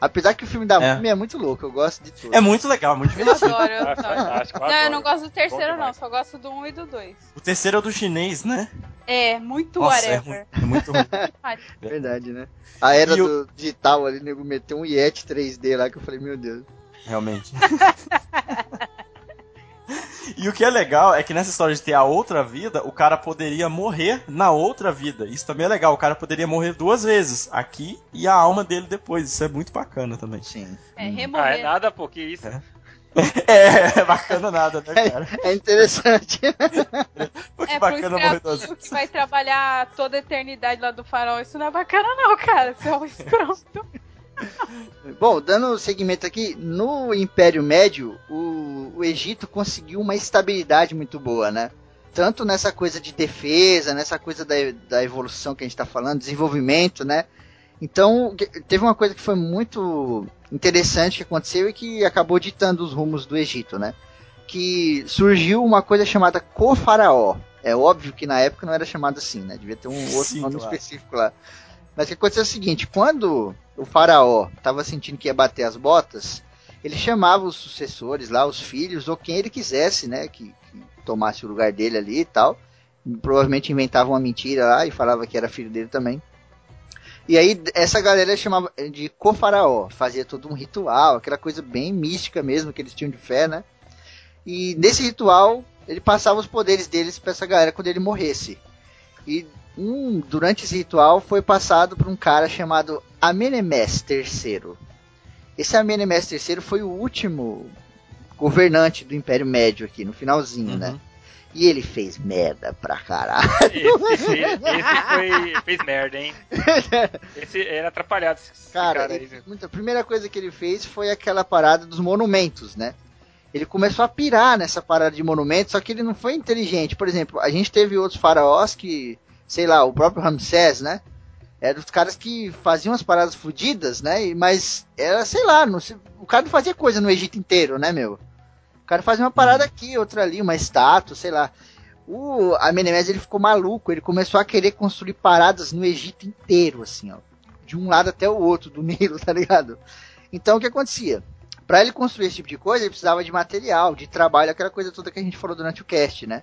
Apesar que o filme da É. múmia é muito louco, eu gosto de tudo. É muito legal, é muito Eu divertido. adoro, eu adoro. fantástico, Não, eu adoro. não gosto do terceiro, não. Só gosto do um e do dois. O terceiro é do chinês, né? É, muito Nossa, é, ruim, whatever. é muito ruim. Verdade, né? A era E do digital ali, o nego meteu um Yeti 3D lá que eu falei, meu Deus. Realmente. E o que é legal é que nessa história de ter a outra vida, o cara poderia morrer na outra vida. Isso também é legal. O cara poderia morrer duas vezes, aqui e a alma dele depois. Isso é muito bacana também. Sim. É, Ah, é nada, pô, que isso. É. É, é bacana nada, né, cara? É interessante. Pô, que É, pro bacana morrer duas escravo que vezes. vai trabalhar toda a eternidade lá do farol, isso não é bacana não, cara. Você é um escroto. Bom, dando segmento aqui, no Império Médio, o, o Egito conseguiu uma estabilidade muito boa, né? Tanto nessa coisa de defesa, nessa coisa da, da evolução que a gente está falando, desenvolvimento, né? Então, teve uma coisa que foi muito interessante que aconteceu e que acabou ditando os rumos do Egito, né? Que surgiu uma coisa chamada Co-Faraó. É óbvio que na época não era chamado assim, né? Devia ter um outro Sim, nome claro. específico lá. Mas o que aconteceu é o seguinte, quando o faraó estava sentindo que ia bater as botas, ele chamava os sucessores lá, os filhos, ou quem ele quisesse, né, que, que tomasse o lugar dele ali e tal. Provavelmente inventava uma mentira lá e falava que era filho dele também. E aí essa galera chamava de co-faraó, fazia todo um ritual, aquela coisa bem mística mesmo que eles tinham de fé, né? E nesse ritual ele passava os poderes deles para essa galera quando ele morresse. E um, durante esse ritual foi passado por um cara chamado Amenemés III. Esse Amenemés III foi o último governante do Império Médio aqui, no finalzinho, Uhum. né? E ele fez merda pra caralho. Esse, esse, esse foi, fez merda, hein? Esse era atrapalhado, esse Cara, cara aí, ele- a primeira coisa que ele fez foi aquela parada dos monumentos, né? Ele começou a pirar nessa parada de monumentos, só que ele não foi inteligente. Por exemplo, a gente teve outros faraós que, sei lá, o próprio Ramsés, né? Era os caras que faziam as paradas fodidas, né? Mas era, sei lá, não o cara não fazia coisa no Egito inteiro, né, meu? O cara fazia uma parada aqui, outra ali, uma estátua, sei lá. O Amenemés ele ficou maluco, ele começou a querer construir paradas no Egito inteiro, assim, ó de um lado até o outro do Nilo, tá ligado? Então o que acontecia? Pra ele construir esse tipo de coisa, ele precisava de material, de trabalho, aquela coisa toda que a gente falou durante o cast, né?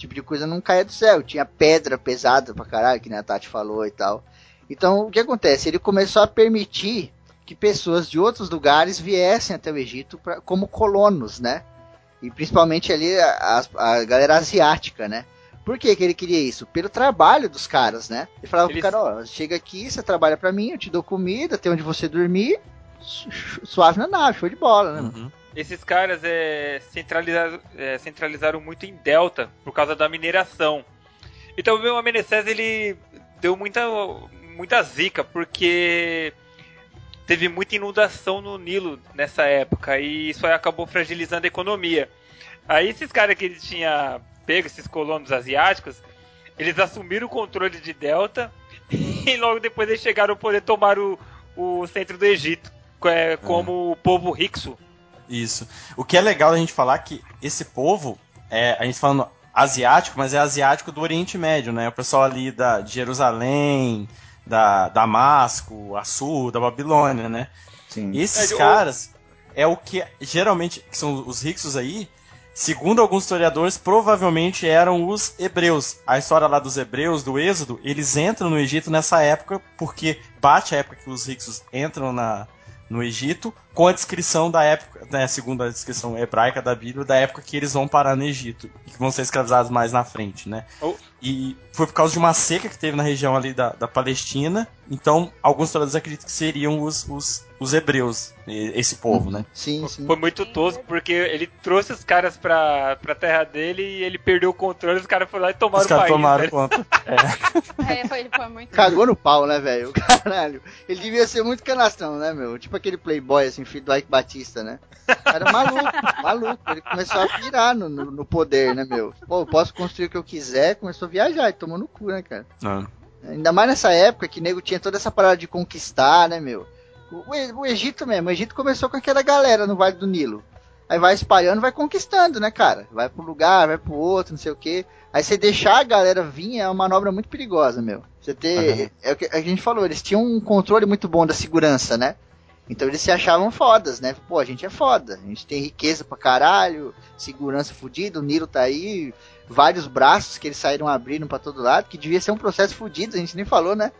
Tipo de coisa não caía do céu, tinha pedra pesada pra caralho, que nem a Tati falou e tal. Então o que acontece? Ele começou a permitir que pessoas de outros lugares viessem até o Egito pra, como colonos, né? E principalmente ali a, a- a galera asiática, né? Por que, que ele queria isso? Pelo trabalho dos caras, né? Ele falava Eles- pro cara, ó, chega aqui, você trabalha pra mim, eu te dou comida, tem onde você dormir, su- suave na nave, show de bola, né? Uhum. Esses caras é, centralizaram, é, centralizaram muito em Delta por causa da mineração. Então o meu Menezes ele deu muita, muita zica, porque teve muita inundação no Nilo nessa época e isso acabou fragilizando a economia. Aí esses caras que ele tinha pego, esses colonos asiáticos, eles assumiram o controle de Delta e logo depois eles chegaram a poder tomar o, o centro do Egito, é, como o povo Hyksos. Isso. O que é legal a gente falar que esse povo, é, a gente falando asiático, mas é asiático do Oriente Médio, né? O pessoal ali da, de Jerusalém, da Damasco, Assur, da Babilônia, né? Sim. Esses É, caras é o que geralmente que são os ricos aí, segundo alguns historiadores, provavelmente eram os hebreus. A história lá dos hebreus, do Êxodo, eles entram no Egito nessa época porque bate a época que os ricos entram na, no Egito com a descrição da época, né, segundo a descrição hebraica da Bíblia, da época que eles vão parar no Egito e que vão ser escravizados mais na frente, né? Oh. E foi por causa de uma seca que teve na região ali da, da Palestina. Então, alguns historiadores acreditam que seriam os, os, os hebreus, esse povo, né? Sim, sim. Foi muito tosco, porque ele trouxe os caras pra, pra terra dele e ele perdeu o controle, os caras foram lá e tomaram Os caras o país. tomaram velho. conta. É, foi, foi muito. Cagou no pau, né, velho? Caralho. Ele devia ser muito canastrão, né, meu? Tipo aquele playboy, assim, filho do Ike Batista, né? Era maluco, maluco. Ele começou a pirar no, no, no poder, né, meu? Pô, eu posso construir o que eu quiser. Começou a viajar e tomou no cu, né, cara? Ah. Ainda mais nessa época que nego tinha toda essa parada de conquistar, né, meu? O, o o Egito mesmo, o Egito começou com aquela galera no Vale do Nilo. Aí vai espalhando, vai conquistando, né, cara? Vai pro lugar, vai pro outro, não sei o quê. Aí você deixar a galera vir é uma manobra muito perigosa, meu. Você ter. Uhum. É o que a gente falou, eles tinham um controle muito bom da segurança, né? Então eles se achavam fodas, né? Pô, a gente é foda. A gente tem riqueza pra caralho, segurança fodida, o Nilo tá aí, vários braços que eles saíram abrindo pra todo lado, que devia ser um processo fudido, a gente nem falou, né?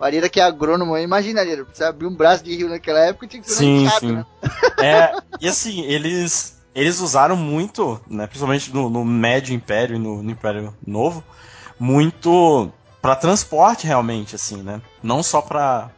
O Arira que é agrônomo, imagina, Arira, precisa abrir um braço de rio naquela época, tinha que ser Sim, inchado, sim. né? É, e assim, eles, eles usaram muito, né, principalmente no, no Médio Império e no, no Império Novo, muito para transporte realmente, assim, né? Não só pra,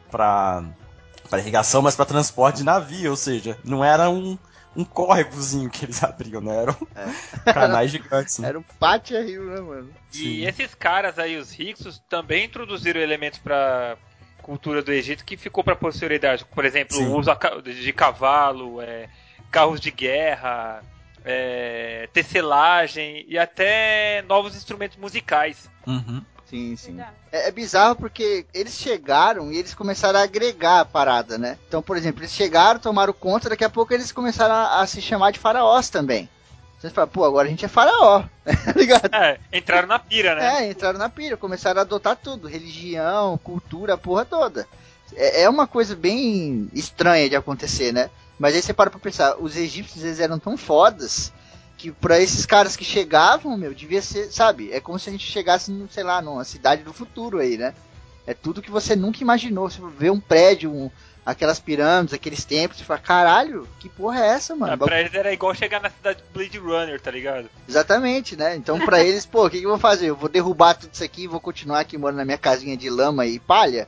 pra, pra irrigação, mas pra transporte de navio, ou seja, não era um, um córregozinho que eles abriam, né? Eram canais gigantes, né? Era um pátio rio, né, mano? E Sim. esses caras aí, os ricos, também introduziram elementos pra cultura do Egito que ficou pra posterioridade. Por exemplo, Sim. o uso de cavalo, é, carros de guerra, é, tecelagem e até novos instrumentos musicais. Uhum. Sim, sim. Verdade. É, é bizarro porque eles chegaram e eles começaram a agregar a parada, né? Então, por exemplo, eles chegaram, tomaram conta, daqui a pouco eles começaram a, a se chamar de faraós também. Você fala, pô, agora a gente é faraó, tá ligado? É, entraram na pira, né? É, entraram na pira, começaram a adotar tudo, religião, cultura, a porra toda. É, é uma coisa bem estranha de acontecer, né? Mas aí você para pra pensar, os egípcios eles eram tão fodas que pra esses caras que chegavam, meu, devia ser, sabe? É como se a gente chegasse, sei lá, numa cidade do futuro aí, né? É tudo que você nunca imaginou. Você vê um prédio, um- aquelas pirâmides, aqueles templos, você fala, caralho, que porra é essa, mano? Ah, pra eles era igual chegar na cidade do Blade Runner, tá ligado? Exatamente, né? Então pra eles, pô, o que, que eu vou fazer? Eu vou derrubar tudo isso aqui e vou continuar aqui morando na minha casinha de lama e palha?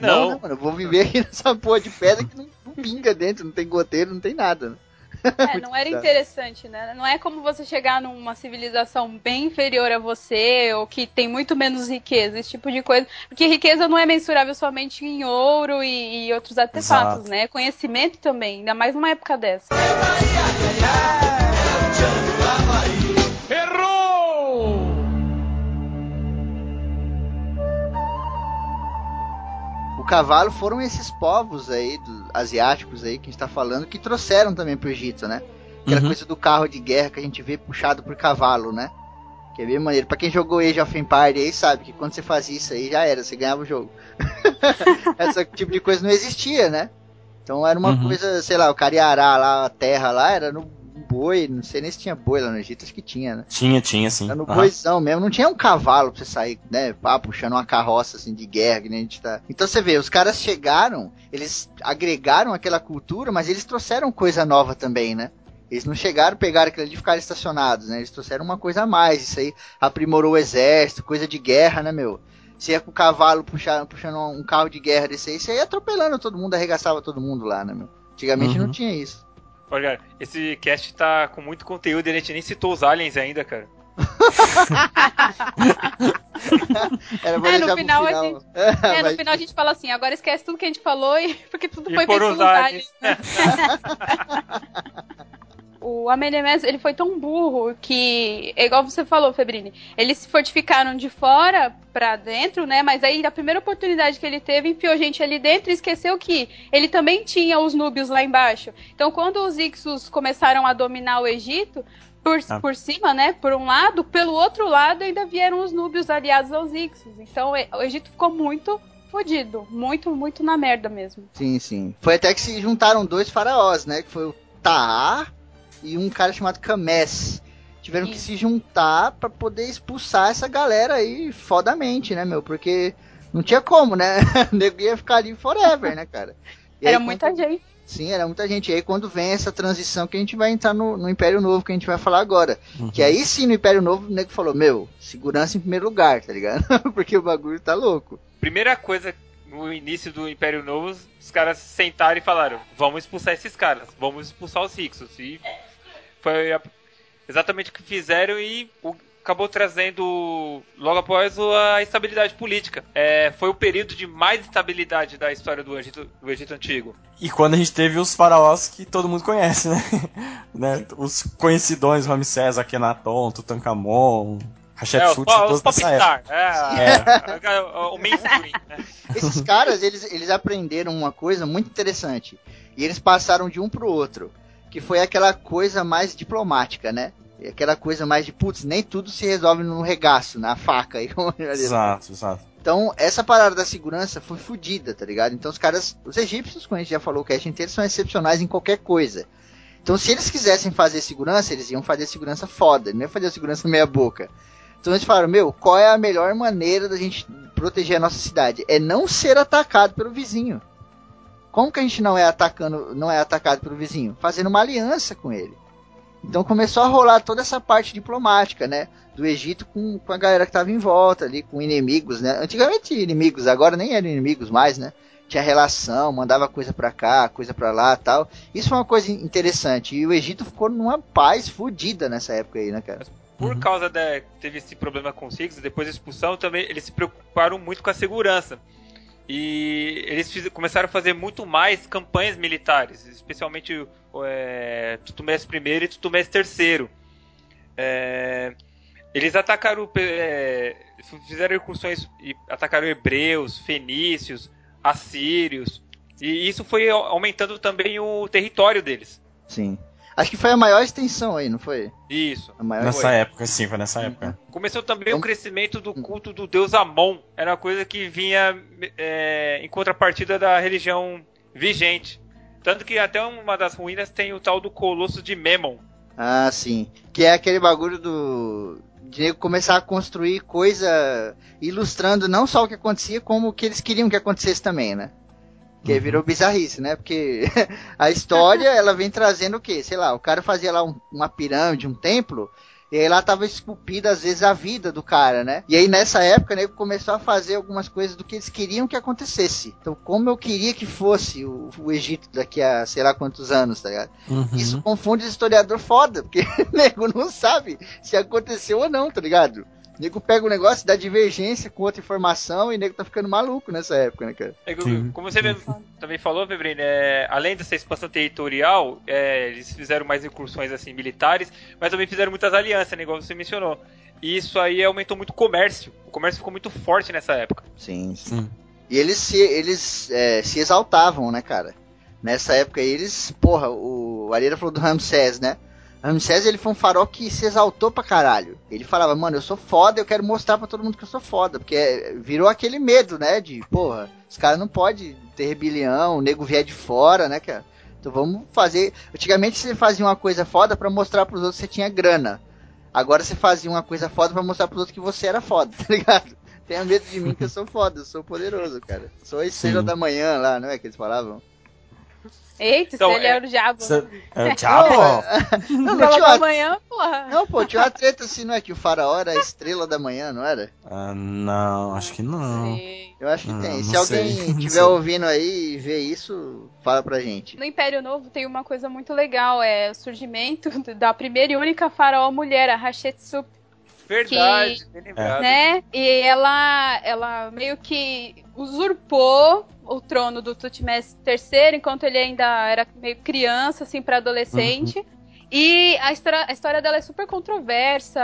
Não. né, mano? Eu vou viver aqui nessa porra de pedra que não, não pinga dentro, não tem goteiro, não tem nada. Né? É, não era interessante, né? Não é como você chegar numa civilização bem inferior a você, ou que tem muito menos riqueza, esse tipo de coisa. Porque riqueza não é mensurável somente em ouro e, e outros artefatos, Exato. né? Conhecimento também, ainda mais numa época dessa. Cavalo foram esses povos aí, do, asiáticos aí, que a gente tá falando, que trouxeram também pro Egito, né? Aquela Uhum. coisa do carro de guerra que a gente vê puxado por cavalo, né? Que é bem maneiro. Pra quem jogou Age of Empires aí sabe que quando você fazia isso aí já era, você ganhava o jogo. Esse tipo de coisa não existia, né? Então era uma Uhum. coisa, sei lá, o cara ia arar lá a terra lá, era no boi, não sei nem se tinha boi lá no Egito, acho que tinha, né? Tinha, tinha, sim. Era no Aham. boizão mesmo, não tinha um cavalo pra você sair, né, pá, puxando uma carroça assim de guerra que nem a gente tá. Então você vê, os caras chegaram, eles agregaram aquela cultura, mas eles trouxeram coisa nova também, né? Eles não chegaram, pegaram aquilo ali e ficaram estacionados, né? Eles trouxeram uma coisa a mais, isso aí aprimorou o exército, coisa de guerra, né, meu? Você ia com o cavalo puxando, puxando um carro de guerra desse aí, você ia atropelando todo mundo, arregaçava todo mundo lá, né, meu? Antigamente não Uhum. tinha isso. Olha, cara, esse cast tá com muito conteúdo e a gente nem citou os aliens ainda, cara. Era É, no pro final a final. gente- É, É, no final a gente fala assim, agora esquece tudo que a gente falou e porque tudo E foi pensando os nos aliens. aliens. O Amenemés, ele foi tão burro que, é igual você falou, Febrini, eles se fortificaram de fora pra dentro, né? Mas aí, na primeira oportunidade que ele teve, enfiou gente ali dentro e esqueceu que ele também tinha os núbios lá embaixo. Então, quando os Ixos começaram a dominar o Egito, por, Ah. por cima, né? Por um lado, pelo outro lado ainda vieram os núbios aliados aos Ixos. Então, e- o Egito ficou muito fodido. Muito, muito na merda mesmo. Sim, sim. Foi até que se juntaram dois faraós, né? Que foi o Taá e um cara chamado Camés. Tiveram que Isso. se juntar pra poder expulsar essa galera aí fodamente, né, meu? Porque não tinha como, né? O nego ia ficar ali forever, né, cara? E aí, Era quando- muita gente. Sim, era muita gente. E aí quando vem essa transição que a gente vai entrar no, no Império Novo, que a gente vai falar agora. Uhum. Que aí sim, no Império Novo, o nego falou, meu, segurança em primeiro lugar, tá ligado? Porque o bagulho tá louco. Primeira coisa no início do Império Novo, os caras sentaram e falaram: vamos expulsar esses caras, vamos expulsar os Hicsos. E foi a- exatamente o que fizeram e o- acabou trazendo logo após o- a estabilidade política. É, foi o período de mais estabilidade da história do Egito, do Egito Antigo. E quando a gente teve os faraós que todo mundo conhece, né? né? Os conhecidões, Ramsés, Akhenaton, Tutankhamon, É, os, Hatshepsut, po- todos os pop dessa época. star, é, é, o mainstream. né? Esses caras, eles, eles aprenderam uma coisa muito interessante. E eles passaram de um pro outro. Que foi aquela coisa mais diplomática, né? Aquela coisa mais de, putz, nem tudo se resolve no regaço, na faca. Exato, exato. Então, essa parada da segurança foi fodida, tá ligado? Então, os caras, os egípcios, como a gente já falou, o cast inteiro, são excepcionais em qualquer coisa. Então, se eles quisessem fazer segurança, eles iam fazer segurança foda, não ia fazer segurança meia boca. Então, eles falaram, meu, qual é a melhor maneira da gente proteger a nossa cidade? É não ser atacado pelo vizinho. Como que a gente não é atacando, não é atacado pelo vizinho? Fazendo uma aliança com ele. Então começou a rolar toda essa parte diplomática, né? Do Egito com, com a galera que tava em volta ali, com inimigos, né? Antigamente inimigos, agora nem eram inimigos mais, né? Tinha relação, mandava coisa pra cá, coisa pra lá tal. Isso foi uma coisa interessante. E o Egito ficou numa paz fodida nessa época aí, né, cara? Por Uhum. causa da. Teve esse problema com os Hicks, depois da expulsão, também eles se preocuparam muito com a segurança. E eles fiz- começaram a fazer muito mais campanhas militares, especialmente é, Tutmés I e Tutmés III. É, eles atacaram. é, fizeram incursões e atacaram hebreus, fenícios, assírios. E isso foi au- aumentando também o território deles. Sim. Acho que foi a maior extensão aí, não foi? Isso. A maior Nessa foi. época, sim, foi nessa época. Começou também Então- o crescimento do culto do deus Amon. Era uma coisa que vinha é, em contrapartida da religião vigente. Tanto que até uma das ruínas tem o tal do Colosso de Memon. Ah, sim. Que é aquele bagulho do. De nego começar a construir coisa ilustrando não só o que acontecia, como o que eles queriam que acontecesse também, né? Que Uhum. virou bizarrice, né? Porque a história, ela vem trazendo o quê? Sei lá, o cara fazia lá um- uma pirâmide, um templo, e aí lá tava esculpida, às vezes, a vida do cara, né? E aí nessa época, nego começou a fazer algumas coisas do que eles queriam que acontecesse. Então, como eu queria que fosse o, o Egito daqui a sei lá quantos anos, tá ligado? Uhum. Isso confunde os historiador foda, porque o nego não sabe se aconteceu ou não, tá ligado? O nego pega o negócio, dá divergência com outra informação e o nego tá ficando maluco nessa época, né, cara? É. Como você mesmo também falou, Febrine, é, além dessa expansão territorial, é, eles fizeram mais incursões assim militares, mas também fizeram muitas alianças, né, igual você mencionou. E isso aí aumentou muito o comércio. O comércio ficou muito forte nessa época. Sim, sim. Sim. E eles se, eles, é, se exaltavam, né, cara? Nessa época aí, eles, porra, o Areira falou do Ramsés, né? Ramsés, ele foi um farol que se exaltou pra caralho. Ele falava, mano, eu sou foda, eu quero mostrar pra todo mundo que eu sou foda. Porque é, virou aquele medo, né? De, porra, os caras não podem ter rebelião, o nego vier de fora, né, cara? Então vamos fazer. Antigamente você fazia uma coisa foda pra mostrar pros outros que você tinha grana. Agora você fazia uma coisa foda pra mostrar pros outros que você era foda, tá ligado? Tenha medo de mim que eu sou foda, eu sou poderoso, cara. Sou a estrela da manhã lá, não é que eles falavam? Eita, Então, se ele é- era o diabo. É o diabo? Não, Estrela tinha da uma- manhã, porra. não, pô, tinha uma treta assim, não é? Que o faraó era a estrela da manhã, não era? Ah, não, acho que não. Sim. Eu acho que Ah, tem. Se não alguém não estiver ouvindo aí e ver isso, fala pra gente. No Império Novo tem uma coisa muito legal, é o surgimento da primeira e única faraó mulher, a Hatshepsut, Verdade, bem lembrado. né? E ela, ela meio que usurpou o trono do Tutmés III enquanto ele ainda era meio criança, assim, para adolescente. E a história, a história dela é super controversa.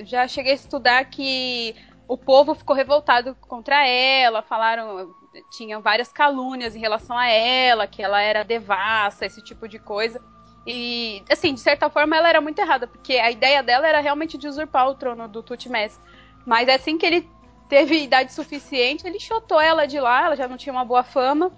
Já cheguei a estudar que o povo ficou revoltado contra ela, falaram, tinham várias calúnias em relação a ela, que ela era devassa, esse tipo de coisa. E, assim, de certa forma ela era muito errada, porque a ideia dela era realmente de usurpar o trono do Tutmés. Mas assim que ele teve idade suficiente, ele chotou ela de lá, ela já não tinha uma boa fama.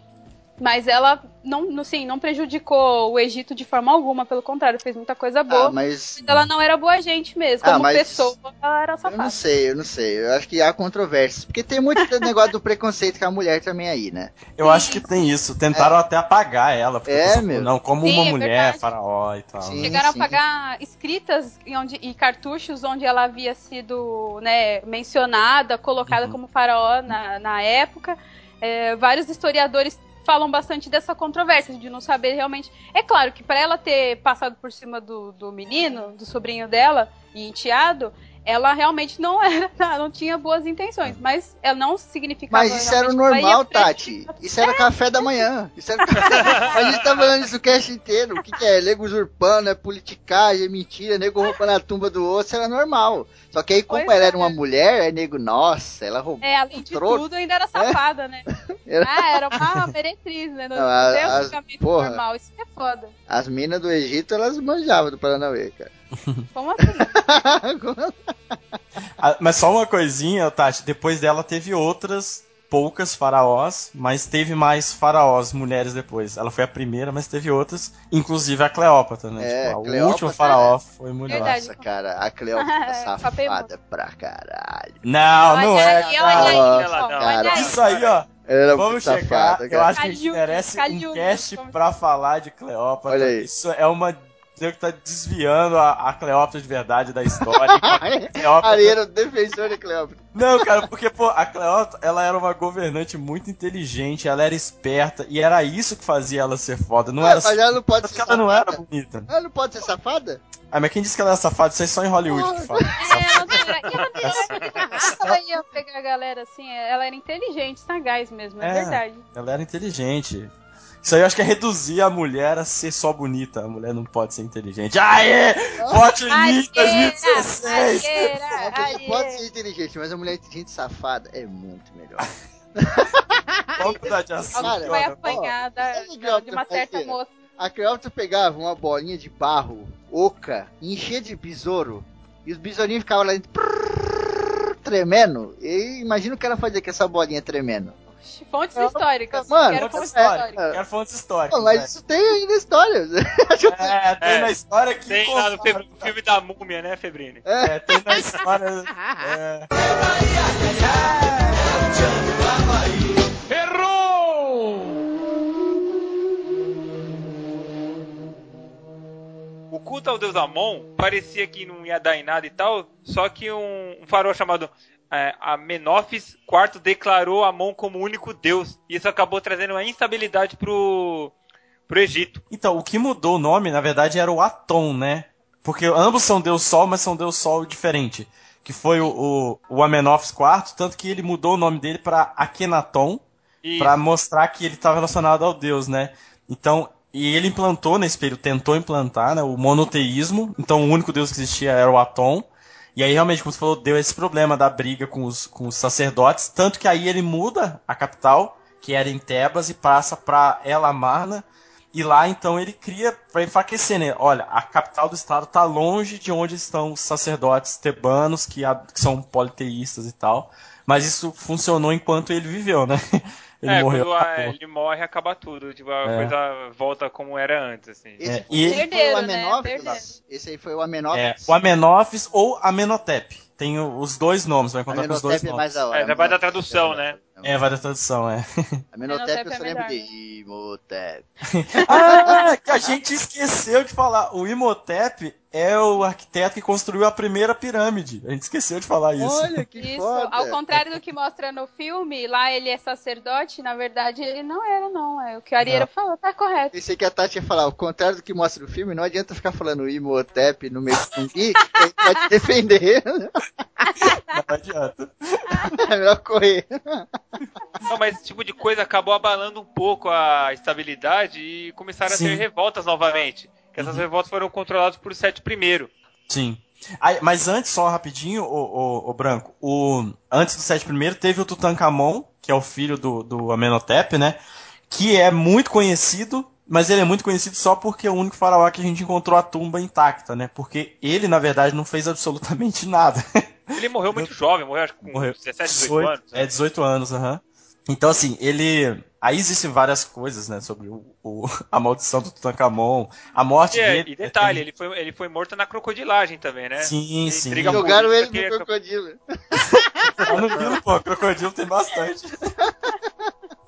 Mas ela não, não, sim, não prejudicou o Egito de forma alguma, pelo contrário, fez muita coisa boa. Ah, mas Mas ela não era boa gente mesmo. Ah, Como mas- pessoa, ela era eu não safada. sei, eu não sei. Eu acho que há controvérsias. Porque tem muito negócio do preconceito com a mulher também aí, né? Eu acho que tem isso. Tentaram até apagar ela. porque É, falou, meu. Não, como Sim, uma é mulher, verdade. faraó e tal. Sim. né? Chegaram a pagar escritas em onde, e cartuchos onde ela havia sido né, mencionada, colocada Uhum. como faraó na, na época. É, vários historiadores falam bastante dessa controvérsia, de não saber realmente. É claro que para ela ter passado por cima do, do menino, do sobrinho dela, e enteado, ela realmente não era, não tinha boas intenções, mas ela não significava. Mas isso era o normal, Tati. prejudicar- Isso era café da manhã. Isso era... a gente tá falando isso o cast inteiro. O que, que é? Nego usurpando, é politicagem, é mentira, nego roubando a tumba do outro, isso era normal. Só que aí, como Pois ela é. era uma mulher, aí nego, nossa, ela roubou. É, além de Trono. tudo, ainda era safada, né? Era- Ah, era uma meretriz, né? Não, seu as- normal. Isso é foda. As minas do Egito, elas manjavam do Paranauê, cara. Como assim? Ah, Mas só uma coisinha, Tati. Depois dela teve outras poucas faraós, mas teve mais faraós mulheres depois. Ela foi a primeira, mas teve outras, inclusive a Cleópatra, né? É, Tipo, a- o Cleópatra, último faraó foi mulher. Verdade. Nossa, cara, a Cleópatra safada pra caralho. Não, não Olha é. aí, cara. olha aí, não. aí. Isso aí, ó. Era Vamos muito chegar. safada, Eu cara. acho que a gente Calhou, merece um cast pra falar de Cleópatra. Olha aí. Isso é uma. Que tá desviando a, a Cleópatra de verdade da história. A Cleópatra- Ali era o defensor da Cleópatra. Não, cara, porque, pô, a Cleópatra, ela era uma governante muito inteligente, ela era esperta, e era isso que fazia ela ser foda. Não Ah, era mas ela não pode ser ela não era safada. bonita. Ela não pode ser safada? Ah, mas quem disse que ela era safada? Isso aí só em Hollywood que fala. É, ela não era. E ela, não era- ela ia pegar a galera assim, ela era inteligente, sagaz mesmo, é, É. verdade. Ela era inteligente. Isso aí eu acho que é reduzir a mulher a ser só bonita. A mulher não pode ser inteligente. Aê! Vote em mim 2016! Arieira, Ela pode- pode ser inteligente, mas a mulher inteligente safada é muito melhor. Vamos mudar de assunto. Cara, vai ó, apanhar da- sabe que de uma certa moça. A Cleópatra pegava uma bolinha de barro oca, enchia de besouro, e os besourinhos ficavam lá dentro prrr, tremendo. E imagina o que ela fazia com essa bolinha tremendo. Fontes Não, históricas. mano, Quero fontes é, históricas. Quero fontes históricas. Pô, mas né? isso tem aí na história. É, tem É. na história que. Tem lá no filme, filme da múmia, né, Febrini? É, tem na história. é. O culto ao deus Amon parecia que não ia dar em nada e tal, só que um, um faraó chamado é, Amenófis IV declarou Amon como o único deus. E isso acabou trazendo uma instabilidade pro, pro Egito. Então, o que mudou o nome, na verdade, era o Atom, né? Porque ambos são Deus Sol, mas são Deus Sol diferente. Que foi o, o, o Amenófis IV, tanto que ele mudou o nome dele para Akhenaton, E para mostrar que ele estava relacionado ao Deus, né? Então, e ele implantou nesse período, tentou implantar né, o monoteísmo, então o único Deus que existia era o Atom. E aí, realmente, como você falou, deu esse problema da briga com os, com os sacerdotes, tanto que aí ele muda a capital, que era em Tebas, e passa para El Amarna, e lá, então, ele cria para enfraquecer, né? Olha, a capital do estado está longe de onde estão os sacerdotes tebanos, que, que são politeístas e tal. Mas isso funcionou enquanto ele viveu, né? Ele é, morreu. quando a- acabou. ele morre, acaba tudo. Tipo, a É. coisa volta como era antes, assim. Esse, É, e esse ele- foi o Herdeiro, né? Esse aí foi o É, Amenófis. o Amenófis ou Amenhotep. Tem os dois nomes, vai encontrar com os dois é nomes. mais da hora. É, já vai da tradução, né? É É, vai da tradução, é. Amenhotep eu Amenhotep só é lembro de Imhotep. ah, que a gente esqueceu de falar. O Imhotep é o arquiteto que construiu a primeira pirâmide. A gente esqueceu de falar isso. Olha que Isso, foda. ao contrário do que mostra no filme, lá ele é sacerdote, na verdade ele não era, não. É o que o Arieira falou, tá correto. Pensei que a Tati ia falar, ao contrário do que mostra no filme, não adianta ficar falando Imhotep no meio do zumbi, que a gente vai te defender. Não adianta. É melhor correr. Não, mas esse tipo de coisa acabou abalando um pouco a estabilidade e começaram Sim. a ter revoltas novamente. Que essas revoltas foram controladas por Sete primeiro. Sim. Aí, mas antes, só rapidinho, o, o, o Branco, o, antes do Sete primeiro teve o Tutankhamon, que é o filho do, do Amenhotep, né? Que é muito conhecido, mas ele é muito conhecido só porque é o único faraó que a gente encontrou a tumba intacta, né? Porque ele, na verdade, não fez absolutamente nada. Ele morreu muito jovem, morreu acho que com Morreu. 17, 18 anos. né? É, 18 anos, aham. Então, assim, ele. Aí existem várias coisas, né, sobre o, o- a maldição do Tutankhamon, a morte E, é, dele. e detalhe, ele foi, ele foi morto na crocodilagem também, né? Sim, E sim. Jogaram ele no que- crocodilo. No Nilo, pô, crocodilo tem bastante.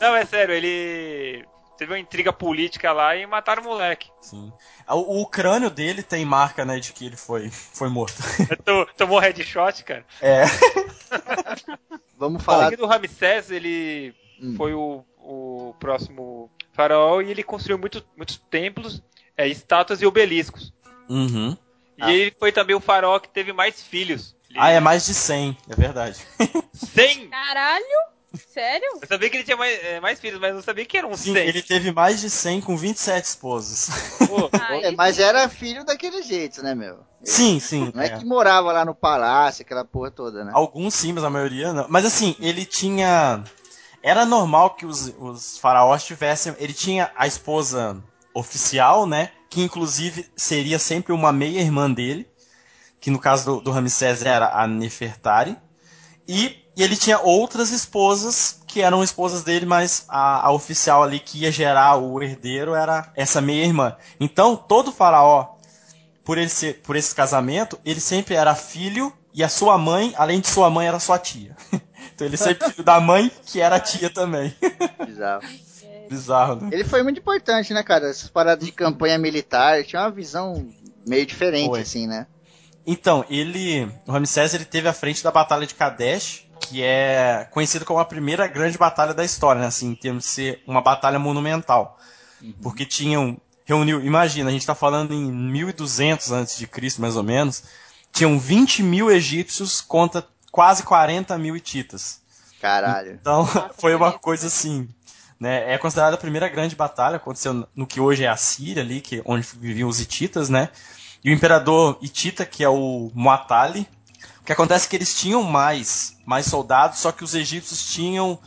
Não, é sério, ele teve uma intriga política lá e mataram o moleque. Sim. O, o crânio dele tem marca, né, de que ele foi, foi morto. To- Tomou headshot, cara. É. Vamos O falar. filho do Ramsés, ele Hum. foi o, o próximo faraó e ele construiu muitos, muitos templos, é, estátuas e obeliscos. Uhum. E Ah. ele foi também o faraó que teve mais filhos. Ele- Ah, é mais de 100, é verdade. 100! Caralho? Sério? Eu sabia que ele tinha mais, é, mais filhos, mas não sabia que eram Sim, 100. ele teve mais de 100 com 27 esposas. Pô, Ai, É, mas era filho daquele jeito, né, meu? Sim, sim. Não é, é. que morava lá no palácio, aquela porra toda, né? Alguns sim, mas a maioria não. Mas assim, ele tinha. Era normal que os, os faraós tivessem. Ele tinha a esposa oficial, né? Que inclusive seria sempre uma meia-irmã dele. Que no caso do, do Ramsés era a Nefertari. E, e ele tinha outras esposas que eram esposas dele, mas a, a oficial ali que ia gerar o herdeiro era essa meia-irmã. Então, todo faraó, por, ele ser, por esse casamento, ele sempre era filho e a sua mãe, além de sua mãe, era sua tia. Então ele sempre filho da mãe, que era tia também. Bizarro. Bizarro, né? Ele foi muito importante, né, cara? Essas paradas de campanha militar, tinha uma visão meio diferente, Foi. assim, né? Então, ele. O Ramsés ele teve à frente da Batalha de Kadesh, que é conhecida como a primeira grande batalha da história, né? Assim, em termos de ser uma batalha monumental. Porque tinham. Reuniu, imagina, a gente tá falando em 1200 antes de Cristo, mais ou menos. Tinham 20 mil egípcios contra quase 40 mil hititas. Caralho. Então, foi uma coisa assim. Né, é considerada a primeira grande batalha, aconteceu no que hoje é a Síria, ali, que, onde viviam os hititas, né? E o imperador hitita, que é o Muatali. O que acontece é que eles tinham mais, mais soldados, só que os egípcios tinham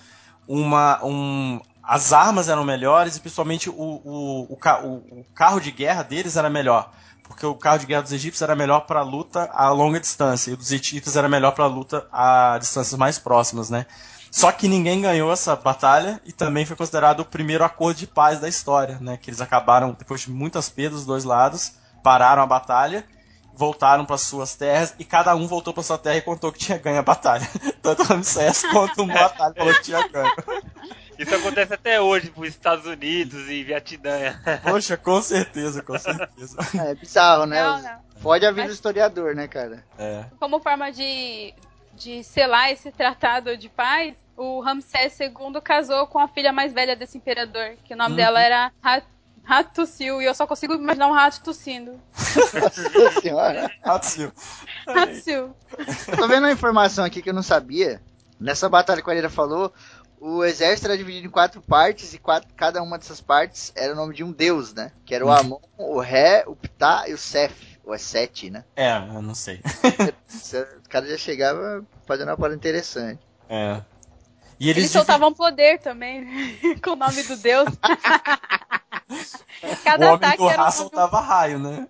uma. Um, as armas eram melhores e principalmente o, o, o, o- carro de guerra deles era melhor. Porque o carro de guerra dos egípcios era melhor para luta a longa distância e dos hititas era melhor para luta a distâncias mais próximas, né? Só que ninguém ganhou essa batalha e também foi considerado o primeiro acordo de paz da história, né? Que eles acabaram, depois de muitas perdas dos dois lados, pararam a batalha, voltaram para suas terras e cada um voltou para sua terra e contou que tinha ganho a batalha. Tanto o Ramsés quanto o Muatali falou que tinha ganho. Isso acontece até hoje pros Estados Unidos e Vietnã. Poxa, com certeza, com certeza. É bizarro, né? Não, não. Fode a vida Mas- do historiador, né, cara? É. Como forma de, de selar esse tratado de paz, o Ramsés II casou com a filha mais velha desse imperador, que o nome Uhum. dela era Ra- Hattusil, e eu só consigo imaginar um rato tossindo. Nossa senhora. Ratio. Hattusil. Eu tô vendo uma informação aqui que eu não sabia. Nessa batalha que a Arira falou, o exército era dividido em quatro partes e quatro- cada uma dessas partes era o nome de um deus, né? Que era o Amon, o Ré, o Ptah e o Seth. Ou é Sete, né? É, eu não sei. O cara já chegava fazendo uma parada interessante. É. E eles Eles soltavam poder também, com o nome do deus. o Cada homem ataque do era Ra um soltava raio, né?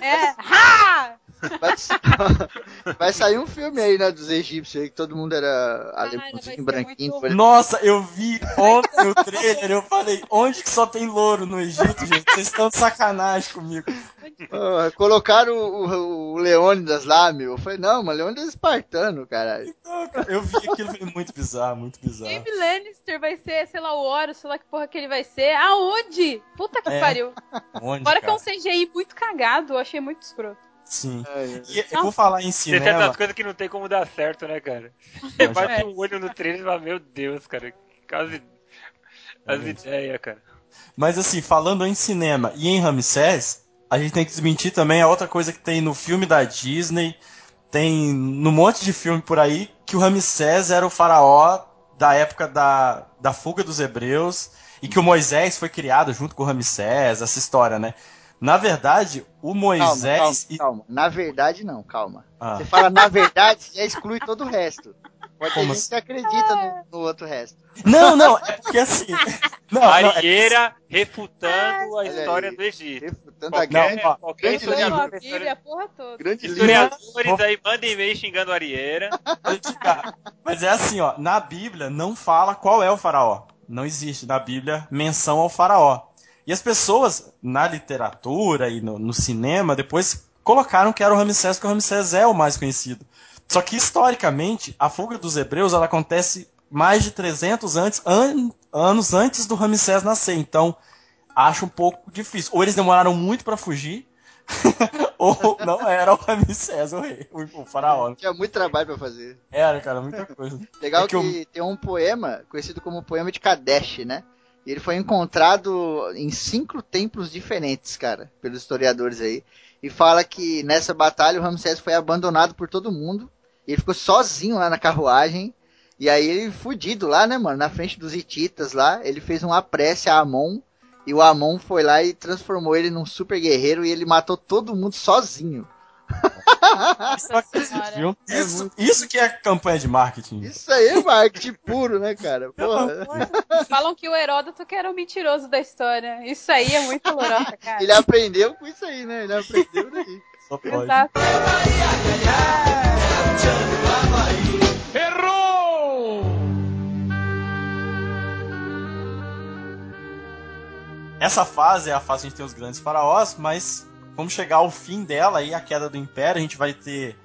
É. Ha! Vai, vai sair um filme aí, né, dos egípcios aí, que todo mundo era alemãozinho, branquinho. muito foi- Nossa, eu vi ontem o trailer, eu falei, onde que só tem louro no Egito, gente? Vocês estão de sacanagem comigo. Ah, colocaram o, o, o Leônidas lá, meu. Eu falei, não, mas Leônidas é espartano, caralho. Não, cara, eu vi aquilo foi muito bizarro, muito bizarro. Jaime Lannister vai ser, sei lá, o Horus, sei lá que porra que ele vai ser. Aonde? Puta que É. pariu. Onde, Fora que é um CGI muito cagado, eu achei muito escroto. Sim. Ai, E eu vou falar em Tem cinema. certas coisas que não tem como dar certo, né, cara? Você Não, bate já- um olho no trailer e fala, meu Deus, cara, quase as É. ideias, cara. Mas assim, falando em cinema e em Ramsés, a gente tem que desmentir também a outra coisa que tem no filme da Disney, tem no monte de filme por aí, que o Ramsés era o faraó da época da, da fuga dos hebreus e que o Moisés foi criado junto com o Ramsés, essa história, né? Na verdade, o Calma, Moisés. calma, e- calma. Na verdade, não, calma. Ah, Você fala na verdade, você já exclui todo o resto. Pode ter Como gente que acredita no, no outro resto. Não, não, é porque assim. Não, não, é- Arieira refutando a história aí. do Egito. Refutando a Qualquer, guerra. Não, qualquer historiador, a porra toda. Grande livro. historiadores aí mandem e-mail xingando o Arieira. Mas é assim, ó, na Bíblia não fala qual é o faraó. Não existe na Bíblia menção ao faraó. E as pessoas, na literatura e no, no cinema, depois colocaram que era o Ramsés, porque o Ramsés é o mais conhecido. Só que, historicamente, a fuga dos hebreus ela acontece mais de 300 antes, an- anos antes do Ramsés nascer. Então, acho um pouco difícil. Ou eles demoraram muito para fugir, ou não era o Ramsés o rei, o, faraó. Tinha muito trabalho pra fazer. Era, cara, muita coisa. Legal É que, que eu- tem um poema conhecido como poema de Kadesh, né? Ele foi encontrado em cinco templos diferentes, cara, pelos historiadores aí. E fala que nessa batalha o Ramsés foi abandonado por todo mundo. Ele ficou sozinho lá na carruagem. E aí ele fudido lá, né, mano? Na frente dos hititas lá, ele fez uma prece a Amon. E o Amon foi lá e transformou ele num super guerreiro e ele matou todo mundo sozinho. Só que esse Senhora. filme- Isso, isso que é campanha de marketing. Isso aí é marketing puro, né, cara? Porra. Falam que o Heródoto que era o mentiroso da história. Isso aí é muito lorota, cara. Ele aprendeu com isso aí, né? Ele aprendeu daí. Só pode. Exato. Essa fase é a fase que a gente tem os grandes faraós, mas vamos chegar ao fim dela aí, a queda do império, a gente vai ter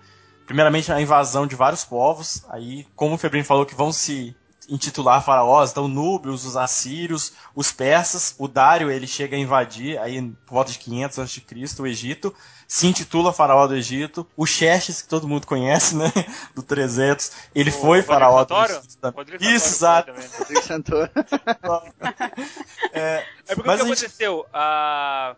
primeiramente a invasão de vários povos, aí como o Febrinho falou que vão se intitular faraós, então núbios, os assírios, os persas, o Dário ele chega a invadir aí por volta de 500 a.C. o Egito, se intitula faraó do Egito, o Xerxes que todo mundo conhece, né, do 300, ele O foi Rodrigo faraó do? Egito também. Isso, exato. Rodrigo Santoro. É, É porque Mas o que a gente- aconteceu? A-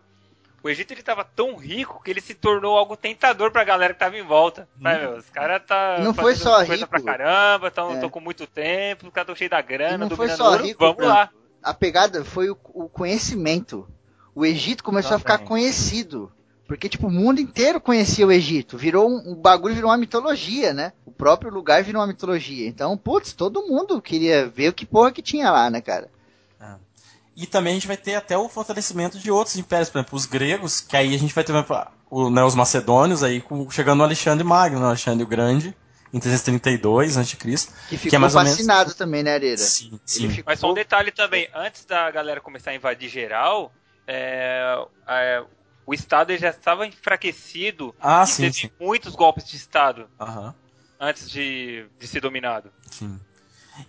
O Egito ele tava tão rico que ele se tornou algo tentador pra galera que tava em volta. Meu, os caras tá Não foi só coisa rico. pra caramba, tão, É. tão com muito tempo, os caras tão cheios da E grana, não foi só ouro, rico, vamos Branco. lá. A pegada foi o, o conhecimento. O Egito começou a ficar conhecido. Porque, tipo, o mundo inteiro conhecia o Egito. Virou um, o bagulho virou uma mitologia, né? O próprio lugar virou uma mitologia. Então, putz, todo mundo queria ver o que porra que tinha lá, né, cara? E também a gente vai ter até o fortalecimento de outros impérios, por exemplo, os gregos, que aí a gente vai ter o, né, os macedônios, aí com- chegando no Alexandre Magno, no Alexandre o Grande, em 332 a.C. Que ficou mais ou menos- fascinado também, né, Areira? Sim, sim. ficou... Mas só um detalhe também, antes da galera começar a invadir geral, é, é, o Estado já estava enfraquecido Ah, e sim, teve sim. muitos golpes de Estado antes de, de ser dominado. sim.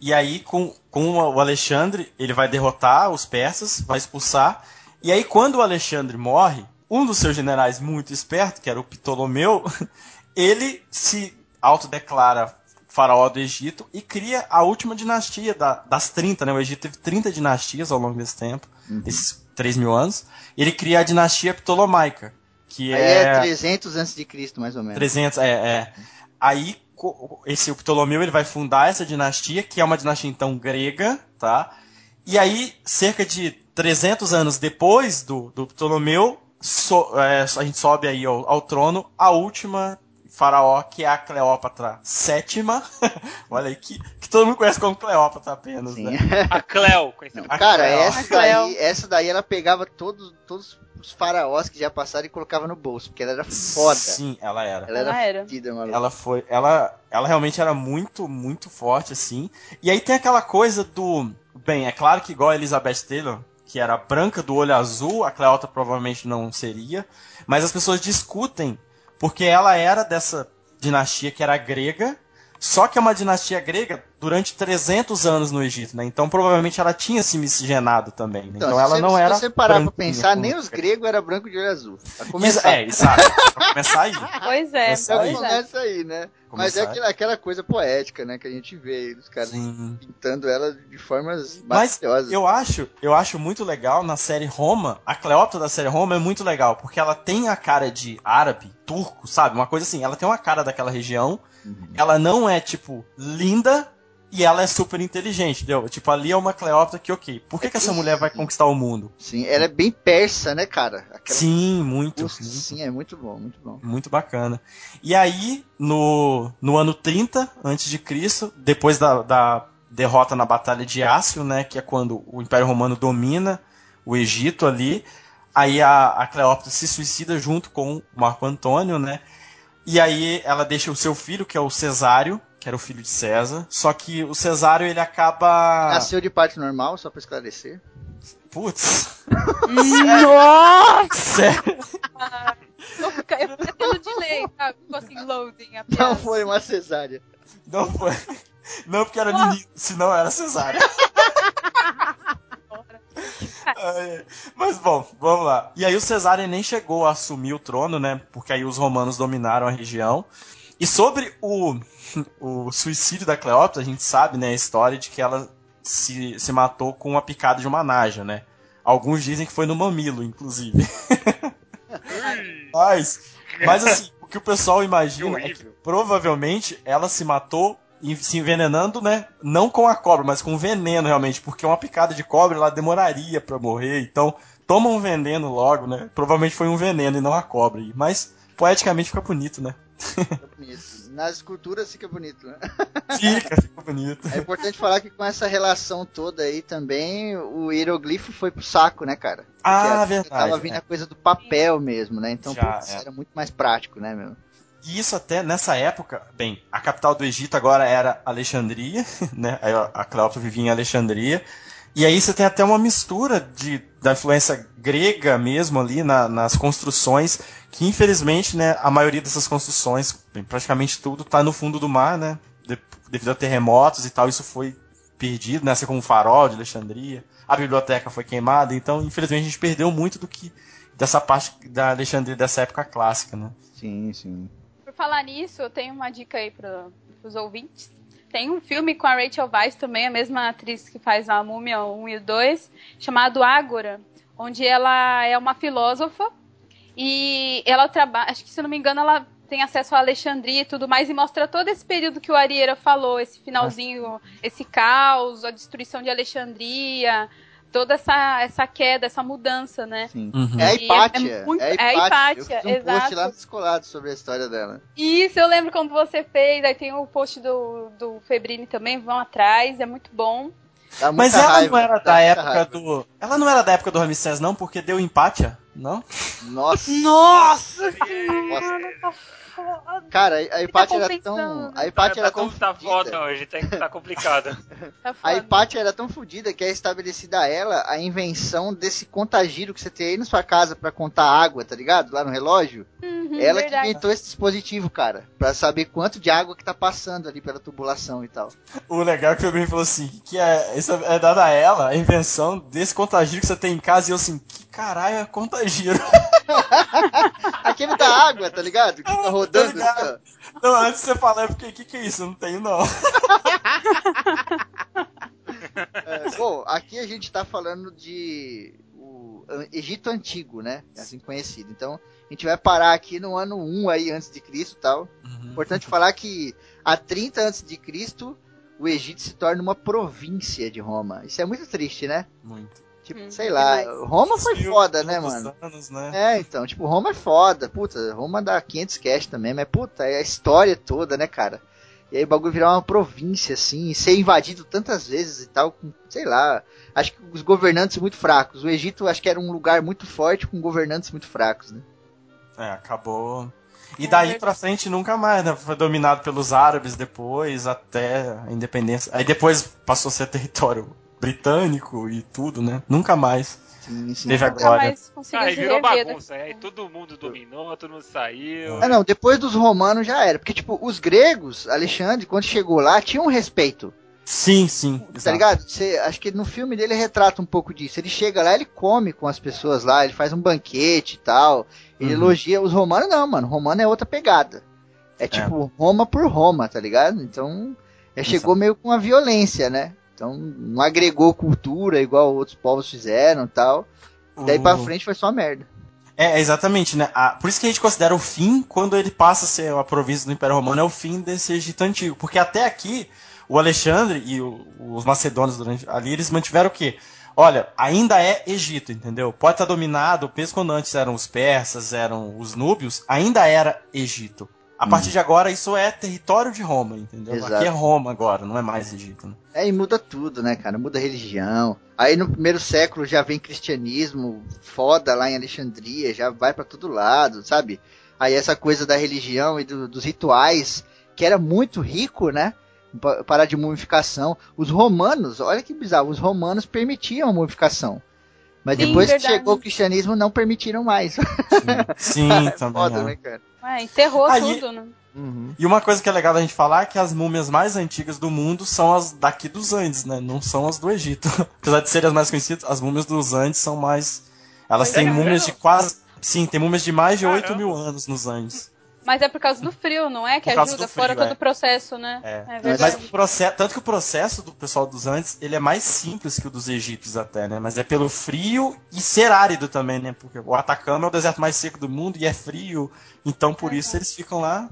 E aí, com, com o Alexandre, ele vai derrotar os persas, vai expulsar. E aí, quando o Alexandre morre, um dos seus generais muito esperto, que era o Ptolomeu, ele se autodeclara faraó do Egito e cria a última dinastia da- das 30, né? O Egito teve 30 dinastias ao longo desse tempo, desses 3 mil anos. Ele cria a dinastia Ptolomaica, que Aí é... é 300 antes de Cristo, mais ou menos. 300, é, é. Aí, esse Ptolomeu, ele vai fundar essa dinastia, que é uma dinastia, então, grega, tá? E aí, cerca de 300 anos depois do, do Ptolomeu, so- é, a gente sobe aí ao, ao trono a última faraó, que é a Cleópatra sétima. Olha aí, que, que todo mundo conhece como Cleópatra apenas, Sim. né? A Cleo, conhecida Não, como cara, Cleo. essa daí, essa daí ela pegava todos, todos os faraós que já passaram e colocava no bolso, porque ela era foda. Sim, ela era. Ela era, Ela era. Ela foi. Ela, ela realmente era muito, muito forte, assim. E aí tem aquela coisa do. Bem, é claro que igual a Elizabeth Taylor, que era branca do olho azul, a Cleópatra provavelmente não seria, mas as pessoas discutem porque ela era dessa dinastia que era grega, só que é uma dinastia grega durante 300 anos no Egito, né? Então provavelmente ela tinha se miscigenado também. Né? Então, se ela você- não era. Se você parar pra pensar, nem os gregos eram branco de olho azul. Começar. é, exato. Pra começar aí. Pois é, Já aí. pois é. começa aí, né? Mas é Começar. aquela, aquela coisa poética, né? Que a gente vê aí, os caras Sim. pintando ela de formas Mas maravilhosas. eu acho, eu acho muito legal na série Roma, a Cleópatra da série Roma é muito legal, porque ela tem a cara de árabe, turco, sabe? Uma coisa assim, ela tem uma cara daquela região, Uhum. ela não é, tipo, linda e ela é super inteligente, entendeu? Tipo, ali é uma Cleópatra que, ok, por que, que essa mulher vai conquistar o mundo? Sim, ela é bem persa, né, cara? Aquela... Sim, muito, Nossa, muito. Sim, é muito bom, muito bom. Muito bacana. E aí, no, no ano 30 antes de Cristo, depois da, da derrota na Batalha de Ácio, né, que é quando o Império Romano domina o Egito ali, aí a, a Cleópatra se suicida junto com Marco Antônio, né? E aí ela deixa o seu filho, que é o Cesário, que era o filho de César, só que o Cesário ele acaba Nasceu de parte normal, só pra esclarecer. Putz, Nossa! sério? Eu fico tendo delay, sabe? Ficou assim, loading a Não foi uma cesárea. Não foi. Não porque era menino, senão era cesárea. Mas bom, vamos lá. E aí o Cesário nem chegou a assumir o trono, né? Porque aí os romanos dominaram a região. E sobre o, o suicídio da Cleópatra, a gente sabe, né, a história de que ela se, se matou com uma picada de uma naja, né? Alguns dizem que foi no mamilo, inclusive. mas, mas assim, o que o pessoal imagina é que provavelmente ela se matou se envenenando, né? Não com a cobra, mas com veneno realmente, porque uma picada de cobra ela demoraria pra morrer. Então, toma um veneno logo, né? Provavelmente foi um veneno e não a cobra. Mas poeticamente fica bonito, né? Fica bonito. Nas esculturas fica bonito, né? Fica, fica bonito. É importante falar que com essa relação toda aí também, o hieroglifo foi pro saco, né, cara? Porque Ah, a- verdade, Tava vindo é. a coisa do papel mesmo, né? Então, Já, putz, é. era muito mais prático, né, meu? E isso até nessa época, bem, a capital do Egito agora era Alexandria, né? Aí a Cleópatra vivia em Alexandria. E aí você tem até uma mistura de, da influência grega mesmo ali na- nas construções, que infelizmente, né, a maioria dessas construções, praticamente tudo, tá no fundo do mar, né? de- devido a terremotos e tal, isso foi perdido, né? Assim como o farol de Alexandria. A biblioteca foi queimada, então infelizmente a gente perdeu muito do que dessa parte da Alexandria dessa época clássica, né? Sim, sim. Por falar nisso, eu tenho uma dica aí para os ouvintes. Tem um filme com a Rachel Weisz também, a mesma atriz que faz a Múmia 1 e o 2, chamado Ágora, onde ela é uma filósofa e ela trabalha, acho que se não me engano, ela tem acesso a Alexandria e tudo mais, e mostra todo esse período que o Arieira falou, esse finalzinho, esse caos, a destruição de Alexandria, toda essa, essa queda, essa mudança, né? sim. Uhum. É a é- Hipátia. é muito- é a é a Hipátia. Hipátia, Eu fiz um post exato. lá no Descolado sobre a história dela. Isso, eu lembro quando você fez, aí tem o post do, do Febrini também, vão atrás, é muito bom. Dá Mas ela raiva, não era da época raiva. do. Ela não era da época do Ramsés, não, porque deu empátia, não? Nossa! Nossa! Nossa. Cara, a Hipátia era tão. A Hipátia era tá, tão. tá foda hoje, tá, tá complicado. Tá A foda. Hipátia era tão fodida que é estabelecida a ela a invenção desse contagiro que você tem aí na sua casa pra contar água, tá ligado? Lá no relógio. Uhum, ela que verdade. inventou esse dispositivo, cara. Pra saber quanto de água que tá passando ali pela tubulação e tal. O legal é que o Febrinho falou assim, que é, isso é dado a ela, a invenção desse contagiro que você tem em casa, e eu assim, que caralho é contagiro? Aquele da água, tá ligado? Que rodando. Tô ligado. assim, ó. Não, antes de você falar, eu fiquei, o que, que é isso? Eu não tenho, não. É, bom, aqui a gente tá falando de o Egito Antigo, né? Assim conhecido. Então, a gente vai parar aqui no ano 1 aí antes de Cristo, e tal. Importante falar que há 30 antes de Cristo, o Egito se torna uma província de Roma. Isso é muito triste, né? Muito. Tipo, Hum, sei lá, demais. Roma foi foda, né, mano? Anos, né? É, então, tipo, Roma é foda, puta, Roma dá 500 cash também, mas puta, é a história toda, né, cara? E aí o bagulho virar uma província, assim, e ser invadido tantas vezes e tal, com, sei lá, acho que os governantes muito fracos. O Egito acho que era um lugar muito forte com governantes muito fracos, né? É, acabou. E É daí pra frente nunca mais, né? Foi dominado pelos árabes depois, até a independência. Aí depois passou a ser território britânico e tudo, né? Nunca mais. Sim, sim. Teve a Nunca glória. mais se virou rever. bagunça. Aí todo mundo dominou, todo mundo saiu. Ah, não, depois dos romanos já era. Porque, tipo, os gregos, Alexandre, quando chegou lá, tinha um respeito. Sim, sim. Tá exato. ligado? Você, acho que no filme dele retrata um pouco disso. Ele chega lá, ele come com as pessoas lá, ele faz um banquete e tal. Ele Uhum. elogia. Os romanos não, mano. Romano é outra pegada. É tipo Roma por Roma, tá ligado? Então, é, chegou meio com a violência, né? Então, não agregou cultura igual outros povos fizeram e tal. Daí pra O- frente foi só merda. É, exatamente, né? A- por isso que a gente considera o fim, quando ele passa a ser a província do Império Romano, é o fim desse Egito antigo. Porque até aqui, o Alexandre e o- os macedônios durante ali, eles mantiveram o quê? Olha, ainda é Egito, entendeu? Pode estar dominado, mesmo quando antes eram os persas, eram os núbios, ainda era Egito. A partir de agora, isso é território de Roma, entendeu? Exato. Aqui é Roma agora, não é mais Egito. Né? É, e muda tudo, né, cara? Muda a religião. Aí no primeiro século já vem cristianismo foda lá em Alexandria, já vai pra todo lado, sabe? Aí essa coisa da religião e do- dos rituais, que era muito rico, né? Pa- Parar de mumificação. Os romanos, olha que bizarro, os romanos permitiam a mumificação. Mas Sim, depois que verdade. chegou o cristianismo, não permitiram mais. Sim, também. Foda, é. né, cara? É, enterrou Aí- tudo, né? Uhum. E uma coisa que é legal a gente falar é que as múmias mais antigas do mundo são as daqui dos Andes, né? Não são as do Egito. Apesar de serem as mais conhecidas, as múmias dos Andes são mais. Elas têm É, múmias de mesmo? quase. Sim, tem múmias de mais de 8 Caramba. mil anos nos Andes. Mas é por causa do frio, não é? Que ajuda, fora todo é. o processo, né? É. É Mas verdade. o processo, tanto que o processo do pessoal dos Andes, ele é mais simples que o dos egípcios até, né? Mas é pelo frio e ser árido também, né? Porque o Atacama é o deserto mais seco do mundo e é frio, então por isso eles ficam lá.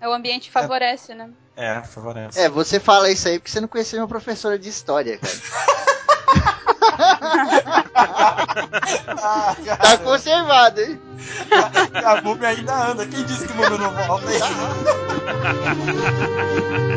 É, o ambiente favorece, né? É, favorece. É, você fala isso aí porque você não conheceu minha professora de história, cara. Ah, Tá conservado, hein? a múmia ainda anda. Quem disse que a múmia não volta?